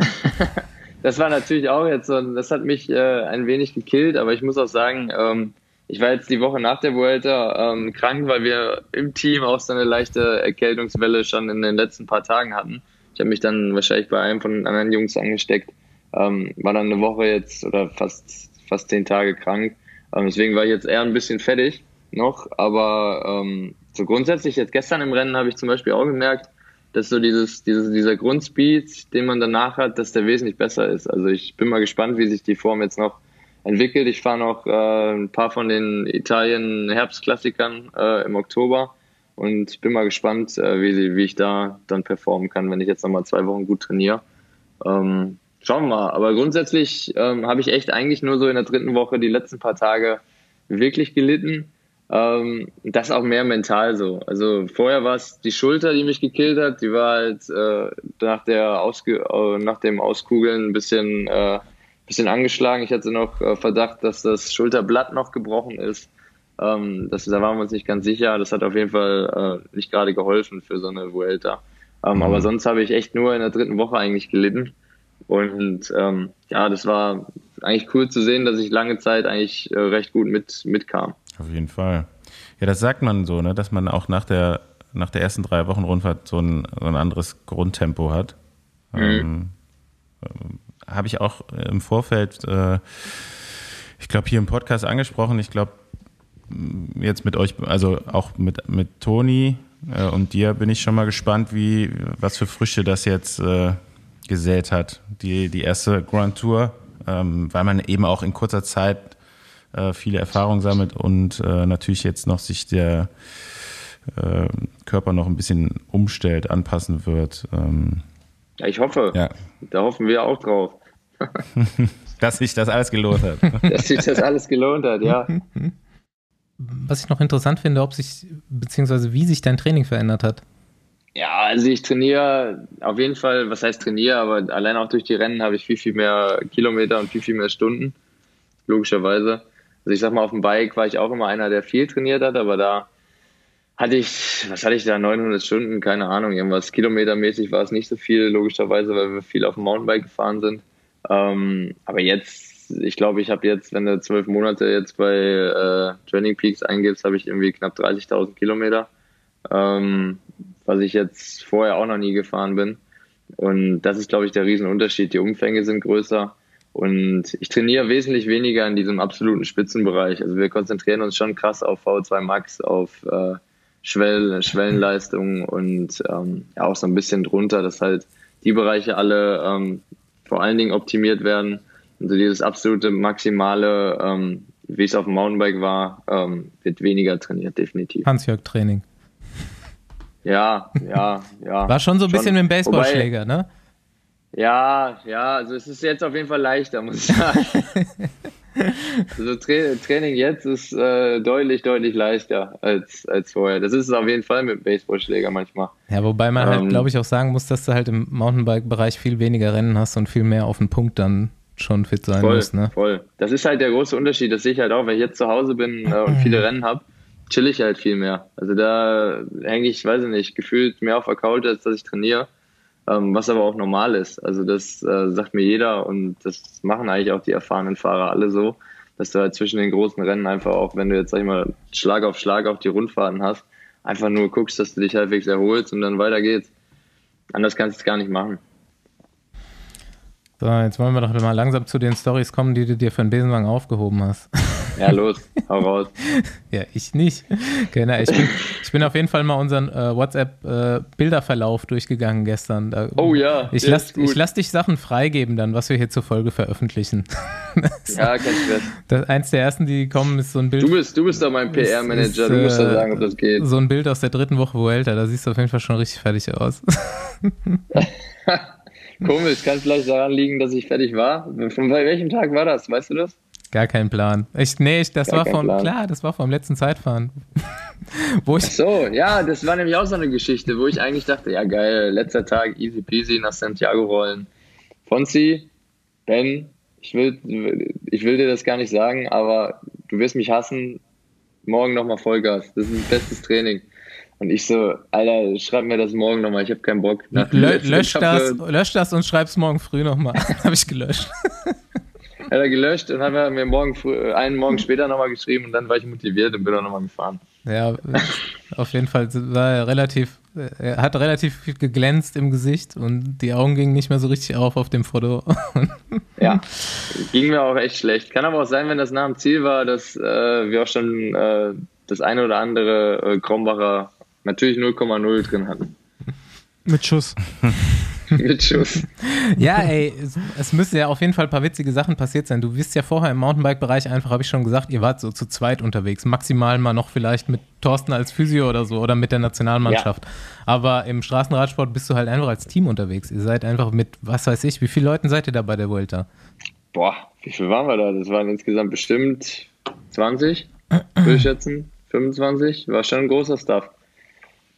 [LAUGHS] das war natürlich auch jetzt so, das hat mich äh, ein wenig gekillt, aber ich muss auch sagen, ähm, ich war jetzt die Woche nach der Vuelta ähm, krank, weil wir im Team auch so eine leichte Erkältungswelle schon in den letzten paar Tagen hatten. Ich habe mich dann wahrscheinlich bei einem von den anderen Jungs angesteckt. Ähm, war dann eine Woche jetzt oder fast, fast zehn Tage krank. Ähm, deswegen war ich jetzt eher ein bisschen fertig noch. Aber ähm, so grundsätzlich jetzt gestern im Rennen habe ich zum Beispiel auch gemerkt, dass so dieses, dieses, dieser Grundspeed, den man danach hat, dass der wesentlich besser ist. Also ich bin mal gespannt, wie sich die Form jetzt noch entwickelt. Ich fahre noch äh, ein paar von den Italien-Herbstklassikern äh, im Oktober und bin mal gespannt, äh, wie, wie ich da dann performen kann, wenn ich jetzt nochmal zwei Wochen gut trainiere. Ähm, Schauen wir mal. Aber grundsätzlich ähm, habe ich echt eigentlich nur so in der dritten Woche die letzten paar Tage wirklich gelitten. Ähm, das auch mehr mental so. Also vorher war es die Schulter, die mich gekillt hat. Die war halt äh, nach, der Ausge äh, nach dem Auskugeln ein bisschen, äh, bisschen angeschlagen. Ich hatte noch äh, Verdacht, dass das Schulterblatt noch gebrochen ist. Ähm, das, da waren wir uns nicht ganz sicher. Das hat auf jeden Fall äh, nicht gerade geholfen für so eine Vuelta. Ähm, mhm. Aber sonst habe ich echt nur in der dritten Woche eigentlich gelitten. Und ähm, ja, das war eigentlich cool zu sehen, dass ich lange Zeit eigentlich äh, recht gut mit, mitkam. Auf jeden Fall. Ja, das sagt man so, ne, dass man auch nach der, nach der ersten drei Wochen Rundfahrt so ein, so ein anderes Grundtempo hat. Mhm. Ähm, äh, Habe ich auch im Vorfeld, äh, ich glaube, hier im Podcast angesprochen. Ich glaube, jetzt mit euch, also auch mit, mit Toni äh, und dir bin ich schon mal gespannt, wie, was für Früchte das jetzt äh, gesät hat, die, die erste Grand Tour, ähm, weil man eben auch in kurzer Zeit äh, viele Erfahrungen sammelt und äh, natürlich jetzt noch sich der äh, Körper noch ein bisschen umstellt, anpassen wird. Ähm, ja, ich hoffe. Ja. Da hoffen wir auch drauf. [LAUGHS] Dass sich das alles gelohnt hat. [LAUGHS] Dass sich das alles gelohnt hat, ja. Was ich noch interessant finde, ob sich, beziehungsweise wie sich dein Training verändert hat. Ja, also ich trainiere auf jeden Fall, was heißt trainiere, aber allein auch durch die Rennen habe ich viel, viel mehr Kilometer und viel, viel mehr Stunden, logischerweise. Also ich sag mal, auf dem Bike war ich auch immer einer, der viel trainiert hat, aber da hatte ich, was hatte ich da, 900 Stunden, keine Ahnung, irgendwas. Kilometermäßig war es nicht so viel, logischerweise, weil wir viel auf dem Mountainbike gefahren sind. Ähm, aber jetzt, ich glaube, ich habe jetzt, wenn du zwölf Monate jetzt bei äh, Training Peaks eingibst, habe ich irgendwie knapp 30.000 Kilometer, ähm, was ich jetzt vorher auch noch nie gefahren bin. Und das ist, glaube ich, der Riesenunterschied. Die Umfänge sind größer. Und ich trainiere wesentlich weniger in diesem absoluten Spitzenbereich. Also wir konzentrieren uns schon krass auf V2 Max, auf äh, Schwell, Schwellenleistungen und ähm, ja, auch so ein bisschen drunter, dass halt die Bereiche alle ähm, vor allen Dingen optimiert werden. Also dieses absolute Maximale, ähm, wie es auf dem Mountainbike war, ähm, wird weniger trainiert, definitiv. Hans-Jörg-Training. Ja, ja, ja. War schon so ein schon. bisschen mit dem Baseballschläger, ne? Ja, ja, also es ist jetzt auf jeden Fall leichter, muss ich sagen. [LAUGHS] also Tra Training jetzt ist äh, deutlich, deutlich leichter als, als vorher. Das ist es auf jeden Fall mit dem Baseballschläger manchmal. Ja, wobei man halt, ähm, halt, glaube ich, auch sagen muss, dass du halt im Mountainbike-Bereich viel weniger Rennen hast und viel mehr auf den Punkt dann schon fit sein voll, musst. Ne? Voll. Das ist halt der große Unterschied. Das sehe ich halt auch, wenn ich jetzt zu Hause bin äh, und viele [CLEARS THROAT] Rennen habe, chill ich halt viel mehr. Also da hänge ich, weiß ich nicht, gefühlt mehr auf der Couch, als dass ich trainiere ähm, was aber auch normal ist. Also das äh, sagt mir jeder und das machen eigentlich auch die erfahrenen Fahrer alle so, dass du halt zwischen den großen Rennen einfach auch, wenn du jetzt, sag ich mal, Schlag auf Schlag auf die Rundfahrten hast, einfach nur guckst, dass du dich halbwegs erholst und dann weiter geht's. Anders kannst du es gar nicht machen. So, jetzt wollen wir doch mal langsam zu den Stories kommen, die du dir für den Besenwagen aufgehoben hast. [LAUGHS] Ja, los, hau raus. [LAUGHS] ja, ich nicht. Genau, ich, bin, ich bin auf jeden Fall mal unseren äh, WhatsApp-Bilderverlauf äh, durchgegangen gestern. Da, oh ja. Ich lasse lass dich Sachen freigeben, dann, was wir hier zur Folge veröffentlichen. [LAUGHS] ja, kein Stress. Das, eins der ersten, die kommen, ist so ein Bild. Du bist, du bist doch mein PR-Manager, du musst äh, sagen, ob das geht. So ein Bild aus der dritten Woche Vuelta, da siehst du auf jeden Fall schon richtig fertig aus. [LAUGHS] Komisch, kann vielleicht daran liegen, dass ich fertig war. Von welchem Tag war das? Weißt du das? Gar kein Plan. Ich, nee, ich, das Gar war vom, Plan. klar, das war vom letzten Zeitfahren. [LAUGHS] wo ich Ach so, ja, das war nämlich auch so eine Geschichte, wo ich eigentlich dachte, ja geil, letzter Tag, easy peasy nach Santiago rollen. Fonzi, Ben, ich will, ich will dir das gar nicht sagen, aber du wirst mich hassen. Morgen nochmal Vollgas. Das ist ein bestes Training. Und ich so, Alter, schreib mir das morgen nochmal, ich habe keinen Bock. Lö lösch, das, lösch das und schreib's morgen früh nochmal. [LAUGHS] habe ich gelöscht hat er gelöscht und hat er mir morgen früh, einen Morgen später nochmal geschrieben und dann war ich motiviert und bin auch nochmal gefahren. Ja, auf jeden Fall war er relativ, er hat relativ viel geglänzt im Gesicht und die Augen gingen nicht mehr so richtig auf auf dem Foto. [LAUGHS] ja, ging mir auch echt schlecht. Kann aber auch sein, wenn das nach dem Ziel war, dass äh, wir auch schon äh, das eine oder andere äh, Krombacher natürlich 0,0 drin hatten. Mit Schuss. [LAUGHS] [LAUGHS] Mit Schuss. Ja, ey, es, es müssen ja auf jeden Fall ein paar witzige Sachen passiert sein. Du bist ja vorher im Mountainbike-Bereich einfach, habe ich schon gesagt, ihr wart so zu zweit unterwegs. Maximal mal noch vielleicht mit Thorsten als Physio oder so oder mit der Nationalmannschaft. Ja. Aber im Straßenradsport bist du halt einfach als Team unterwegs. Ihr seid einfach mit, was weiß ich, wie viele Leuten seid ihr da bei der Vuelta? Boah, wie viel waren wir da? Das waren insgesamt bestimmt 20, würde ich [CLEARS THROAT] schätzen. 25. War schon ein großer Stuff.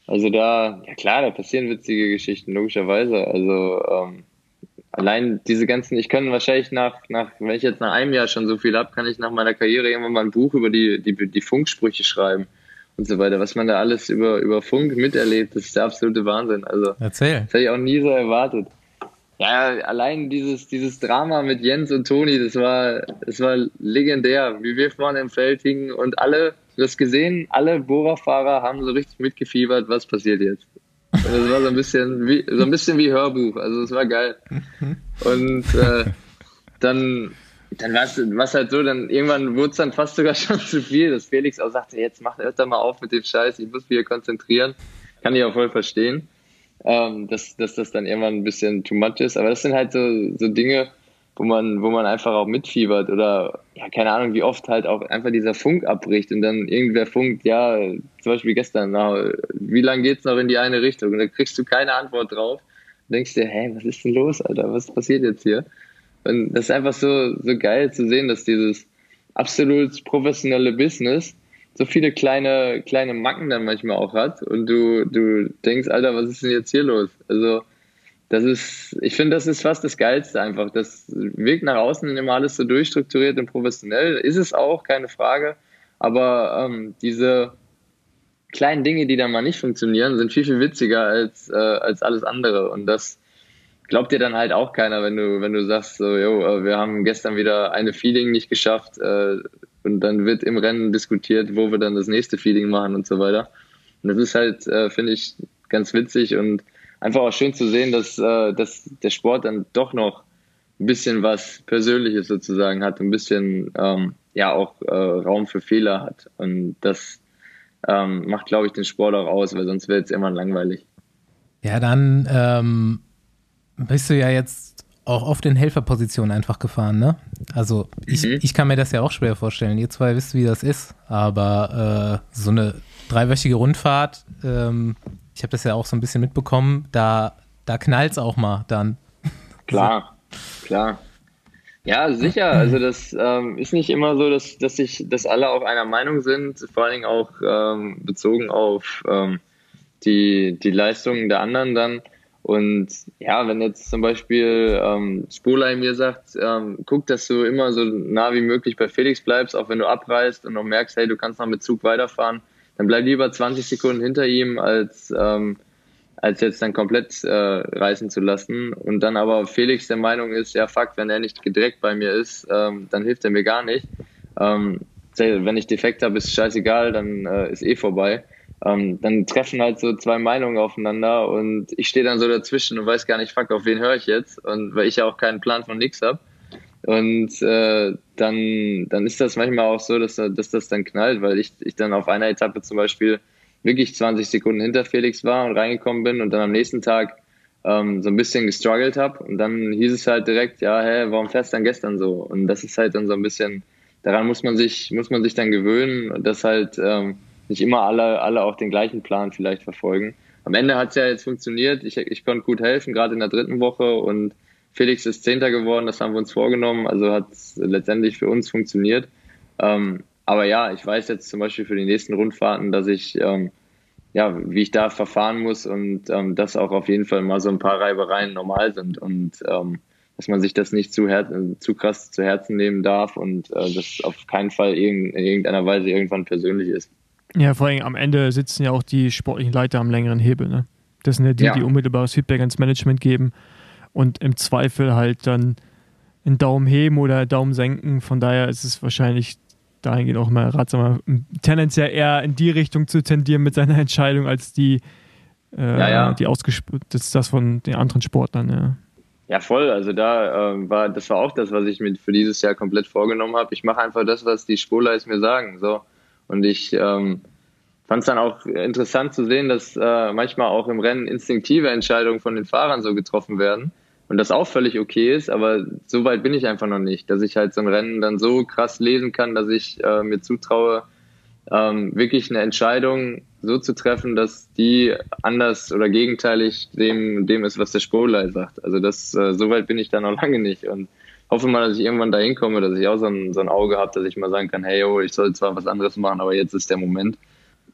Also da, ja klar, da passieren witzige Geschichten, logischerweise. Also ähm, allein diese ganzen, ich kann wahrscheinlich nach, nach, wenn ich jetzt nach einem Jahr schon so viel habe, kann ich nach meiner Karriere irgendwann mal ein Buch über die, die, die Funksprüche schreiben und so weiter. Was man da alles über, über Funk miterlebt, das ist der absolute Wahnsinn. Also Erzähl. Das hätte ich auch nie so erwartet. Ja, allein dieses, dieses Drama mit Jens und Toni, das war, das war legendär, wie wir vorne im Feld hingen und alle du hast gesehen, alle Bohrerfahrer haben so richtig mitgefiebert, was passiert jetzt. Und das war so ein bisschen wie, so ein bisschen wie Hörbuch, also es war geil. Und äh, dann, dann war es halt so, dann irgendwann wurde es dann fast sogar [LAUGHS] schon zu viel, dass Felix auch sagte, jetzt macht öfter mal auf mit dem Scheiß, ich muss mich hier konzentrieren. Kann ich auch voll verstehen, ähm, dass, dass das dann irgendwann ein bisschen too much ist. Aber das sind halt so, so Dinge, wo man, wo man einfach auch mitfiebert oder ja, keine Ahnung, wie oft halt auch einfach dieser Funk abbricht und dann irgendwer funkt, ja, zum Beispiel gestern, na, wie lange geht's noch in die eine Richtung? Und da kriegst du keine Antwort drauf. Und denkst dir, hey, was ist denn los, Alter? Was passiert jetzt hier? Und das ist einfach so, so geil zu sehen, dass dieses absolut professionelle Business so viele kleine, kleine Macken dann manchmal auch hat und du, du denkst, Alter, was ist denn jetzt hier los? Also, das ist, ich finde, das ist fast das Geilste einfach. Das wirkt nach außen immer alles so durchstrukturiert und professionell. Ist es auch, keine Frage. Aber ähm, diese kleinen Dinge, die dann mal nicht funktionieren, sind viel, viel witziger als, äh, als alles andere. Und das glaubt dir dann halt auch keiner, wenn du, wenn du sagst, so, yo, äh, wir haben gestern wieder eine Feeling nicht geschafft äh, und dann wird im Rennen diskutiert, wo wir dann das nächste Feeling machen und so weiter. Und das ist halt, äh, finde ich, ganz witzig und einfach auch schön zu sehen, dass, äh, dass der Sport dann doch noch ein bisschen was Persönliches sozusagen hat, ein bisschen ähm, ja auch äh, Raum für Fehler hat. Und das ähm, macht, glaube ich, den Sport auch aus, weil sonst wäre es immer langweilig. Ja, dann ähm, bist du ja jetzt auch oft in Helferposition einfach gefahren, ne? Also ich, mhm. ich kann mir das ja auch schwer vorstellen. Ihr zwei wisst, wie das ist, aber äh, so eine dreiwöchige Rundfahrt, ähm, ich habe das ja auch so ein bisschen mitbekommen, da, da knallt es auch mal dann. Klar, klar. Ja, sicher. Also das ähm, ist nicht immer so, dass, dass, ich, dass alle auch einer Meinung sind, vor allen Dingen auch ähm, bezogen auf ähm, die, die Leistungen der anderen dann. Und ja, wenn jetzt zum Beispiel ähm, Spurlei mir sagt, ähm, guck, dass du immer so nah wie möglich bei Felix bleibst, auch wenn du abreist und noch merkst, hey, du kannst noch mit Zug weiterfahren, dann bleib lieber 20 Sekunden hinter ihm, als, ähm, als jetzt dann komplett äh, reißen zu lassen. Und dann aber Felix der Meinung ist, ja fuck, wenn er nicht direkt bei mir ist, ähm, dann hilft er mir gar nicht. Ähm, wenn ich defekt habe, ist scheißegal, dann äh, ist eh vorbei. Ähm, dann treffen halt so zwei Meinungen aufeinander und ich stehe dann so dazwischen und weiß gar nicht, fuck, auf wen höre ich jetzt? Und weil ich ja auch keinen Plan von nix habe. Und äh, dann, dann ist das manchmal auch so, dass, dass das dann knallt, weil ich, ich dann auf einer Etappe zum Beispiel wirklich 20 Sekunden hinter Felix war und reingekommen bin und dann am nächsten Tag ähm, so ein bisschen gestruggelt habe. Und dann hieß es halt direkt, ja, hä, warum fährst du dann gestern so? Und das ist halt dann so ein bisschen, daran muss man sich, muss man sich dann gewöhnen, dass halt ähm, nicht immer alle, alle auch den gleichen Plan vielleicht verfolgen. Am Ende hat es ja jetzt funktioniert. Ich, ich konnte gut helfen, gerade in der dritten Woche und Felix ist Zehnter geworden, das haben wir uns vorgenommen, also hat es letztendlich für uns funktioniert. Ähm, aber ja, ich weiß jetzt zum Beispiel für die nächsten Rundfahrten, dass ich, ähm, ja, wie ich da verfahren muss und ähm, dass auch auf jeden Fall mal so ein paar Reibereien normal sind und ähm, dass man sich das nicht zu, zu krass zu Herzen nehmen darf und äh, das auf keinen Fall in irgendeiner Weise irgendwann persönlich ist. Ja, vor allem am Ende sitzen ja auch die sportlichen Leiter am längeren Hebel. Ne? Das sind ja die, ja. die unmittelbares Feedback ans Management geben und im Zweifel halt dann einen Daumen heben oder Daumen senken. Von daher ist es wahrscheinlich dahingehend auch mal ratsamer, tendenziell eher in die Richtung zu tendieren mit seiner [LAUGHS] Entscheidung, als die, äh, ja, ja. die das, das von den anderen Sportlern. Ja. Ja, voll. Also da äh, war, das war auch das, was ich mir für dieses Jahr komplett vorgenommen habe. Ich mache einfach das, was die Spurleis mir sagen. So. Und ich ähm, fand es dann auch interessant zu sehen, dass äh, manchmal auch im Rennen instinktive Entscheidungen von den Fahrern so getroffen werden und das auch völlig okay ist, aber so weit bin ich einfach noch nicht, dass ich halt so ein Rennen dann so krass lesen kann, dass ich äh, mir zutraue, ähm, wirklich eine Entscheidung so zu treffen, dass die anders oder gegenteilig dem, dem ist, was der Spurlei sagt. Also das, äh, so weit bin ich da noch [LAUGHS] lange nicht und hoffe mal, dass ich irgendwann dahin komme, dass ich auch so ein, so ein Auge habe, dass ich mal sagen kann, hey, oh, ich soll zwar was anderes machen, aber jetzt ist der Moment.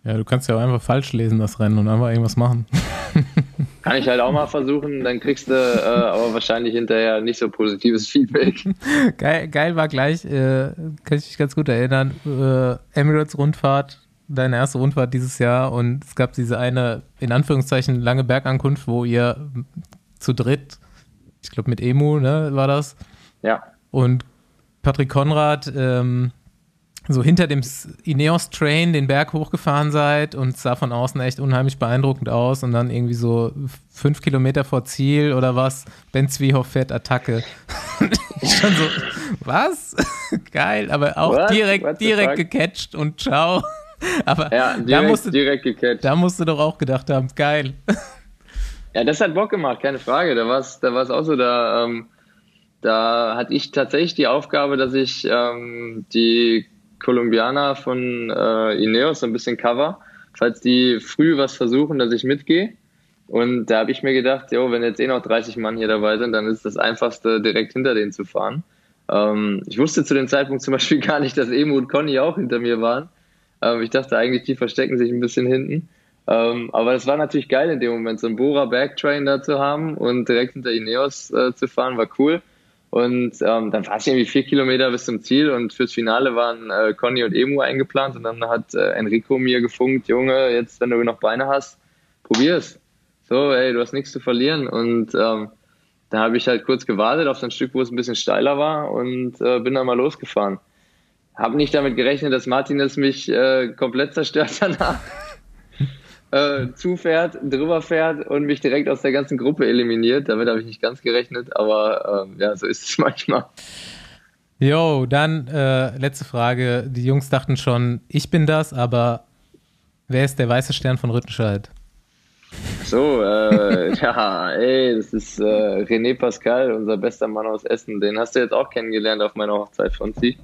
Ja, du kannst ja auch einfach falsch lesen, das Rennen, und einfach irgendwas machen. [LAUGHS] Kann ich halt auch mal versuchen, dann kriegst du äh, aber wahrscheinlich hinterher nicht so positives [LAUGHS] Feedback. Geil, geil war gleich, äh, kann ich mich ganz gut erinnern, äh, Emirates-Rundfahrt, deine erste Rundfahrt dieses Jahr und es gab diese eine, in Anführungszeichen, lange Bergankunft, wo ihr zu dritt, ich glaube mit Emu, ne, war das? Ja. Und Patrick Konrad, ähm, so hinter dem Ineos-Train den Berg hochgefahren seid und sah von außen echt unheimlich beeindruckend aus und dann irgendwie so fünf Kilometer vor Ziel oder was, Ben Zwiehoff fährt Attacke. [LAUGHS] ich schon so, was? [LAUGHS] Geil, aber auch What? What direkt, the direkt gecatcht und ciao. [LAUGHS] Aber Ja, da, direkt, musst du, direkt gecatcht. da musst du doch auch gedacht haben, geil. Ja, das hat Bock gemacht, keine Frage. Da war es da war's auch so, da, ähm, da hatte ich tatsächlich die Aufgabe, dass ich ähm, die Kolumbianer von äh, Ineos ein bisschen cover, falls die früh was versuchen, dass ich mitgehe. Und da habe ich mir gedacht, jo, wenn jetzt eh noch 30 Mann hier dabei sind, dann ist das Einfachste, direkt hinter denen zu fahren. Ähm, ich wusste zu dem Zeitpunkt zum Beispiel [LAUGHS] gar nicht, dass Emu und Conny auch hinter mir waren. Ähm, ich dachte eigentlich, die verstecken sich ein bisschen hinten. Ähm, aber es war natürlich geil in dem Moment, so einen Bora Backtrain da zu haben und direkt hinter Ineos äh, zu fahren, war cool. Und ähm, dann war es irgendwie vier Kilometer bis zum Ziel und fürs Finale waren äh, Conny und Emu eingeplant und dann hat äh, Enrico mir gefunkt, Junge, jetzt wenn du noch Beine hast, probier's. So, ey, du hast nichts zu verlieren und ähm, da habe ich halt kurz gewartet auf so ein Stück, wo es ein bisschen steiler war und äh, bin dann mal losgefahren. Habe nicht damit gerechnet, dass Martinez mich äh, komplett zerstört danach. Äh, zufährt, drüber fährt und mich direkt aus der ganzen Gruppe eliminiert. Damit habe ich nicht ganz gerechnet, aber ähm, ja, so ist es [LAUGHS] manchmal. Jo, dann äh, letzte Frage. Die Jungs dachten schon, ich bin das, aber wer ist der weiße Stern von Rüttenscheid? So, äh, [LAUGHS] ja, ey, das ist äh, René Pascal, unser bester Mann aus Essen. Den hast du jetzt auch kennengelernt auf meiner Hochzeit, Fonzi.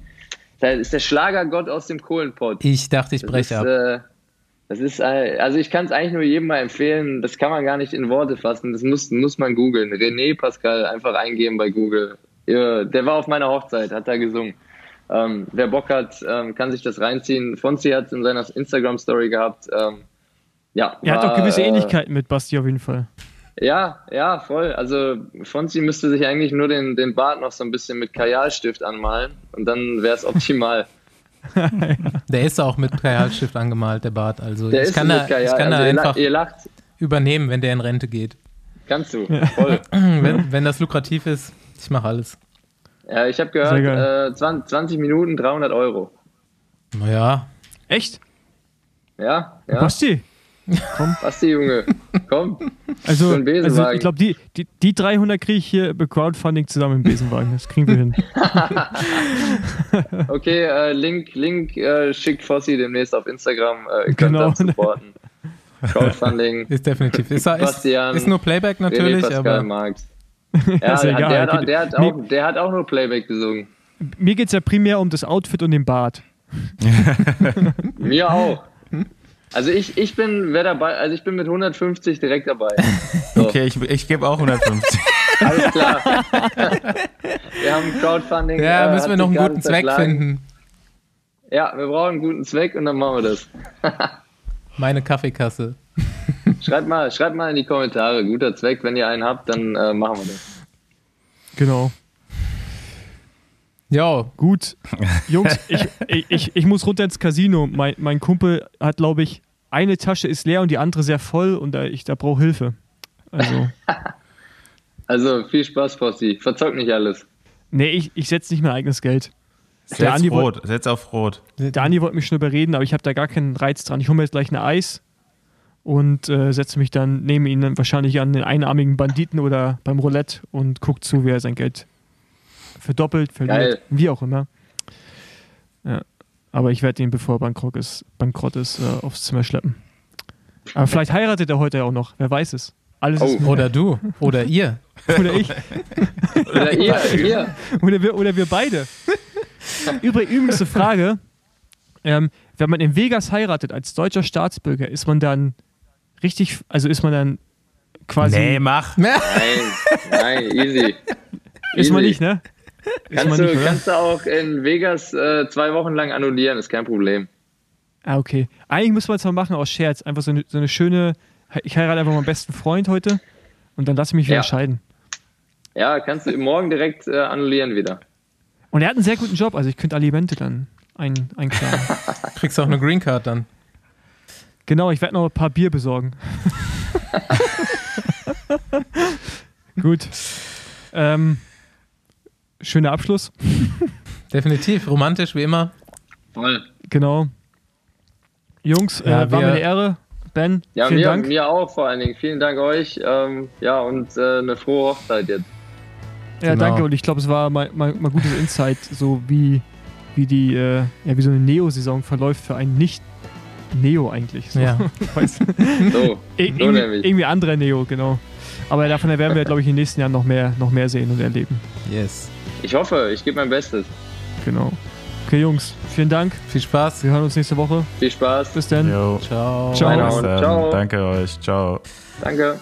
Das ist der Schlagergott aus dem Kohlenpott. Ich dachte, ich breche ab. äh, das ist, äh, also ich kann es eigentlich nur jedem mal empfehlen. Das kann man gar nicht in Worte fassen. Das muss, muss man googeln. René Pascal einfach eingeben bei Google. Der war auf meiner Hochzeit, hat da gesungen. Ähm, wer Bock hat, ähm, kann sich das reinziehen. Fonzi hat es in seiner Instagram-Story gehabt. Ähm, ja, Er hat war, auch gewisse äh, Ähnlichkeiten mit Basti auf jeden Fall. Ja, ja, voll. Also Fonzi müsste sich eigentlich nur den, den Bart noch so ein bisschen mit Kajalstift anmalen und dann wäre es [LAUGHS] optimal. [LAUGHS] Der ist auch mit Kajalstift angemalt, der Bart. Also Der ich ist kann, da, Kajal. ich kann da also ihr, einfach lacht, ihr lacht, übernehmen, wenn der in Rente geht. kannst du. Voll. [CLEARS THROAT] wenn, wenn das lukrativ ist, ich mache alles. Ja, ich habe gehört, äh, 20, 20 Minuten, 300 Euro. Naja, Echt? Ja, ja. Basti? [LAUGHS] Basti, Junge, komm. Also, also ich glaube, die, die, die 300 kriege ich hier bei Crowdfunding zusammen im Besenwagen. Das kriegen wir hin. [LAUGHS] Okay, äh, Link, Link äh, schickt Fossi demnächst auf Instagram. Äh, ihr könnt Genau. dann supporten. Crowdfunding. [LAUGHS] ist definitiv. Ist, ist, Bastian, ist nur Playback René natürlich, Pascal aber Marx. Ja, Ist der, egal. der, hat, der, hat auch, der hat auch nur Playback gesungen. Mir geht es ja primär um das Outfit und den Bart. Mir auch. Also ich, ich bin wer dabei, also ich bin mit 150 direkt dabei. [LAUGHS] So, Okay, ich, ich gebe auch 150. [LAUGHS] alles klar. [LAUGHS] wir haben Crowdfunding. ja, äh, müssen wir noch einen guten Zweck zerschlagen. finden. Ja, wir brauchen einen guten Zweck und dann machen wir das. Meine Kaffeekasse. Schreibt mal, schreibt mal in die Kommentare, guter Zweck, wenn ihr einen habt, dann äh, machen wir das. Genau. Jo, Gut. [LAUGHS] Jungs, ich, ich, ich, ich muss runter ins Casino. Mein, mein Kumpel hat, glaube ich, eine Tasche ist leer und die andere sehr voll und da, ich da brauche Hilfe. Also, [LAUGHS] Also viel Spaß, Fossi. Verzock nicht alles. nee, ich, ich setze nicht mein eigenes Geld. Der Setz Andi, wollt, rot, setz auf rot. der Andi wollte mich schon überreden, aber ich habe da gar keinen Reiz dran. Ich hole mir jetzt gleich ein Eis und äh, setze mich dann neben ihn dann wahrscheinlich an den einarmigen Banditen oder beim Roulette und gucke zu, wie er sein Geld verdoppelt, verliert, Geil. wie auch immer. Ja. Aber ich werde ihn, bevor er bankrott ist, bankrott ist äh, aufs Zimmer schleppen. Aber vielleicht heiratet er heute ja auch noch, wer weiß es. Alles ist Oh. oder du, oder ihr. [LAUGHS] oder ich. [LAUGHS] Oder ihr, ihr. Oder wir, oder wir beide. Übrig, übrigens eine Frage. Ähm, wenn man in Vegas heiratet als deutscher Staatsbürger, ist man dann richtig, also ist man dann quasi. Nee, mach. Nein, nein, easy. ist man easy. nicht, ne? Kannst du, kannst du auch in Vegas äh, zwei Wochen lang annullieren, ist kein Problem. Ah, okay. Eigentlich muss man es mal machen aus Scherz. Einfach so eine, so eine schöne. Ich heirate einfach meinen besten Freund heute und dann lasse ich mich wieder Ja. entscheiden. Ja, kannst du morgen direkt äh, annullieren wieder. Und er hat einen sehr guten Job, also ich könnte Alimente dann ein, einklagen. [LAUGHS] Kriegst auch eine Green Card dann. genau, ich werde noch ein paar Bier besorgen. [LAUGHS] Gut. Ähm, schöner Abschluss. [LAUGHS] Definitiv, romantisch wie immer. Voll. Genau. Jungs, Ja, äh, war mir eine Ehre. Ben, Ja, vielen mir, Dank. mir auch vor allen Dingen. Vielen Dank euch. Ähm, ja, und äh, eine frohe Hochzeit jetzt. Ja, Genau. danke. Und ich glaube, es war mal, mal, mal gutes Insight, so wie, wie die, äh, ja, wie so eine Neo-Saison verläuft für einen Nicht-Neo eigentlich. So. Ja. [LAUGHS] Weißt, du? [LAUGHS] So, Ir so irgendwie, nämlich. irgendwie anderer Neo, genau. Aber davon werden wir, glaube ich, in den nächsten Jahren noch mehr, noch mehr sehen und erleben. Yes. Ich hoffe, ich gebe mein Bestes. Genau. Okay, Jungs, vielen Dank. Viel Spaß. Wir hören uns nächste Woche. Viel Spaß. Bis dann. Ciao. Ciao. Bis dann. Ciao. Danke euch. Ciao. Danke.